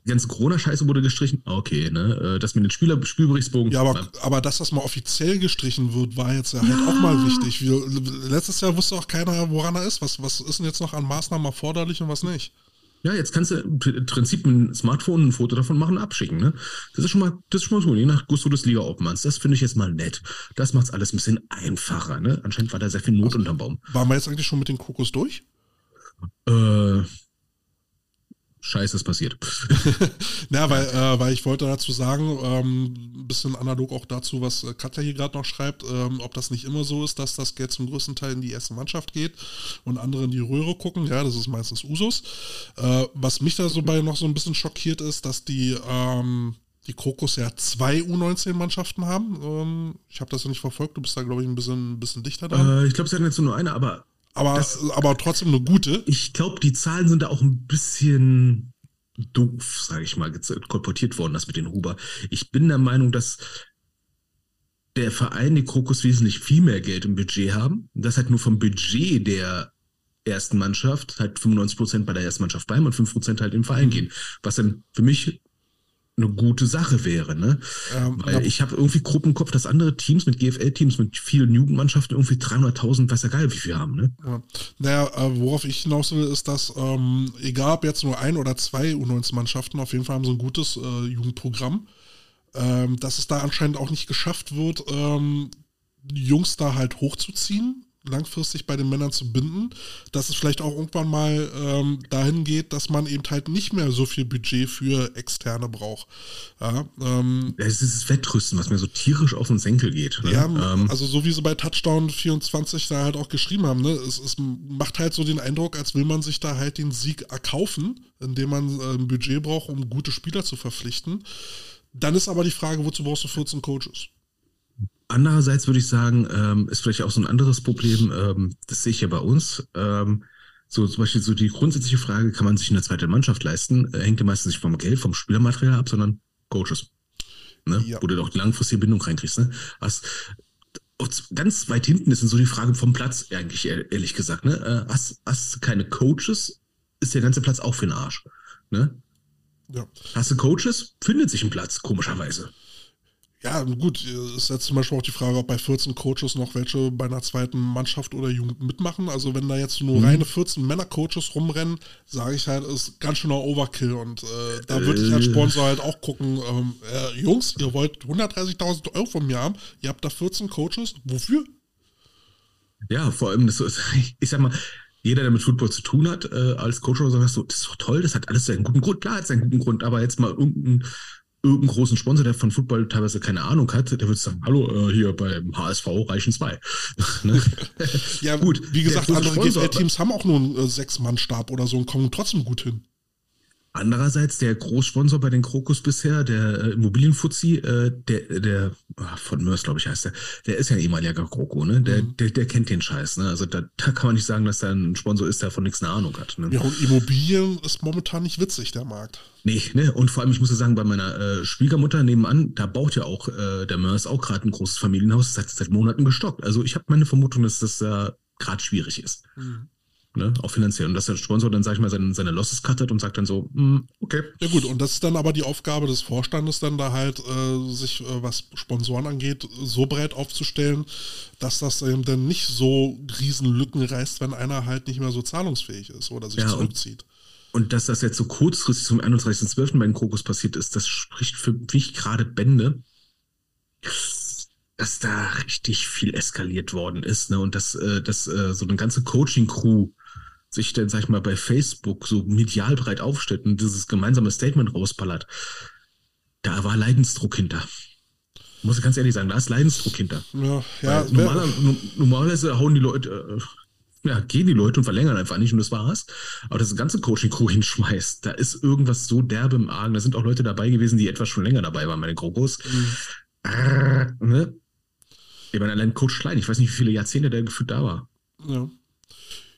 die ganze Corona-Scheiße wurde gestrichen. Okay, ne? Äh, das mit den Spieler Spielberichtsbogen. Ja, aber, aber dass das mal offiziell gestrichen wird, war jetzt ja, halt auch mal wichtig. Wir, letztes Jahr wusste auch keiner, woran er ist. Was, was ist denn jetzt noch an Maßnahmen erforderlich und was nicht? Ja, jetzt kannst du im Prinzip mit dem Smartphone ein Foto davon machen abschicken. Ne? Das ist schon mal, das ist schon mal so, je nach Gusto des Liga Openmanns. Das finde ich jetzt mal nett. Das macht es alles ein bisschen einfacher. Ne? Anscheinend war da sehr viel Not also, unterm Baum. Waren wir jetzt eigentlich schon mit den Kokos durch? Äh, Scheiße ist passiert. ja, weil, äh, weil ich wollte dazu sagen, ähm, ein bisschen analog auch dazu, was äh, Katja hier gerade noch schreibt, ähm, ob das nicht immer so ist, dass das Geld zum größten Teil in die erste Mannschaft geht und andere in die Röhre gucken. Ja, das ist meistens Usus. Äh, was mich da so bei noch so ein bisschen schockiert ist, dass die, ähm, die Krokus ja zwei U19-Mannschaften haben. Ähm, ich habe das ja nicht verfolgt, du bist da, glaube ich, ein bisschen, ein bisschen dichter dran. Äh, ich glaube, sie hatten jetzt nur eine, aber aber, das, aber trotzdem eine gute. Ich glaube, die Zahlen sind da auch ein bisschen doof, sage ich mal, kolportiert worden, das mit den Huber. Ich bin der Meinung, dass der Verein, die Krokus, wesentlich viel mehr Geld im Budget haben. Das halt nur vom Budget der ersten Mannschaft halt 95 Prozent bei der ersten Mannschaft bleiben und 5 Prozent halt im Verein gehen. Was dann für mich eine gute Sache wäre. Ne? Ähm, Weil ich habe irgendwie grob im Kopf, dass andere Teams mit GFL-Teams, mit vielen Jugendmannschaften irgendwie 300.000, weiß ja geil, wie viel haben. Ne? Ja. Naja, äh, worauf ich hinaus will, ist, dass ähm, egal ob jetzt nur ein oder zwei U19-Mannschaften, auf jeden Fall haben so ein gutes äh, Jugendprogramm, ähm, dass es da anscheinend auch nicht geschafft wird, ähm, Jungs da halt hochzuziehen langfristig bei den Männern zu binden, dass es vielleicht auch irgendwann mal ähm, dahin geht, dass man eben halt nicht mehr so viel Budget für Externe braucht. Ja, ähm, es ist das Wettrüsten, was mir so tierisch auf den Senkel geht. Ne? Ja, ähm, also so wie sie bei Touchdown 24 da halt auch geschrieben haben, ne? es, es macht halt so den Eindruck, als will man sich da halt den Sieg erkaufen, indem man äh, ein Budget braucht, um gute Spieler zu verpflichten. Dann ist aber die Frage, wozu brauchst du 14 Coaches? Andererseits würde ich sagen, ähm, ist vielleicht auch so ein anderes Problem, ähm, das sehe ich ja bei uns. Ähm, so zum Beispiel so die grundsätzliche Frage, kann man sich eine zweite Mannschaft leisten, äh, hängt ja meistens nicht vom Geld, vom Spielermaterial ab, sondern Coaches. Ne? Ja. Wo du doch die langfristige Bindung reinkriegst. Ne? Was, ganz weit hinten ist so die Frage vom Platz, eigentlich ehrlich gesagt. Ne? Äh, hast, hast keine Coaches, ist der ganze Platz auch für den Arsch. Ne? Ja. Hast du Coaches, findet sich ein Platz, komischerweise. Ja, gut, ist jetzt zum Beispiel auch die Frage, ob bei 14 Coaches noch welche bei einer zweiten Mannschaft oder Jugend mitmachen. Also wenn da jetzt nur mhm. reine 14 Männer-Coaches rumrennen, sage ich halt, ist ganz schöner Overkill. Und äh, da würde ich als äh. Sponsor halt auch gucken, ähm, äh, Jungs, ihr wollt 130.000 Euro von mir haben, ihr habt da 14 Coaches, wofür? Ja, vor allem, das ist, ich sag mal, jeder, der mit Football zu tun hat, äh, als Coach oder so, das ist doch toll, das hat alles seinen guten Grund. Klar, hat seinen guten Grund, aber jetzt mal irgendein irgendeinen großen Sponsor, der von Football teilweise keine Ahnung hat, der würde sagen, hallo, äh, hier beim HSV reichen zwei. ne? ja, gut. Wie gesagt, andere GFL-Teams haben auch nur einen äh, Sechs-Mann-Stab oder so und kommen trotzdem gut hin. Andererseits der Großsponsor bei den Krokus bisher, der äh, Immobilienfuzzi, äh, der, der ach, von Mörs, glaube ich, heißt der, der ist ja ein ehemaliger Kroko, ne? Der, mhm. der, der kennt den Scheiß, ne? Also da, da kann man nicht sagen, dass da ein Sponsor ist, der von nichts eine Ahnung hat. Ne? Ja, und Immobilien ist momentan nicht witzig, der Markt. Nee, ne? Und vor allem, ich muss ja sagen, bei meiner äh, Schwiegermutter nebenan, da baut ja auch äh, der Mörs auch gerade ein großes Familienhaus, das hat seit Monaten gestockt. Also ich habe meine Vermutung, dass das äh, gerade schwierig ist. Mhm. Ne, auch finanziell. Und dass der Sponsor dann, sag ich mal, seine, seine Losses cuttet und sagt dann so, mm, okay. Ja gut, und das ist dann aber die Aufgabe des Vorstandes dann da halt, äh, sich, äh, was Sponsoren angeht, so breit aufzustellen, dass das eben dann nicht so Riesenlücken reißt, wenn einer halt nicht mehr so zahlungsfähig ist oder sich ja, zurückzieht. Und, und dass das jetzt so kurzfristig zum 31.12. bei den Krokus passiert ist, das spricht für mich gerade Bände dass da richtig viel eskaliert worden ist, ne? Und dass, äh, dass äh, so eine ganze Coaching-Crew sich dann, sag ich mal, bei Facebook so medial breit aufstellt und dieses gemeinsame Statement rausballert, da war Leidensdruck hinter. Muss ich ganz ehrlich sagen, da ist Leidensdruck hinter. Ja, ja, normaler, normalerweise hauen die Leute, äh, ja, gehen die Leute und verlängern einfach nicht und das war's. Aber das ganze Coaching-Crew hinschmeißt, da ist irgendwas so derbe im Argen. Da sind auch Leute dabei gewesen, die etwas schon länger dabei waren bei den Krokos. Mhm. Äh, ne? Ich meine, allein Coach Klein, ich weiß nicht, wie viele Jahrzehnte der gefühlt da war. Ja.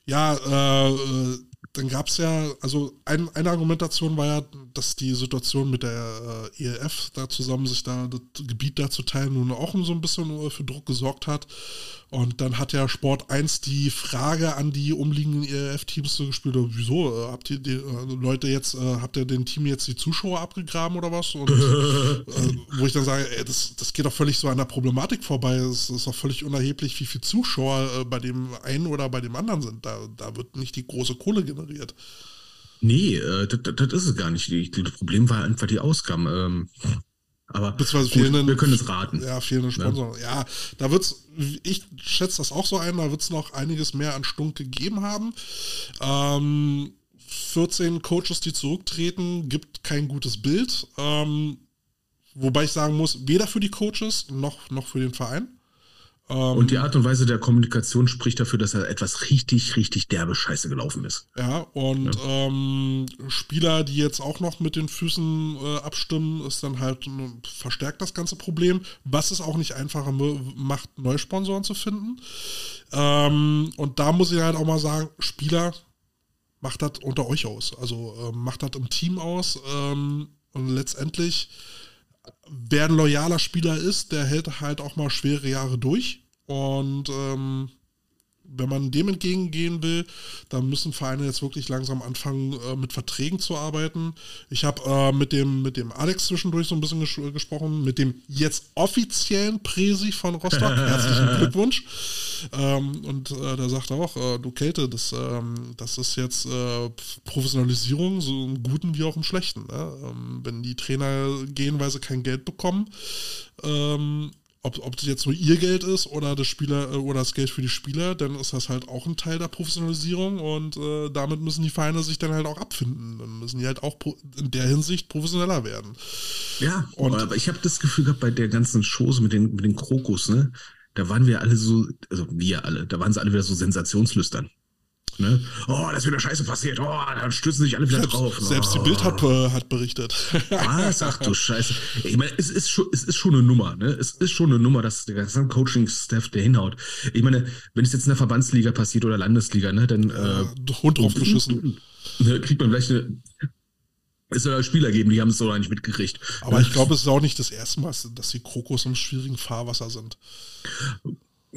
Ja, äh, dann gab es ja, also ein, eine Argumentation war ja, dass die Situation mit der äh, ELF da zusammen sich da das Gebiet da zu teilen nun auch so ein bisschen äh, für Druck gesorgt hat. Und dann hat ja Sport 1 die Frage an die umliegenden ELF-Teams so gespielt, wieso, äh, habt ihr die äh, Leute jetzt, äh, habt ihr den Team jetzt die Zuschauer abgegraben oder was? Und äh, wo ich dann sage, ey, das, das geht doch völlig so an der Problematik vorbei. Es ist doch völlig unerheblich, wie viele Zuschauer äh, bei dem einen oder bei dem anderen sind. Da, da wird nicht die große Kohle generiert. Nee, äh, das, ist es gar nicht. Das Problem war einfach die Ausgaben. Ähm, aber Beziehungsweise fehlenden, wir können es raten. Ja, fehlende Sponsoren. Ja, ja da wird's, ich schätze das auch so ein, da wird es noch einiges mehr an Stunk gegeben haben. Ähm, 14 Coaches, die zurücktreten, gibt kein gutes Bild. Ähm, wobei ich sagen muss, weder für die Coaches noch, noch für den Verein. Ähm, und die Art und Weise der Kommunikation spricht dafür, dass da etwas richtig, richtig derbe Scheiße gelaufen ist. Ja, und ja. Ähm, Spieler, die jetzt auch noch mit den Füßen äh, abstimmen, ist dann halt verstärkt das ganze Problem, was es auch nicht einfacher macht, neue Sponsoren zu finden. Ähm, und da muss ich halt auch mal sagen, Spieler, macht das unter euch aus. Also äh, macht das im Team aus. Ähm, und letztendlich wer ein loyaler Spieler ist, der hält halt auch mal schwere Jahre durch. Und ähm, wenn man dem entgegengehen will, dann müssen Vereine jetzt wirklich langsam anfangen, äh, mit Verträgen zu arbeiten. Ich habe äh, mit, dem, mit dem Alex zwischendurch so ein bisschen ges gesprochen, mit dem jetzt offiziellen Präsi von Rostock. Herzlichen Glückwunsch. Ähm, und äh, der sagt auch, äh, du Kälte, das, ähm, das ist jetzt äh, Professionalisierung, so im Guten wie auch im Schlechten. Ne? Ähm, wenn die Trainer gehen, weil sie kein Geld bekommen, ähm, ob, ob das jetzt nur ihr Geld ist oder das Spieler äh, oder das Geld für die Spieler, dann ist das halt auch ein Teil der Professionalisierung und äh, damit müssen die Vereine sich dann halt auch abfinden. Dann müssen die halt auch in der Hinsicht professioneller werden. Ja, und aber ich habe das Gefühl gehabt bei der ganzen Chose mit den, mit den Krokus, ne? Da waren wir alle so, also wir alle, da waren sie alle wieder so sensationslüstern. Ne? Oh, das ist wieder scheiße passiert. Oh, dann stürzen sich alle wieder selbst, drauf. Selbst die Bild hat, äh, hat berichtet. Was? Ach du Scheiße. Ich meine, es ist schon, es ist schon eine Nummer, ne? Es ist schon eine Nummer, dass der ganze Coaching-Staff der hinhaut. Ich meine, wenn es jetzt in der Verbandsliga passiert oder Landesliga, ne, dann äh, Hund drauf geschissen. Ne, kriegt man vielleicht eine es soll ja Spieler geben, die haben es so nicht mitgekriegt. Aber ich glaube, es ist auch nicht das erste Mal, dass die Krokos im schwierigen Fahrwasser sind.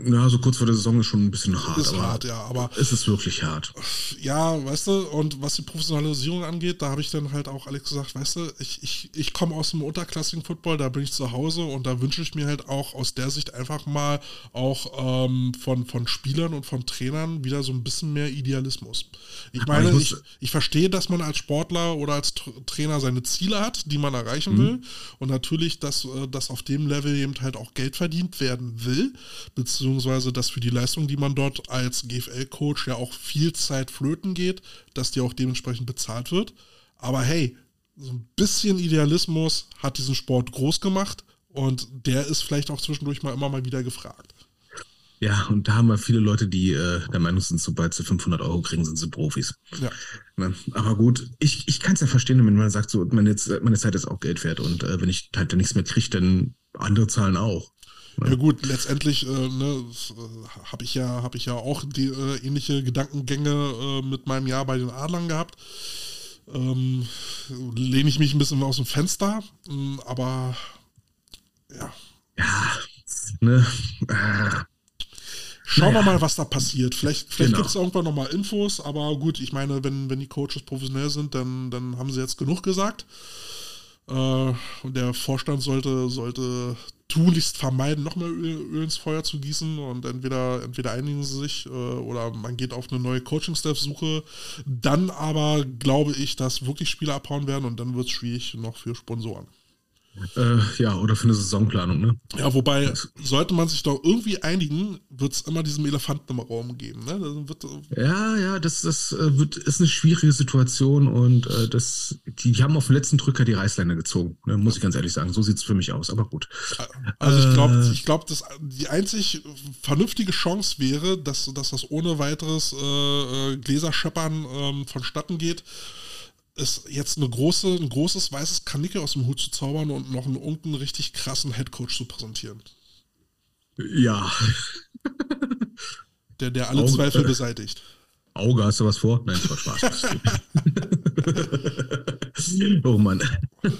Ja, so kurz vor der Saison ist schon ein bisschen hart. Ist hart, ja, aber. Es ist wirklich hart. Ja, weißt du, und was die Professionalisierung angeht, da habe ich dann halt auch Alex gesagt, weißt du, ich, ich, ich komme aus dem unterklassigen Football, da bin ich zu Hause und da wünsche ich mir halt auch aus der Sicht einfach mal auch ähm, von, von Spielern und von Trainern wieder so ein bisschen mehr Idealismus. Ich meine, ich, ich, verstehe, dass man als Sportler oder als Trainer seine Ziele hat, die man erreichen mhm. will und natürlich, dass, äh, dass auf dem Level eben halt auch Geld verdient werden will, beziehungsweise beziehungsweise dass für die Leistung, die man dort als GFL-Coach ja auch viel Zeit flöten geht, dass die auch dementsprechend bezahlt wird. Aber hey, so ein bisschen Idealismus hat diesen Sport groß gemacht und der ist vielleicht auch zwischendurch mal immer mal wieder gefragt. Ja, und da haben wir viele Leute, die äh, der Meinung sind, sobald sie 500 Euro kriegen, sind sie Profis. Ja. Ne? Aber gut, ich, ich kann es ja verstehen, wenn man sagt, so meine, meine Zeit ist auch Geld wert und äh, wenn ich halt nichts mehr kriege, dann andere zahlen auch. Ja gut, letztendlich äh, ne, äh, habe ich ja habe ich ja auch die äh, ähnliche Gedankengänge äh, mit meinem Jahr bei den Adlern gehabt. Ähm, lehne ich mich ein bisschen aus dem Fenster, ähm, aber ja. Ja, ne. Äh. Schauen naja. wir mal, was da passiert. Vielleicht, vielleicht genau. gibt es irgendwann nochmal Infos, aber gut, ich meine, wenn, wenn die Coaches professionell sind, dann, dann haben sie jetzt genug gesagt. Äh, und der Vorstand sollte, sollte tunlichst vermeiden, noch mehr Öl, Öl, ins Feuer zu gießen und entweder, entweder einigen sie sich äh, oder man geht auf eine neue Coaching-Staff-Suche. Dann aber glaube ich, dass wirklich Spieler abhauen werden und dann wird es schwierig noch für Sponsoren. Äh, ja, oder für eine Saisonplanung, ne? Ja, wobei, sollte man sich doch irgendwie einigen, wird es immer diesen Elefanten im Raum geben, ne? Wird, ja, ja, das, das äh, wird, ist eine schwierige Situation und äh, das, die, die, haben auf den letzten Drücker die Reißleine gezogen, ne? muss ich ganz ehrlich sagen. So sieht es für mich aus, aber gut. Also ich glaube, äh, ich glaub, dass die einzig vernünftige Chance wäre, dass, dass das ohne weiteres äh, äh Gläserscheppern ähm, vonstatten geht ist jetzt eine große, ein großes weißes Kanicke aus dem Hut zu zaubern und noch einen irgendeinen richtig krassen Headcoach zu präsentieren. Ja. der, der alle Augen, Zweifel beseitigt. Auge, hast du was vor? Nein, das war Spaß. oh Mann.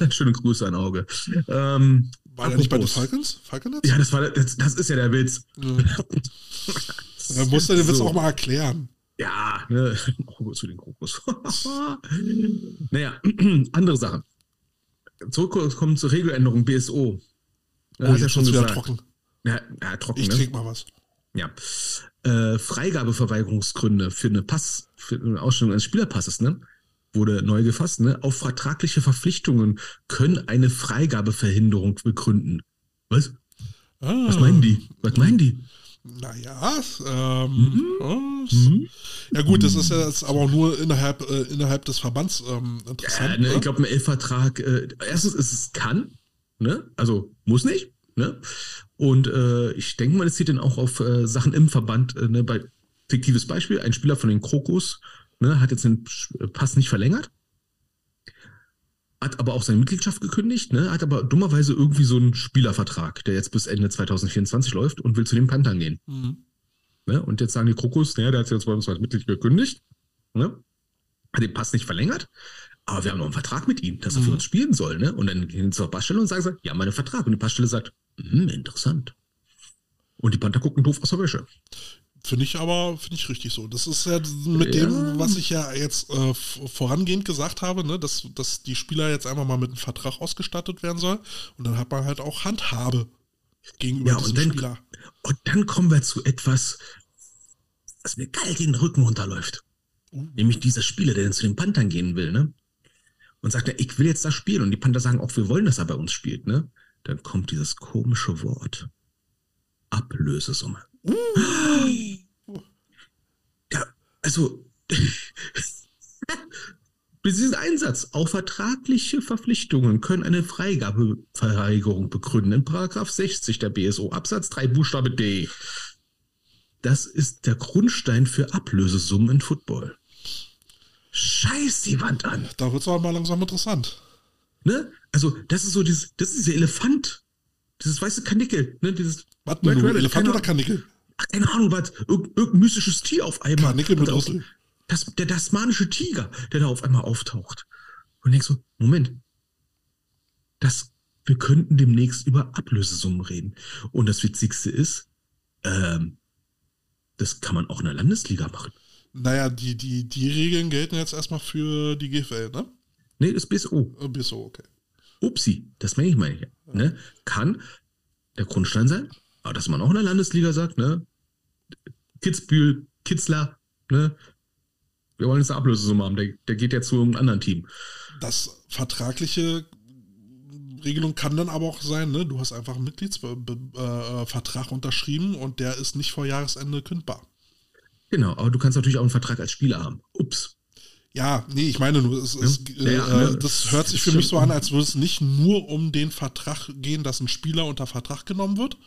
Schöne Grüße an Auge. Ähm, war der nicht bei den Falcons? Falcons? Ja, das, war, das, das ist ja der Witz. Ja. Da musst du den Witz so. auch mal erklären. Ja, ne? Auge zu den Krokus. naja, andere Sache. Zurückkommen zur Regeländerung BSO. Oh, hat ja schon wieder trocken. Ja, ja trocken. Ich ne? trinke mal was. Ja. Äh, Freigabeverweigerungsgründe für eine Pass, für eine Ausstellung eines Spielerpasses, ne? Wurde neu gefasst, ne? Auf vertragliche Verpflichtungen können eine Freigabeverhinderung begründen. Was? Ah. Was meinen die? Was meinen die? Naja, ähm, mhm. mhm. ja gut, das ist ja jetzt aber nur innerhalb, äh, innerhalb des Verbands ähm, interessant. Ja, ne, ich glaube, ein Elfvertrag, äh, erstens ist es kann, ne? also muss nicht. Ne? Und äh, ich denke mal, es zieht dann auch auf äh, Sachen im Verband. Äh, ne? Bei fiktives Beispiel, ein Spieler von den Krokus ne, hat jetzt den Pass nicht verlängert hat aber auch seine Mitgliedschaft gekündigt, ne? hat aber dummerweise irgendwie so einen Spielervertrag, der jetzt bis Ende 2024 läuft und will zu den Panthern gehen. Mhm. Ne? Und jetzt sagen die Krokus, naja, der hat jetzt bei uns als Mitglied gekündigt, ne? hat den Pass nicht verlängert, aber wir haben noch einen Vertrag mit ihm, dass er mhm. für uns spielen soll. Ne? Und dann gehen sie zur Passstelle und sagen sie, ja, mein Vertrag. Und die Passstelle sagt, hm, interessant. Und die Panther gucken doof aus der Wäsche. Finde ich aber, finde ich richtig so. Das ist ja mit ja. dem, was ich ja jetzt äh, vorangehend gesagt habe, ne, dass, dass die Spieler jetzt einfach mal mit einem Vertrag ausgestattet werden soll. Und dann hat man halt auch Handhabe gegenüber ja, diesem und dann, Spieler. Und dann kommen wir zu etwas, was mir kalt den Rücken runterläuft. Uh. Nämlich dieser Spieler, der dann zu den Panthern gehen will, ne? Und sagt, ja, ich will jetzt das spielen. Und die Panther sagen auch, wir wollen, dass er bei uns spielt, ne? Dann kommt dieses komische Wort. Ablösesumme. Ja, also bis diesen Einsatz. Auch vertragliche Verpflichtungen können eine Freigabeverweigerung begründen. In Paragraph 60 der BSO Absatz 3 Buchstabe D. Das ist der Grundstein für Ablösesummen in Football. Scheiß die Wand an. Da wird es aber mal langsam interessant. Ne? Also, das ist so dieses, das ist dieser Elefant. Dieses weiße Kanickel, ne? Dieses was, Red Rabbit, Elefant oder Kanickel? Ach, keine Ahnung, was. Irg irgendein mystisches Tier auf einmal. Kanickel mit Rüssel. Das, der tasmanische Tiger, der da auf einmal auftaucht. Und denkst so, Moment. Das, wir könnten demnächst über Ablösesummen reden. Und das Witzigste ist, ähm, das kann man auch in der Landesliga machen. Naja, die, die, die Regeln gelten jetzt erstmal für die GFL, ne? Nee, das BSO. Äh, BSO, okay. Upsi, das meine ich mal. Ja. Ne? Kann der Grundstein sein, aber dass man auch in der Landesliga sagt, ne, Kitzbühel, Kitzler, ne, wir wollen jetzt eine Ablösesumme haben, der, der geht ja zu einem anderen Team. Das vertragliche Regelung kann dann aber auch sein, ne? Du hast einfach einen Mitgliedsvertrag äh, unterschrieben und der ist nicht vor Jahresende kündbar. Genau, aber du kannst natürlich auch einen Vertrag als Spieler haben. Ups. Ja, nee, ich meine nur, es, es, ja, ja, äh, das hört sich für mich so an, als würde es nicht nur um den Vertrag gehen, dass ein Spieler unter Vertrag genommen wird,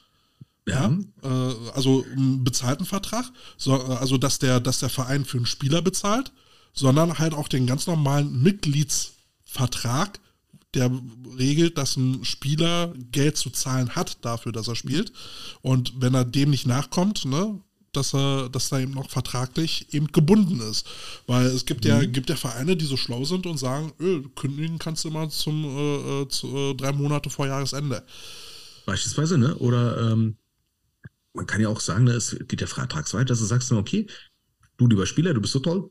ja, äh, also einen bezahlten Vertrag, so, also dass der, dass der Verein für einen Spieler bezahlt, sondern halt auch den ganz normalen Mitgliedsvertrag, der regelt, dass ein Spieler Geld zu zahlen hat dafür, dass er spielt. Und wenn er dem nicht nachkommt, ne, dass er, dass er eben noch vertraglich eben gebunden ist. Weil es gibt mhm. ja, gibt ja Vereine, die so schlau sind und sagen, öh, kündigen kannst du mal zum äh, äh zu, äh, drei Monate vor Jahresende. Beispielsweise, ne? Oder ähm, man kann ja auch sagen, ne, es geht ja vertragsweit, dass du sagst, okay, du lieber Spieler, du bist so toll.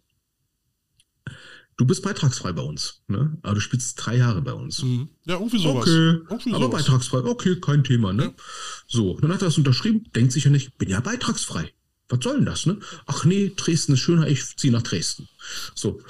Du bist beitragsfrei bei uns, ne? Aber du spielst drei Jahre bei uns. Mhm. Ja, irgendwie sowas. Okay, irgendwie aber sowas. beitragsfrei, okay, kein Thema, ne? Ja. So, dann hat er das unterschrieben, denkt sich ja nicht, bin ja beitragsfrei. Was soll denn das, ne? Ach nee, Dresden ist schöner, ich ziehe nach Dresden. So.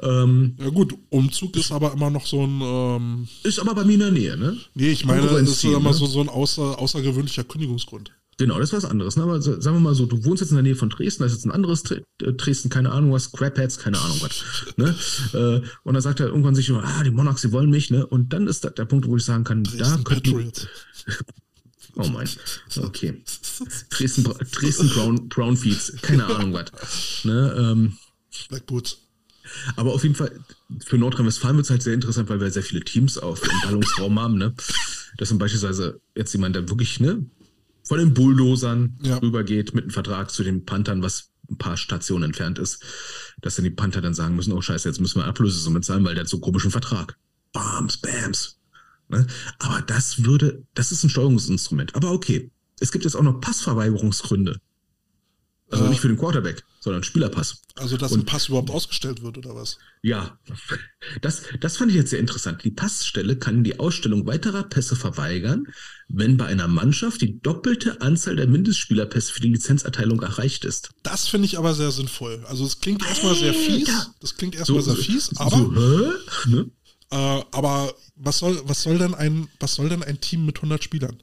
Ähm, ja gut, Umzug ist aber immer noch so ein... Ähm, ist aber bei mir in der Nähe, ne? Nee, ich meine, das ist immer ne? so, so ein außer, außergewöhnlicher Kündigungsgrund. Genau, das ist was anderes. Ne? Aber sagen wir mal so, du wohnst jetzt in der Nähe von Dresden, da ist jetzt ein anderes äh, Dresden, keine Ahnung was, Crapheads, keine Ahnung was. Ne? Äh, und dann sagt er irgendwann sich, ah, die Monarchs, die wollen mich, ne? Und dann ist der Punkt, wo ich sagen kann, Dresden da könnten. Oh mein, okay. Dresden, Dresden Brown, Brownfields, keine Ahnung was. Ne? Ähm, Black Boots. Aber auf jeden Fall, für Nordrhein-Westfalen wird es halt sehr interessant, weil wir sehr viele Teams auf dem Ballungsraum haben, ne? Das sind beispielsweise jetzt jemand, der wirklich, ne, von den Bulldozern ja. rübergeht mit einem Vertrag zu den Panthern, was ein paar Stationen entfernt ist, dass dann die Panther dann sagen müssen, oh scheiße, jetzt müssen wir Ablösesumme zahlen, weil der hat so komischen Vertrag. Bams, Bams. Ne? Aber das würde, das ist ein Steuerungsinstrument. Aber okay, es gibt jetzt auch noch Passverweigerungsgründe. Also nicht für den Quarterback, sondern Spielerpass. Also, dass und, ein Pass überhaupt ausgestellt wird, oder was? Ja, das, das fand ich jetzt sehr interessant. Die Passstelle kann die Ausstellung weiterer Pässe verweigern, wenn bei einer Mannschaft die doppelte Anzahl der Mindestspielerpässe für die Lizenzerteilung erreicht ist. Das finde ich aber sehr sinnvoll. Also, es klingt erstmal sehr fies. Das klingt erstmal so, sehr fies, aber. So, ne? äh, aber was soll, was, soll denn ein, was soll denn ein Team mit 100 Spielern?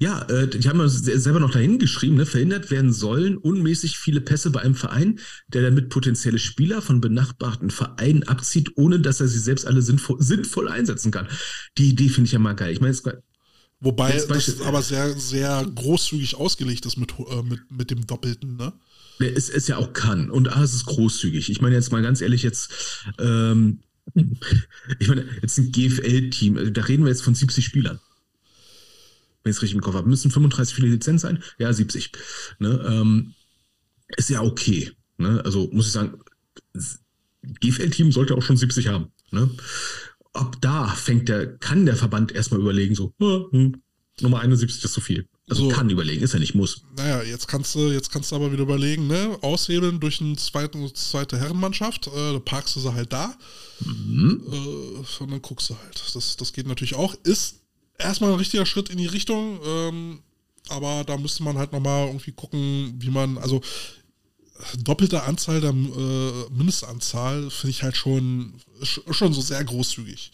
Ja, äh, die haben selber noch dahin geschrieben, ne, verhindert werden sollen unmäßig viele Pässe bei einem Verein, der damit potenzielle Spieler von benachbarten Vereinen abzieht, ohne dass er sie selbst alle sinnvoll, sinnvoll einsetzen kann. Die Idee finde ich ja mal geil. Ich meine, Wobei das aber sehr, sehr großzügig ausgelegt ist mit, äh, mit, mit dem Doppelten, ne? Es, es ja auch kann. Und A, es ist großzügig. Ich meine jetzt mal ganz ehrlich, jetzt, ähm, ich meine, jetzt ein GFL-Team, also da reden wir jetzt von 70 Spielern wenn ich es richtig im Kopf habe. Müssen 35 viele Lizenz sein? Ja, 70. Ne, ähm, ist ja okay. Ne? Also muss ich sagen, GFL-Team sollte auch schon 70 haben. Ne? Ab da fängt der, kann der Verband erstmal überlegen, so, hm, Nummer 71 ist zu viel. Also so, kann überlegen, ist ja nicht muss. Naja, jetzt kannst du, jetzt kannst du aber wieder überlegen, ne? Aushebeln durch eine zweite, zweite Herrenmannschaft, äh, da parkst du sie halt da. Mhm. Äh, und dann guckst du halt. Das, das geht natürlich auch. Ist erstmal ein richtiger Schritt in die Richtung, ähm, aber da müsste man halt nochmal irgendwie gucken, wie man, also doppelte Anzahl der äh, Mindestanzahl finde ich halt schon, schon so sehr großzügig.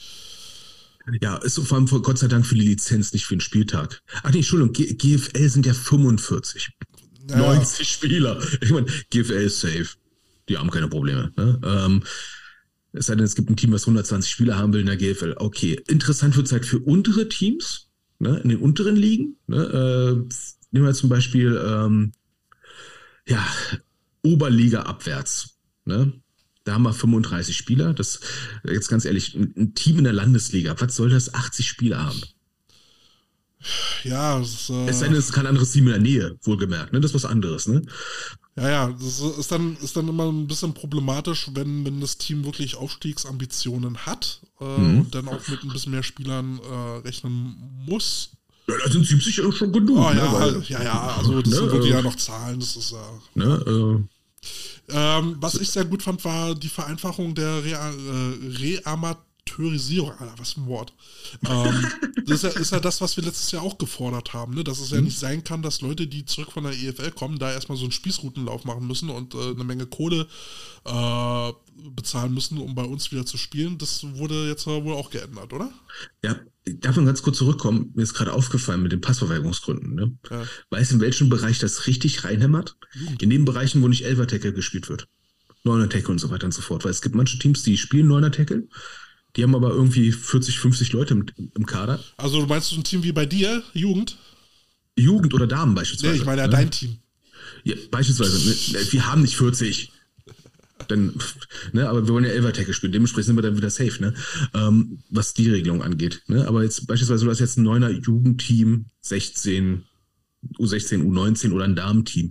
Ja, ist vor allem Gott sei Dank für die Lizenz, nicht für den Spieltag. Ach nee, Entschuldigung, G GFL sind ja 45. Ja. 90 Spieler. Ich meine, GFL ist safe. Die haben keine Probleme. Ne? Ähm, es sei denn, es gibt ein Team, was 120 Spieler haben will in der GFL. Okay, interessant wird es halt für untere Teams, ne, in den unteren Ligen. Ne, äh, nehmen wir zum Beispiel ähm, ja, Oberliga abwärts. Ne? Da haben wir 35 Spieler. Das, jetzt ganz ehrlich, ein, Team in der Landesliga, was soll das 80 Spieler haben? Ja, es, äh, es sei denn, es ist kein anderes Team in der Nähe, wohlgemerkt. Ne? Das ist was anderes. Ne? Ja, ja, das ist dann, ist dann immer ein bisschen problematisch, wenn, wenn das Team wirklich Aufstiegsambitionen hat äh, mhm. und dann auch mit ein bisschen mehr Spielern äh, rechnen muss. Ja, da sind 70 ja schon genug. Oh, ne, ja, weil, ja, ja, also das ne, sind wirklich äh, ja noch Zahlen, das ist ja. Ne, äh, ähm, was ich sehr gut fand, war die Vereinfachung der Re äh, Reamat Amateurisierung, Alter, was für ein Wort. Ähm, das ist ja, ist ja, das, was wir letztes Jahr auch gefordert haben, ne? dass es ja mhm. nicht sein kann, dass Leute, die zurück von der EFL kommen, da erstmal so einen Spießrutenlauf machen müssen und äh, eine Menge Kohle äh, bezahlen müssen, um bei uns wieder zu spielen. Das wurde jetzt wohl auch geändert, oder? Ja, ich darf man ganz kurz zurückkommen. Mir ist gerade aufgefallen mit den Passverweigerungsgründen. Ne? Ja. Weißt du, in welchem Bereich das richtig reinhämmert? Jugend. In den Bereichen, wo nicht Elfer Tackle gespielt wird. Neuner Tackle und so weiter und so fort. Weil es gibt manche Teams, die spielen Neuner Tackle die haben aber irgendwie 40, 50 Leute im, im Kader. Also du meinst so ein Team wie bei dir, Jugend? Jugend oder Damen beispielsweise. Nee, ich meine ja ne? dein Team. Ja, beispielsweise. Ne, wir haben nicht 40. Dann, ne, aber wir wollen ja Elver-Tackle spielen, dementsprechend sind wir dann wieder safe, ne? Ähm, was die Regelung angeht. Ne? Aber jetzt beispielsweise, du hast jetzt ein neuner Jugendteam, 16, U16, U19 oder ein Damenteam.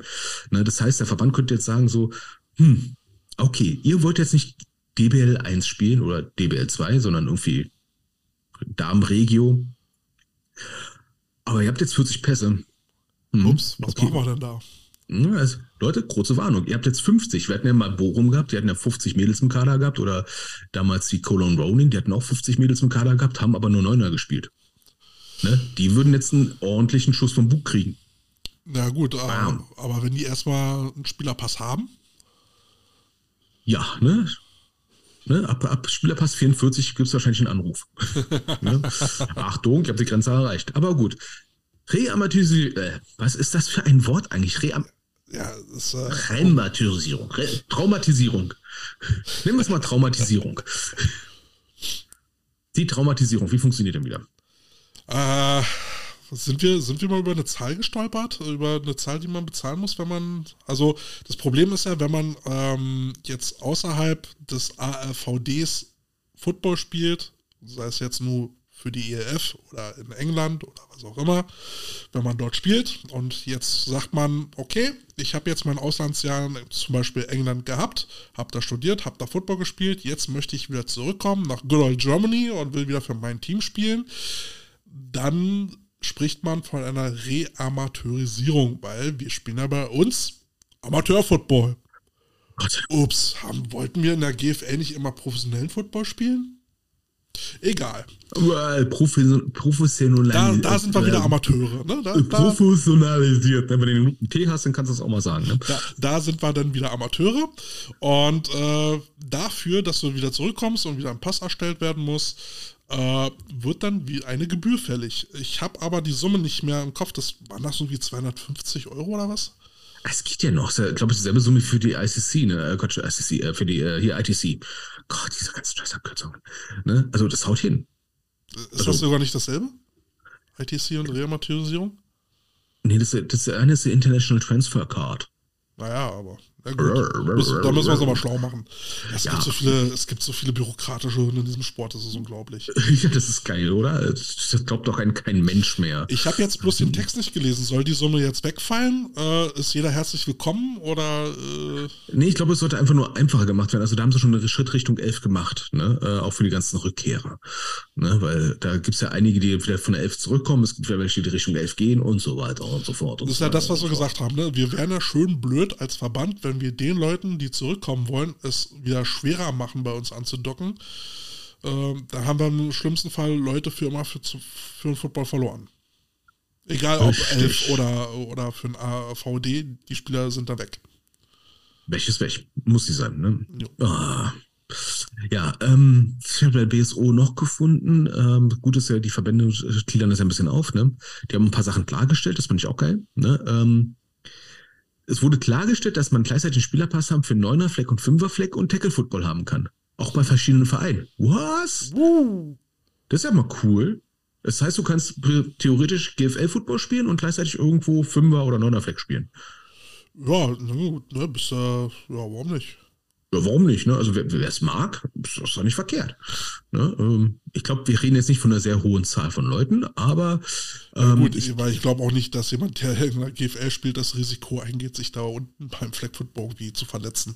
Ne? Das heißt, der Verband könnte jetzt sagen so, hm, okay, ihr wollt jetzt nicht DBL 1 spielen oder DBL 2, sondern irgendwie Darmregio. Aber ihr habt jetzt 40 Pässe. Hm, Ups, was okay. machen wir denn da? Also, Leute, kurze Warnung. Ihr habt jetzt 50. Wir hatten ja mal Bochum gehabt, die hatten ja 50 Mädels im Kader gehabt. Oder damals die Cologne Rowling, die hatten auch 50 Mädels im Kader gehabt, haben aber nur Neuner gespielt. Ne? Die würden jetzt einen ordentlichen Schuss vom Bug kriegen. Na gut, aber, aber wenn die erstmal einen Spielerpass haben? Ja, ne? Ne, ab, ab Spielerpass 44 gibt es wahrscheinlich einen Anruf. ne? Achtung, ich habe die Grenze erreicht. Aber gut. Reamatisierung. Äh, was ist das für ein Wort eigentlich? Ream ja, das, äh, Rematisierung. Re Traumatisierung. Nehmen wir es mal Traumatisierung. Die Traumatisierung, wie funktioniert denn wieder? Äh, sind wir, sind wir mal über eine Zahl gestolpert? Über eine Zahl, die man bezahlen muss, wenn man. Also das Problem ist ja, wenn man ähm, jetzt außerhalb des ARVDs Football spielt, sei es jetzt nur für die ELF oder in England oder was auch immer, wenn man dort spielt. Und jetzt sagt man, okay, ich habe jetzt mein Auslandsjahr zum Beispiel England gehabt, habe da studiert, habe da Football gespielt, jetzt möchte ich wieder zurückkommen nach Good Old Germany und will wieder für mein Team spielen. Dann spricht man von einer Reamateurisierung, weil wir spielen ja bei uns Amateurfootball. Ups, haben, wollten wir in der GFL nicht immer professionellen Football spielen? Egal. Professionalisiert. Da, da sind wir wieder Amateure. Ne? Da, professionalisiert. Wenn du den T hast, dann kannst du das auch mal sagen. Ne? Da, da, sind wir dann wieder Amateure. Und äh, dafür, dass du wieder zurückkommst und wieder ein Pass erstellt werden muss, äh, wird dann wie eine Gebühr fällig. Ich habe aber die Summe nicht mehr im Kopf. Das waren das irgendwie 250 Euro oder was? Es geht ja noch. Ich glaube, es ist dieselbe Summe für die ICC, ne? Äh, Gott, ICC, äh, für die, äh, hier ITC. Gott, diese ganzen Scheißabkürzungen. Ne? Also, das haut hin. Ist also, das sogar nicht dasselbe? ITC und Reamaterisierung? Nee, das, das eine ist die International Transfer Card. Naja, aber ja, da müssen wir uns aber schlau machen. Es, ja. gibt so viele, es gibt so viele bürokratische Hunde in diesem Sport, das ist unglaublich. Ja, das ist geil, oder? Das glaubt doch ein, kein Mensch mehr. Ich habe jetzt bloß den Text nicht gelesen. Soll die Summe jetzt wegfallen? Äh, ist jeder herzlich willkommen oder? Äh nee, ich glaube, es sollte einfach nur einfacher gemacht werden. Also da haben sie schon einen Schritt Richtung 11 gemacht, ne? Äh, auch für die ganzen Rückkehrer. Ne? Weil da gibt es ja einige, die wieder von der 11 zurückkommen. Es gibt ja welche, die Richtung 11 gehen und so weiter und so fort. das ist ja das, was wir gesagt haben. Ne? Wir wären ja schön blöd als Verband, wenn wir den Leuten, die zurückkommen wollen, es wieder schwerer machen, bei uns anzudocken. Ähm, da haben wir im schlimmsten Fall Leute für immer für, für den Football verloren. Egal ob Richtig. 11 oder, oder für ein AVD, die Spieler sind da weg. Welches weg? Muss sie sein, ne? Ah. Ja, ähm, ich habe bei BSO noch gefunden. Ähm, gut ist ja, die Verbände gliedern das ja ein bisschen auf, ne? Die haben ein paar Sachen klargestellt, das fand ich auch geil. Ne? Ähm, es wurde klargestellt, dass man gleichzeitig einen Spielerpass haben für Neuner Fleck und Fünfer Fleck und Tackle Football haben kann. Auch bei verschiedenen Vereinen. Was? Uh. Das ist ja mal cool. Das heißt, du kannst theoretisch GFL Football spielen und gleichzeitig irgendwo Fünfer oder Neuner Fleck spielen. Ja, na gut, ne, bis, äh, ja, warum nicht? Ja, warum nicht? Ne? Also wer es mag, ist doch nicht verkehrt. Ne? Ähm, ich glaube, wir reden jetzt nicht von einer sehr hohen Zahl von Leuten, aber ähm, gut, ich, weil ich glaube auch nicht, dass jemand, der in der GFL spielt, das Risiko eingeht, sich da unten beim Flag Football irgendwie zu verletzen.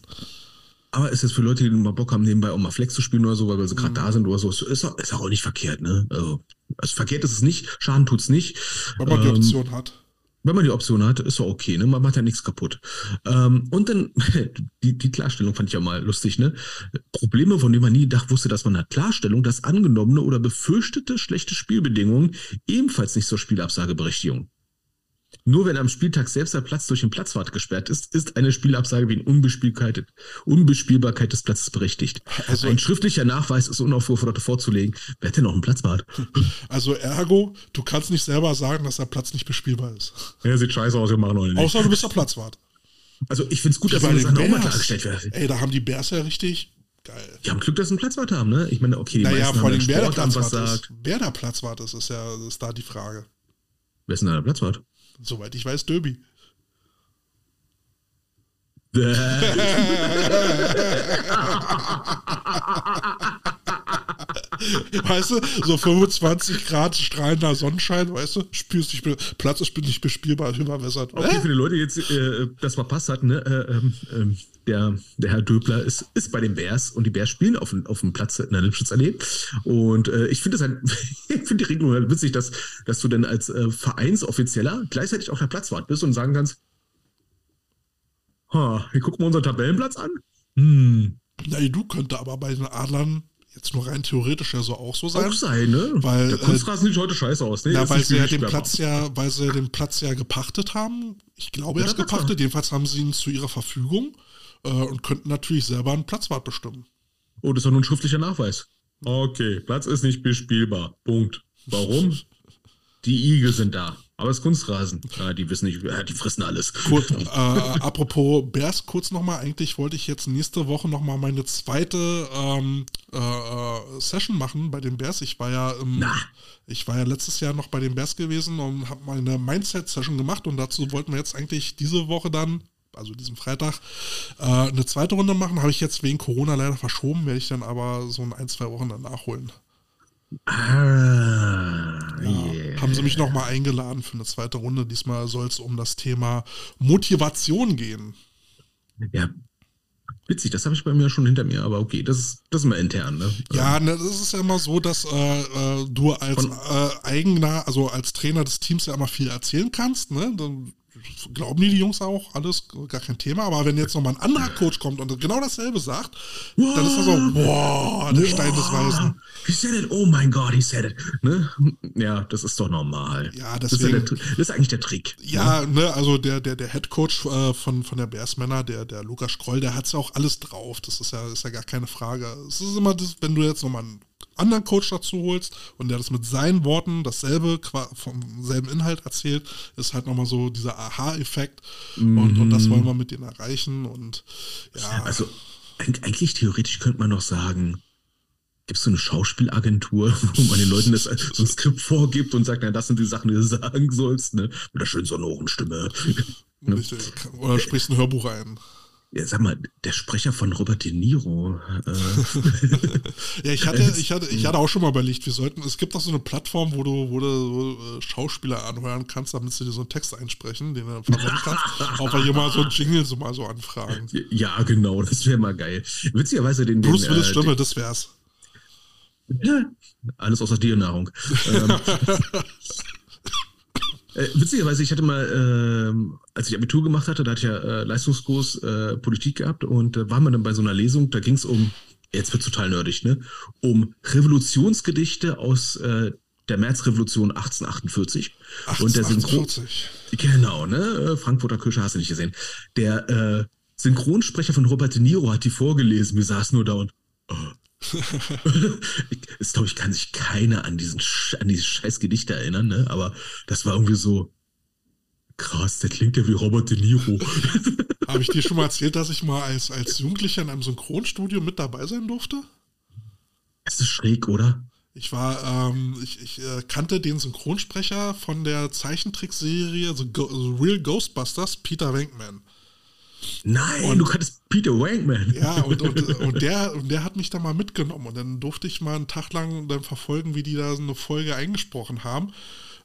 Aber ist es für Leute, die mal Bock haben, nebenbei auch mal Flex zu spielen oder so, weil sie gerade mhm. da sind oder so, ist, ist, auch nicht verkehrt, ne? Also, also verkehrt ist es nicht, Schaden tut es nicht. Weil man ähm, die Option hat. Wenn man die Option hat, ist doch okay, ne? Man macht ja nichts kaputt. Ähm, und dann, die, die Klarstellung fand ich ja mal lustig, ne? Probleme, von denen man nie gedacht wusste, dass man hat. Klarstellung, dass angenommene oder befürchtete schlechte Spielbedingungen ebenfalls nicht zur Spielabsageberechtigung. Nur wenn am Spieltag selbst der Platz durch den Platzwart gesperrt ist, ist eine Spielabsage wegen Unbespielbarkeit, Unbespielbarkeit des Platzes berechtigt. Also ein schriftlicher Nachweis ist unaufgefordert vorzulegen. Wer hat denn noch einen Platzwart? Also ergo, du kannst nicht selber sagen, dass der Platz nicht bespielbar ist. Ja, sieht scheiße aus, wir machen noch nicht. Außer du bist der Platzwart. Also ich finde es gut, dass das Sachen auch mal klargestellt werden. Ey, da haben die Bears ja richtig geil. Die haben Glück, dass sie einen Platzwart haben, ne? Ich meine, okay, die naja, vor allem wer der Platzwart ist. Wer der Platzwart ist, ist ja ist da die Frage. Wer ist denn da der Platzwart? Soweit ich weiß, Derby. weißt du, so 25 Grad strahlender Sonnenschein, weißt du, spürst dich, Platz ist nicht bespielbar, überwässert. Okay, äh? für die Leute jetzt, äh, das verpasst hat, ne, äh, ähm, ähm, der, der Herr Döbler ist, ist bei den Bears und die Bears spielen auf, auf dem Platz in der Lipschutzallee. Und äh, ich finde halt, ich finde die Regelung halt witzig, dass, dass du dann als äh, Vereinsoffizieller gleichzeitig auch der Platzwart bist und sagen kannst, ha, wir gucken wir unseren Tabellenplatz an. Hm. Na, du könnte aber bei den Adlern jetzt nur rein theoretisch ja so auch so sein. Auch sein, ne? Weil, der Kunstrasen äh, sieht heute scheiße aus, ne? Ja, weil sie ja den Platz ja, weil sie den Platz ja gepachtet haben. Ich glaube, er ist gepachtet. Jedenfalls haben sie ihn zu ihrer Verfügung äh, und könnten natürlich selber einen Platzwart bestimmen. Oh, das ist doch nur ein schriftlicher Nachweis. Okay, Platz ist nicht bespielbar. Punkt. Warum? Die Igel sind da. Aber es ist Kunstrasen. Ja, die wissen nicht, die fressen alles. Kurz, äh, apropos Bears, kurz nochmal. Eigentlich wollte ich jetzt nächste Woche nochmal meine zweite ähm, äh, äh, Session machen bei den Bears. Ich war ja im, ich war ja letztes Jahr noch bei den Bears gewesen und habe meine Mindset-Session gemacht und dazu wollten wir jetzt eigentlich diese Woche dann also diesen Freitag, äh, eine zweite Runde machen. Habe ich jetzt wegen Corona leider verschoben, werde ich dann aber so in ein, zwei Wochen dann nachholen. Ah, yeah. Haben sie mich nochmal eingeladen für eine zweite Runde. Diesmal soll es um das Thema Motivation gehen. Ja, Witzig, das habe ich bei mir schon hinter mir, aber okay, das ist, das ist mal intern, ne? Ja, ne, das ist ja immer so, dass äh, äh du als äh, eigener, also als Trainer des Teams ja immer viel erzählen kannst, ne? Glauben die, die Jungs auch, alles gar kein Thema. Aber wenn jetzt nochmal ein anderer Coach kommt und genau dasselbe sagt, wow. dann ist das so, boah, der wow. Stein des Weisen. He said it, oh mein Gott, he said it. Ne? Ja, das ist doch normal. Ja, deswegen, das, ist, der, das ist eigentlich der Trick. Ja, ne, ne also der, der, der Head Coach äh, von, von der Bears Männer, der, der Lukas Kroll, der hat ja auch alles drauf. Das ist ja, ist ja gar keine Frage. Es ist immer das, wenn du jetzt nochmal einen anderen Coach dazu holst und der das mit seinen Worten dasselbe vom selben Inhalt erzählt, ist halt nochmal so dieser Aha-Effekt mhm. und, und das wollen wir mit denen erreichen und ja. Also eigentlich theoretisch könnte man noch sagen, gibt es so eine Schauspielagentur, wo man den Leuten das so ein Skript vorgibt und sagt, na, das sind die Sachen, die du sagen sollst, ne? Mit der schönen sonoren Stimme. Ne? Oder sprichst ein Hörbuch ein. Ja, sag mal, der Sprecher von Robert De Niro. Äh. ja, ich hatte, ich hatte, ich hatte auch schon mal überlegt, wir sollten, es gibt auch so eine Plattform, wo du, wo du äh, Schauspieler anhören kannst, damit sie dir so einen Text einsprechen, den du verwenden kannst. auch weil hier mal so ein Jingle so mal so anfragen. Ja, genau, das wäre mal geil. Witzigerweise den. Bruce den, Willis äh, Stimme, das wär's. Alles außer Tiernahrung. ähm, äh, witzigerweise, ich hatte mal, äh, als ich Abitur gemacht hatte, da hatte ich ja äh, Leistungskurs äh, Politik gehabt und äh, waren wir dann bei so einer Lesung, da ging es um, jetzt wird total nerdig, ne, um Revolutionsgedichte aus äh, der Märzrevolution 1848. 1848. Und der Synchron genau, ne, äh, Frankfurter Kirche hast du nicht gesehen. Der äh, Synchronsprecher von Robert De Niro hat die vorgelesen. Wir saßen nur da und ich glaube, ich kann sich keiner an diesen an dieses scheiß Gedicht erinnern, ne? Aber das war irgendwie so krass, der klingt ja wie Robert De Niro. Habe ich dir schon mal erzählt, dass ich mal als, als Jugendlicher in einem Synchronstudio mit dabei sein durfte? Das ist schräg, oder? Ich war, ähm, ich, ich äh, kannte den Synchronsprecher von der Zeichentrickserie The, Go The Real Ghostbusters, Peter Venkman. Nein, und, du kanntest Peter Wankman. Ja, und, und, und, der, und der hat mich da mal mitgenommen. Und dann durfte ich mal einen Tag lang dann verfolgen, wie die da so eine Folge eingesprochen haben.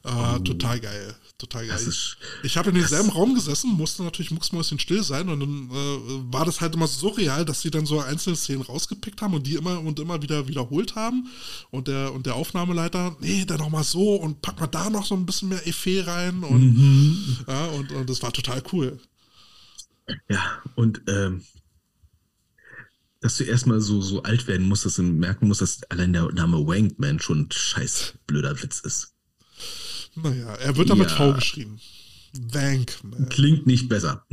Äh, oh. Total geil. Total geil. Ist, ich habe in demselben Raum gesessen, musste natürlich mucksmäuschen still sein und dann äh, war das halt immer so surreal, dass sie dann so einzelne Szenen rausgepickt haben und die immer und immer wieder wiederholt haben. Und der, und der Aufnahmeleiter, nee, dann nochmal so und pack mal da noch so ein bisschen mehr Effet rein. Und, mhm. ja, und, und das war total cool. Ja, und ähm, dass du erstmal so, so alt werden musstest und merken musst, dass allein der Name Wankman schon ein scheiß blöder Witz ist. Naja, er wird damit ja. V geschrieben. Wankman. Klingt nicht besser.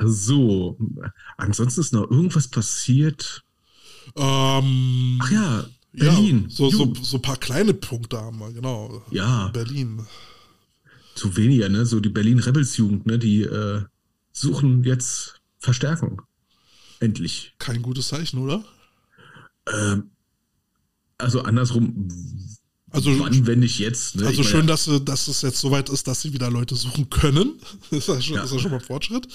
so, ansonsten ist noch irgendwas passiert. Ähm, Ach ja, Berlin. Ja, so, so, so ein paar kleine Punkte haben wir, genau. Ja. Berlin zu weniger, ne? So die Berlin Rebels Jugend, ne? Die äh, suchen jetzt Verstärkung. Endlich. Kein gutes Zeichen, oder? Ähm, also andersrum. Also, wann, wenn nicht jetzt? Ne? Also schön, dass, dass es jetzt soweit ist, dass sie wieder Leute suchen können. Das ist ja schon, ja. Ist ja schon mal ein Fortschritt.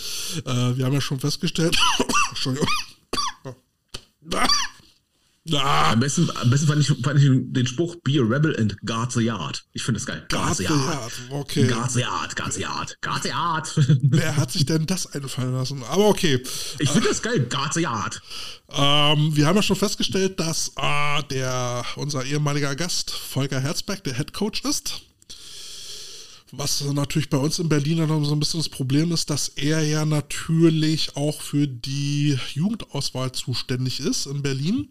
Äh, wir haben ja schon festgestellt. Entschuldigung. Ah. Am, besten, am besten fand ich, fand ich den Spruch Be a Rebel and guard the Yard. Ich finde das geil. Guard the Yard. Okay. Guard the Yard, guard the Yard, guard the Yard. Wer hat sich denn das einfallen lassen? Aber okay. Ich finde das geil. Guard the Yard. Ähm, wir haben ja schon festgestellt, dass äh, der, unser ehemaliger Gast Volker Herzberg der Head Coach ist. Was natürlich bei uns in Berlin dann so ein bisschen das Problem ist, dass er ja natürlich auch für die Jugendauswahl zuständig ist in Berlin.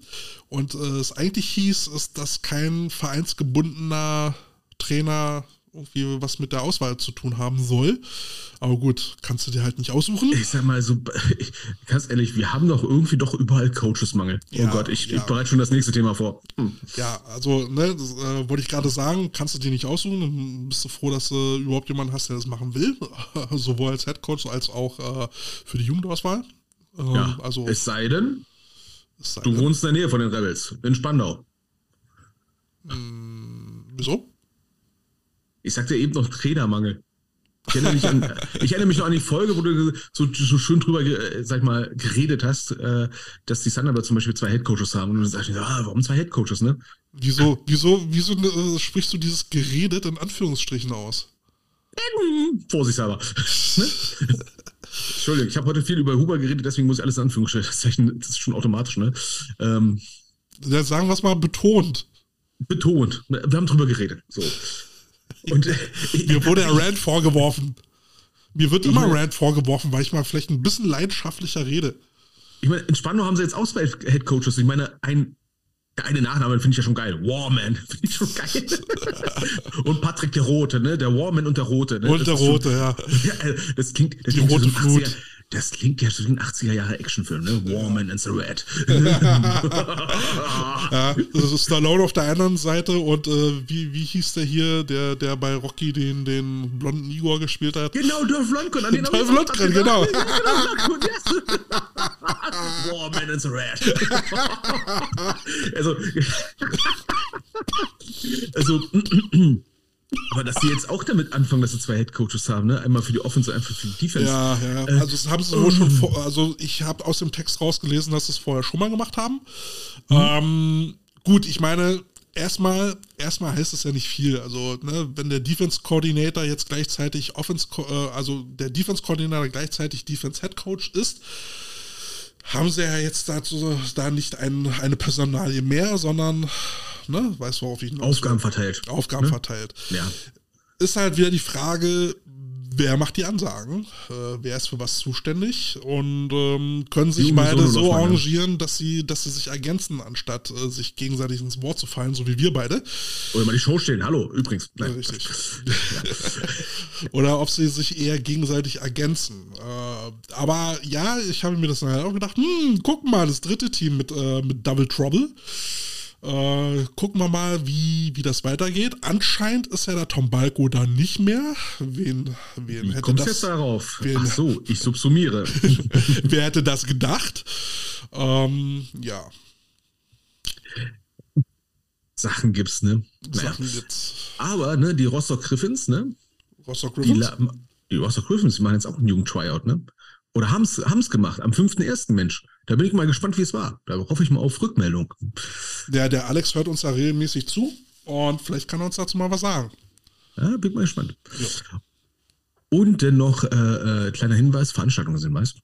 Und äh, es eigentlich hieß, ist, dass kein vereinsgebundener Trainer irgendwie was mit der Auswahl zu tun haben soll. Aber gut, kannst du dir halt nicht aussuchen. Ich sag mal so, ganz ehrlich, wir haben doch irgendwie doch überall Coachesmangel. Oh ja, oh Gott, ich, ja. ich, bereite schon das nächste Thema vor. Hm. Ja, also, ne, das äh, wollte ich gerade sagen, kannst du dir nicht aussuchen, dann bist du froh, dass du überhaupt jemanden hast, der das machen will. Sowohl als Headcoach als auch äh, für die Jugendauswahl. Ähm, ja, also, es sei denn, es sei du denn. wohnst in der Nähe von den Rebels, in Spandau. Hm, wieso? Ich sagte eben noch Trainermangel. Ich erinnere, mich an, ich erinnere mich noch an die Folge, wo du so, so schön drüber, äh, sag ich mal, geredet hast, äh, dass die Thunderbirds zum Beispiel zwei Headcoaches haben. Und du sagst, ah, warum zwei Headcoaches, ne? Wieso, wieso, wieso äh, sprichst du dieses geredet in Anführungsstrichen aus? Vorsichtshalber. ne? Entschuldigung, ich habe heute viel über Huber geredet, deswegen muss ich alles in Anführungsstrichen, das ist schon automatisch, ne? Ähm, ja, sagen wir es mal betont. Betont. Wir haben drüber geredet. So. Und äh, mir wurde der Rand vorgeworfen. Mir wird immer Rand vorgeworfen, weil ich mal vielleicht ein bisschen leidenschaftlicher rede. Ich meine, in Spandau haben sie jetzt auch zwei Headcoaches. Ich meine, ein, der eine Nachname finde ich ja schon geil. Warman finde ich schon geil. und Patrick der Rote, ne? Der Warman und der Rote. Ne? Und das der Rote, schon, ja. ja. Das klingt, das Die klingt rote so Flut. Das klingt ja so wie ein 80er Jahre Actionfilm, ne? Warman and the Red. ja, das ist Stallone auf der anderen Seite und äh, wie, wie hieß der hier, der, der bei Rocky den, den blonden Igor gespielt hat? Genau, Dolph Lundgren. An den Dolph Lundgren, genau. Warman and the Red. also, also aber dass sie jetzt auch damit anfangen, dass sie zwei Headcoaches haben, ne? Einmal für die Offense, einmal für die Defense. Ja, ja. Äh, also das haben sie wohl schon vor, also ich habe aus dem Text rausgelesen, dass sie es vorher schon mal gemacht haben. Mhm. Ähm, gut, ich meine, erstmal, erstmal heißt es ja nicht viel. Also, ne, wenn der Defense Coordinator jetzt gleichzeitig Offense, äh, also der Defense Coordinator gleichzeitig Defense Head Coach ist, haben sie ja jetzt dazu da nicht ein, eine Personalie mehr, sondern ne? Weißt du, worauf ich Aufgaben verteilt. Aufgaben ne? verteilt. Ja. Ist halt wieder die Frage, wer macht die Ansagen? Äh, wer ist für was zuständig? Und ähm, können sich beide so arrangieren, dass sie, dass sie sich ergänzen, anstatt äh, sich gegenseitig ins Wort zu fallen, so wie wir beide. Oder mal die Show stehen, hallo, übrigens. Nein. Richtig. Oder ob sie sich eher gegenseitig ergänzen. Äh, aber ja, ich habe mir das dann halt auch gedacht, hm, guck mal, das dritte Team mit, äh, mit Double Trouble. Äh, gucken wir mal, wie, wie das weitergeht. Anscheinend ist ja der Tom Balko da nicht mehr. Wen, wen wie hätte kommst das? jetzt darauf? Wen, Ach so, ich subsumiere. Wer hätte das gedacht? Ähm, ja. Sachen gibt's, ne? Sachen gibt's. Aber, ne, die Rostock Griffins, ne? Rostock Die, Griffins? La- die Rostock Griffins, die machen jetzt auch einen Jugend-Tryout, ne? Oder haben's, haben's gemacht, am 5.1. Mensch. Da bin ich mal gespannt, wie es war. Da hoffe ich mal auf Rückmeldung. Der, der Alex hört uns da regelmäßig zu und vielleicht kann er uns dazu mal was sagen. Ja, bin ich mal gespannt. Ja. Und dann noch äh, äh, kleiner Hinweis, Veranstaltungen sind meist.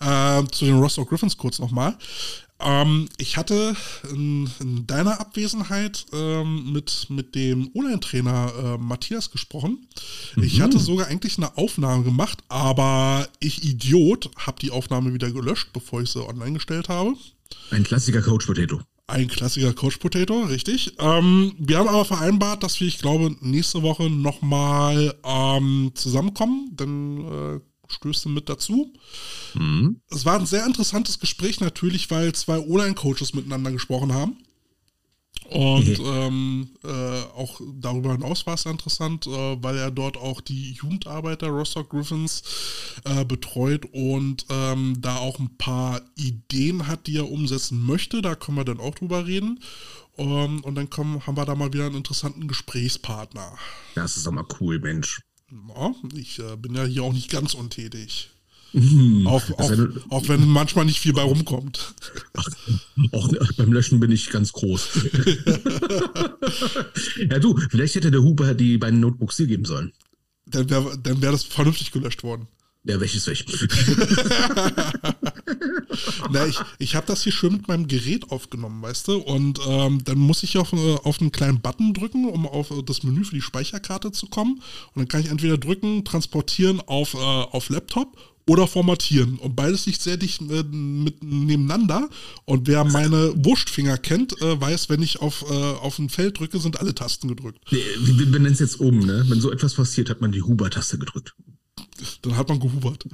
Äh, zu den Rostock Griffins kurz nochmal. Ähm, ich hatte in, in deiner Abwesenheit ähm, mit, mit dem Online-Trainer äh, Matthias gesprochen. Ich Mhm. hatte sogar eigentlich eine Aufnahme gemacht, aber ich Idiot habe die Aufnahme wieder gelöscht, bevor ich sie online gestellt habe. Ein Klassiker Coach Potato. Ein klassischer Coach Potato, richtig. Ähm, wir haben aber vereinbart, dass wir, ich glaube, nächste Woche nochmal ähm, zusammenkommen. Dann äh, stößt du mit dazu. Mhm. Es war ein sehr interessantes Gespräch natürlich, weil zwei Online-Coaches miteinander gesprochen haben. Und Mhm. ähm, äh, auch darüber hinaus war es interessant, äh, weil er dort auch die Jugendarbeit der Rostock Griffins äh, betreut und ähm, da auch ein paar Ideen hat, die er umsetzen möchte. Da können wir dann auch drüber reden. Ähm, und dann kommen, haben wir da mal wieder einen interessanten Gesprächspartner. Das ist doch mal cool, Mensch. Ja, ich äh, bin ja hier auch nicht ganz untätig. Mhm. Auch, Das auch, wäre- auch wenn manchmal nicht viel bei rumkommt. Auch beim Löschen bin ich ganz groß. ja, du, vielleicht hätte der Huber die beiden Notebooks dir geben sollen. Dann wäre dann wär das vernünftig gelöscht worden. Der welches weg. Na, ich ich habe das hier schön mit meinem Gerät aufgenommen, weißt du? Und ähm, dann muss ich auf, äh, auf einen kleinen Button drücken, um auf äh, das Menü für die Speicherkarte zu kommen. Und dann kann ich entweder drücken, transportieren auf, äh, auf Laptop oder formatieren. Und beides liegt sehr dicht äh, mit, nebeneinander. Und wer meine Wurstfinger kennt, äh, weiß, wenn ich auf, äh, auf ein Feld drücke, sind alle Tasten gedrückt. Wir, wir nennen es jetzt oben, ne? Wenn so etwas passiert, hat man die Huber-Taste gedrückt. Dann hat man gehubert.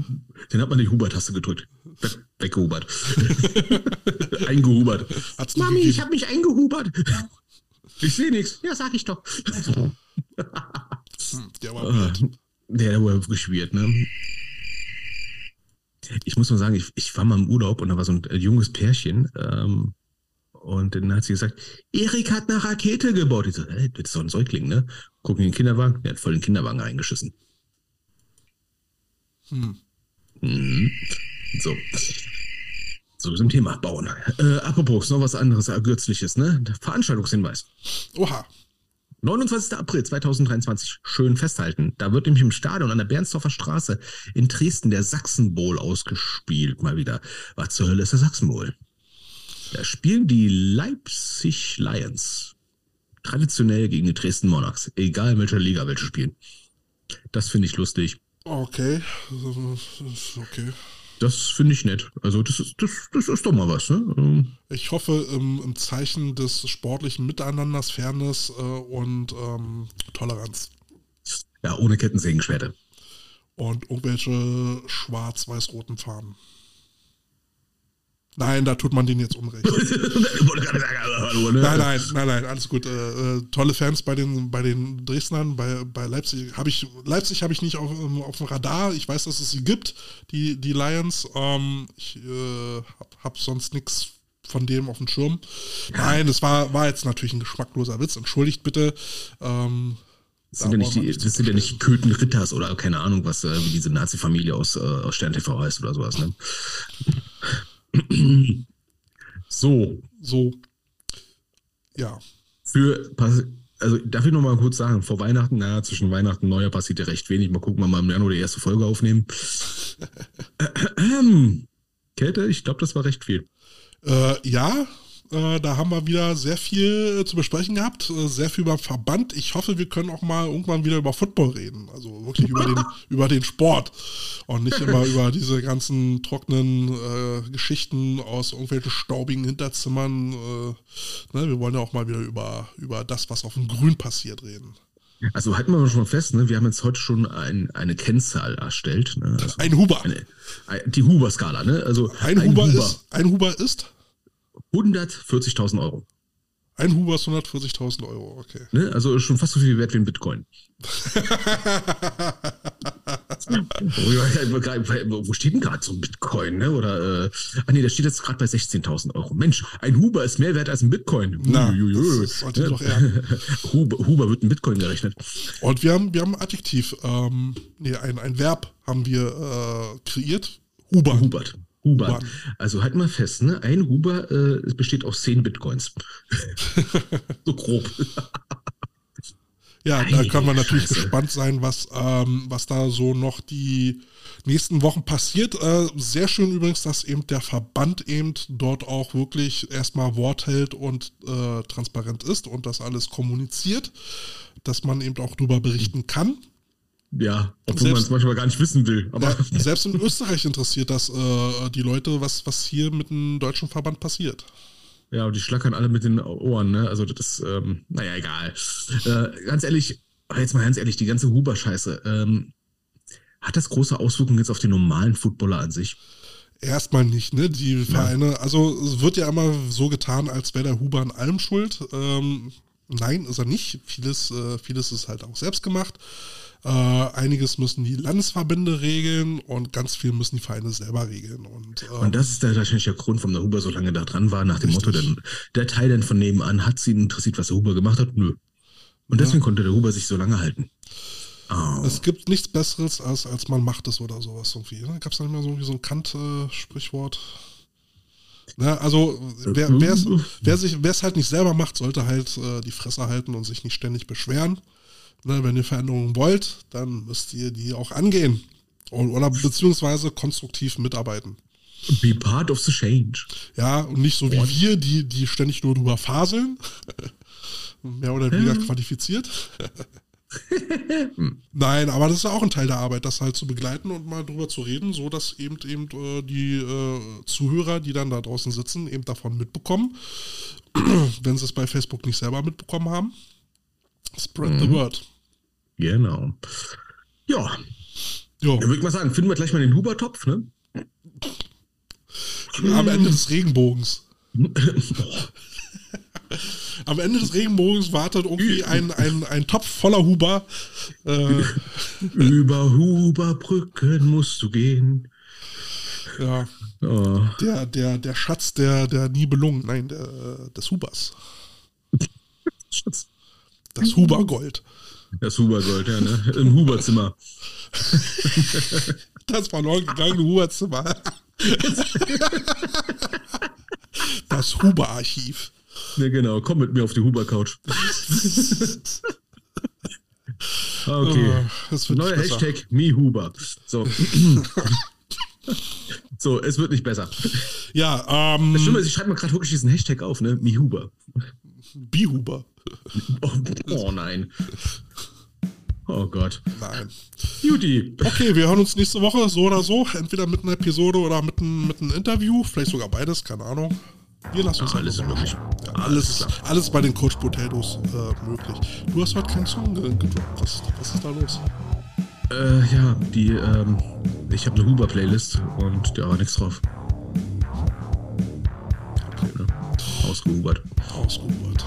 Dann hat man die Huber-Taste gedrückt. Weg, weggehubert. Eingehubert. Hat's Mami, gegeben. ich habe mich eingehubert. Ich sehe nichts. Ja, sag ich doch. Hm, Der war Ah, weird. Der, der war wirklich weird, ne? Ich muss mal sagen, ich, ich war mal im Urlaub und da war so ein äh, junges Pärchen. Ähm, und dann hat sie gesagt, Erik hat eine Rakete gebaut. Ich so, hey, das ist doch ein Säugling, ne? Gucken in den Kinderwagen, der hat voll den Kinderwagen reingeschissen. Hm. Mhm. So. So zum Thema Bauen. Äh, apropos, noch was anderes, ergötzliches, ne? Veranstaltungshinweis. Oha. 29. April 2023, schön festhalten. Da wird nämlich im Stadion an der Bernsdorfer Straße in Dresden der Sachsen-Bowl ausgespielt. Mal wieder. Was zur Hölle ist der Sachsen-Bowl? Da spielen die Leipzig Lions traditionell gegen die Dresden Monarchs. Egal in welcher Liga welche spielen. Das finde ich lustig. Okay. Okay. Das finde ich nett. Also das ist, das, das ist doch mal was. Ne? Ähm, ich hoffe im, im Zeichen des sportlichen Miteinanders, Fairness äh, und ähm, Toleranz. Ja, ohne Kettensägenschwerte. Und irgendwelche schwarz-weiß-roten Fahnen. Nein, da tut man denen jetzt Unrecht. Ne? nein, nein, nein, nein, alles gut. Äh, äh, tolle Fans bei den, bei den Dresdnern, bei, bei Leipzig habe ich, Leipzig habe ich nicht auf, ähm, auf dem Radar. Ich weiß, dass es sie gibt, die, die Lions. Ähm, ich äh, habe hab sonst nichts von dem auf dem Schirm. Nein, das war, war jetzt natürlich ein geschmackloser Witz. Entschuldigt bitte. Ähm, das sind, ja nicht die, das sind ja nicht Köthen Ritters oder keine Ahnung, was äh, wie diese Nazi-Familie aus, äh, aus Stern TV heißt oder sowas. Ne? So. So. Ja. Für, also darf ich noch mal kurz sagen, vor Weihnachten, naja, zwischen Weihnachten und Neujahr passiert ja recht wenig. Mal gucken, wann wir im Januar die erste Folge aufnehmen. Kälte, ich glaube, das war recht viel. Äh, ja, äh, da haben wir wieder sehr viel zu besprechen gehabt, äh, sehr viel über Verband. Ich hoffe, wir können auch mal irgendwann wieder über Football reden. Also wirklich über den, über den Sport und nicht immer über diese ganzen trockenen äh, Geschichten aus irgendwelchen staubigen Hinterzimmern. Äh, ne? Wir wollen ja auch mal wieder über, über das, was auf dem Grün passiert, reden. Also halten wir schon mal fest, ne? wir haben jetzt heute schon ein, eine Kennzahl erstellt. Ne? Also ein Huber. Eine, die Huber-Skala. Ne? Also ein, ein Huber, Huber, Ist, ein Huber ist 140.000 Euro. Ein Huber ist 140.000 Euro, okay. Ne? Also schon fast so viel wert wie ein Bitcoin. Wo steht denn gerade so ein Bitcoin? Ne? Oder, äh, ah nee, der steht jetzt gerade bei 16.000 Euro. Mensch, ein Huber ist mehr wert als ein Bitcoin. Na, das sollte ne? doch eher. Huber, Huber wird ein Bitcoin gerechnet. Und wir haben, wir haben ein Adjektiv, ähm, nee, ein, ein Verb haben wir äh, kreiert. Huber. Hubert. Huber. Also halt mal fest, ne? Ein Huber äh, besteht aus 10 Bitcoins. so grob. ja, da kann man natürlich Scheiße. gespannt sein, was, ähm, was da so noch die nächsten Wochen passiert. Äh, sehr schön übrigens, dass eben der Verband eben dort auch wirklich erstmal Wort hält und äh, transparent ist und das alles kommuniziert, dass man eben auch darüber berichten kann. Ja, obwohl man es manchmal gar nicht wissen will. Aber ja, selbst in Österreich interessiert das äh, die Leute, was, was hier mit dem deutschen Verband passiert. Ja, und die schlackern alle mit den Ohren, ne? Also das, ähm, naja, egal. Äh, ganz ehrlich, jetzt mal ganz ehrlich, die ganze Huber-Scheiße, ähm, hat das große Auswirkungen jetzt auf den normalen Footballer an sich? Erstmal nicht, ne? Die Vereine, ja. also es wird ja immer so getan, als wäre der Huber an allem schuld. Ähm, nein, ist er nicht. Vieles, äh, vieles ist halt auch selbst gemacht. Äh, einiges müssen die Landesverbände regeln und ganz viel müssen die Vereine selber regeln. Und, ähm, und das ist der, wahrscheinlich der Grund, warum der Huber so lange da dran war, nach dem richtig. Motto, denn der Teil dann von nebenan hat sie interessiert, was der Huber gemacht hat? Nö. Und deswegen ja. konnte der Huber sich so lange halten. Oh. Es gibt nichts Besseres, als, als man macht es oder sowas irgendwie. Ne? Gab es da nicht mal so, so ein Kant-Sprichwort? Ne, also wer es halt nicht selber macht, sollte halt äh, die Fresse halten und sich nicht ständig beschweren. Ne, wenn ihr Veränderungen wollt, dann müsst ihr die auch angehen. Oder beziehungsweise konstruktiv mitarbeiten. Be part of the change. Ja, und nicht so wie What? wir, die, die ständig nur drüber faseln. Mehr oder weniger hm. qualifiziert. Nein, aber das ist auch ein Teil der Arbeit, das halt zu begleiten und mal drüber zu reden, so dass eben eben äh, die äh, Zuhörer, die dann da draußen sitzen, eben davon mitbekommen, wenn sie es bei Facebook nicht selber mitbekommen haben. Spread mhm. the word. Genau. Ja. Jo. Dann würde ich mal sagen, finden wir gleich mal den Hubertopf, ne? Am Ende des Regenbogens. Am Ende des Regenbogens wartet irgendwie ein, ein, ein Topf voller Huber. Äh. Über Huberbrücken musst du gehen. Ja. Oh. Der, der, der Schatz der, der Nibelungen, nein, der, des Hubers. Schatz. Das Hubergold. Das Hubergold, ja, ne? Im Huberzimmer. das verloren gegangene Huberzimmer. das Huber-Archiv. Ja, genau. Komm mit mir auf die Huber-Couch. okay. Oh, Neuer Hashtag MeHuber. So. so, es wird nicht besser. Ja, ähm. Das Schlimme ist, ich schreibe mir gerade wirklich diesen Hashtag auf, ne? MeHuber. Bihuber. Oh, oh nein. Oh Gott. Nein. Judy. Okay, wir hören uns nächste Woche so oder so. Entweder mit einer Episode oder mit einem, mit einem Interview. Vielleicht sogar beides, keine Ahnung. Wir lassen uns ja, alles möglich. Ja, alles, alles, alles, bei den Coach Potatoes äh, möglich. Du hast heute keinen Song gedroppt. Was, was ist da los? Äh, ja, die, ähm, ich habe eine Huber-Playlist und da war nichts drauf. Okay. Ne? Ausgehubert. Ausgehubert.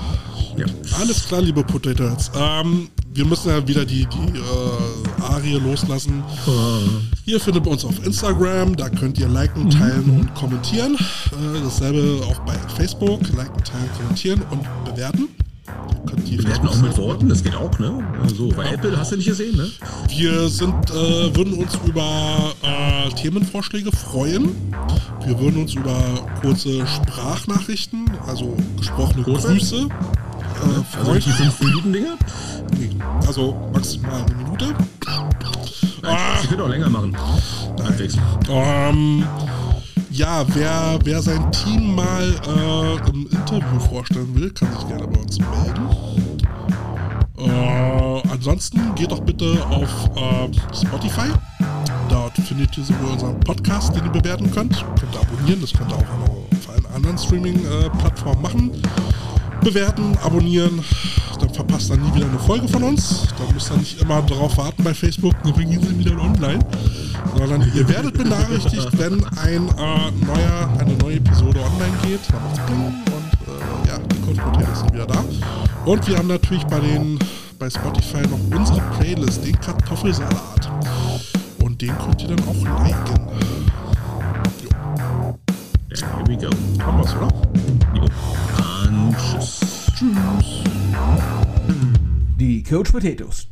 Ja. Alles klar, liebe Potatoes. Ähm, wir müssen ja wieder die, die äh, Arie loslassen. Oh. Ihr findet uns auf Instagram, da könnt ihr liken, teilen mhm. und kommentieren. Äh, dasselbe auch bei Facebook, liken, teilen, kommentieren und bewerten. Bewerten auch mit Worten, das geht auch, ne? Also bei ja. Apple hast du nicht gesehen, ne? Wir sind, äh, würden uns über äh, Themenvorschläge freuen. Wir würden uns über kurze Sprachnachrichten, also gesprochene Kurze? Grüße, äh, also die 5 Minuten Dinge? Nee, also maximal eine Minute. Nein, ah. Ich will auch länger machen. Nein. Ähm, ja, wer, wer sein Team mal äh, im Interview vorstellen will, kann sich gerne bei uns melden. Äh, ansonsten geht doch bitte auf äh, Spotify. Dort findet ihr sowohl unseren Podcast, den ihr bewerten könnt. Könnt ihr abonnieren, das könnt ihr auch auf allen anderen Streaming-Plattformen machen bewerten, abonnieren. Dann verpasst ihr nie wieder eine Folge von uns. Dann müsst ihr nicht immer darauf warten bei Facebook, dann gehen sie wieder online. Sondern ihr werdet benachrichtigt, wenn ein äh, neuer, eine neue Episode online geht. Dann macht's Bling und äh, ja, die Potatoes sind wieder da. Und wir haben natürlich bei den bei Spotify noch unsere Playlist, den Kartoffelsalat. Und den könnt ihr dann auch liken. Jo. Yeah, here we go. Haben wir's, oder? Jo. Tschüss. Tschüss. Die Coach Potatoes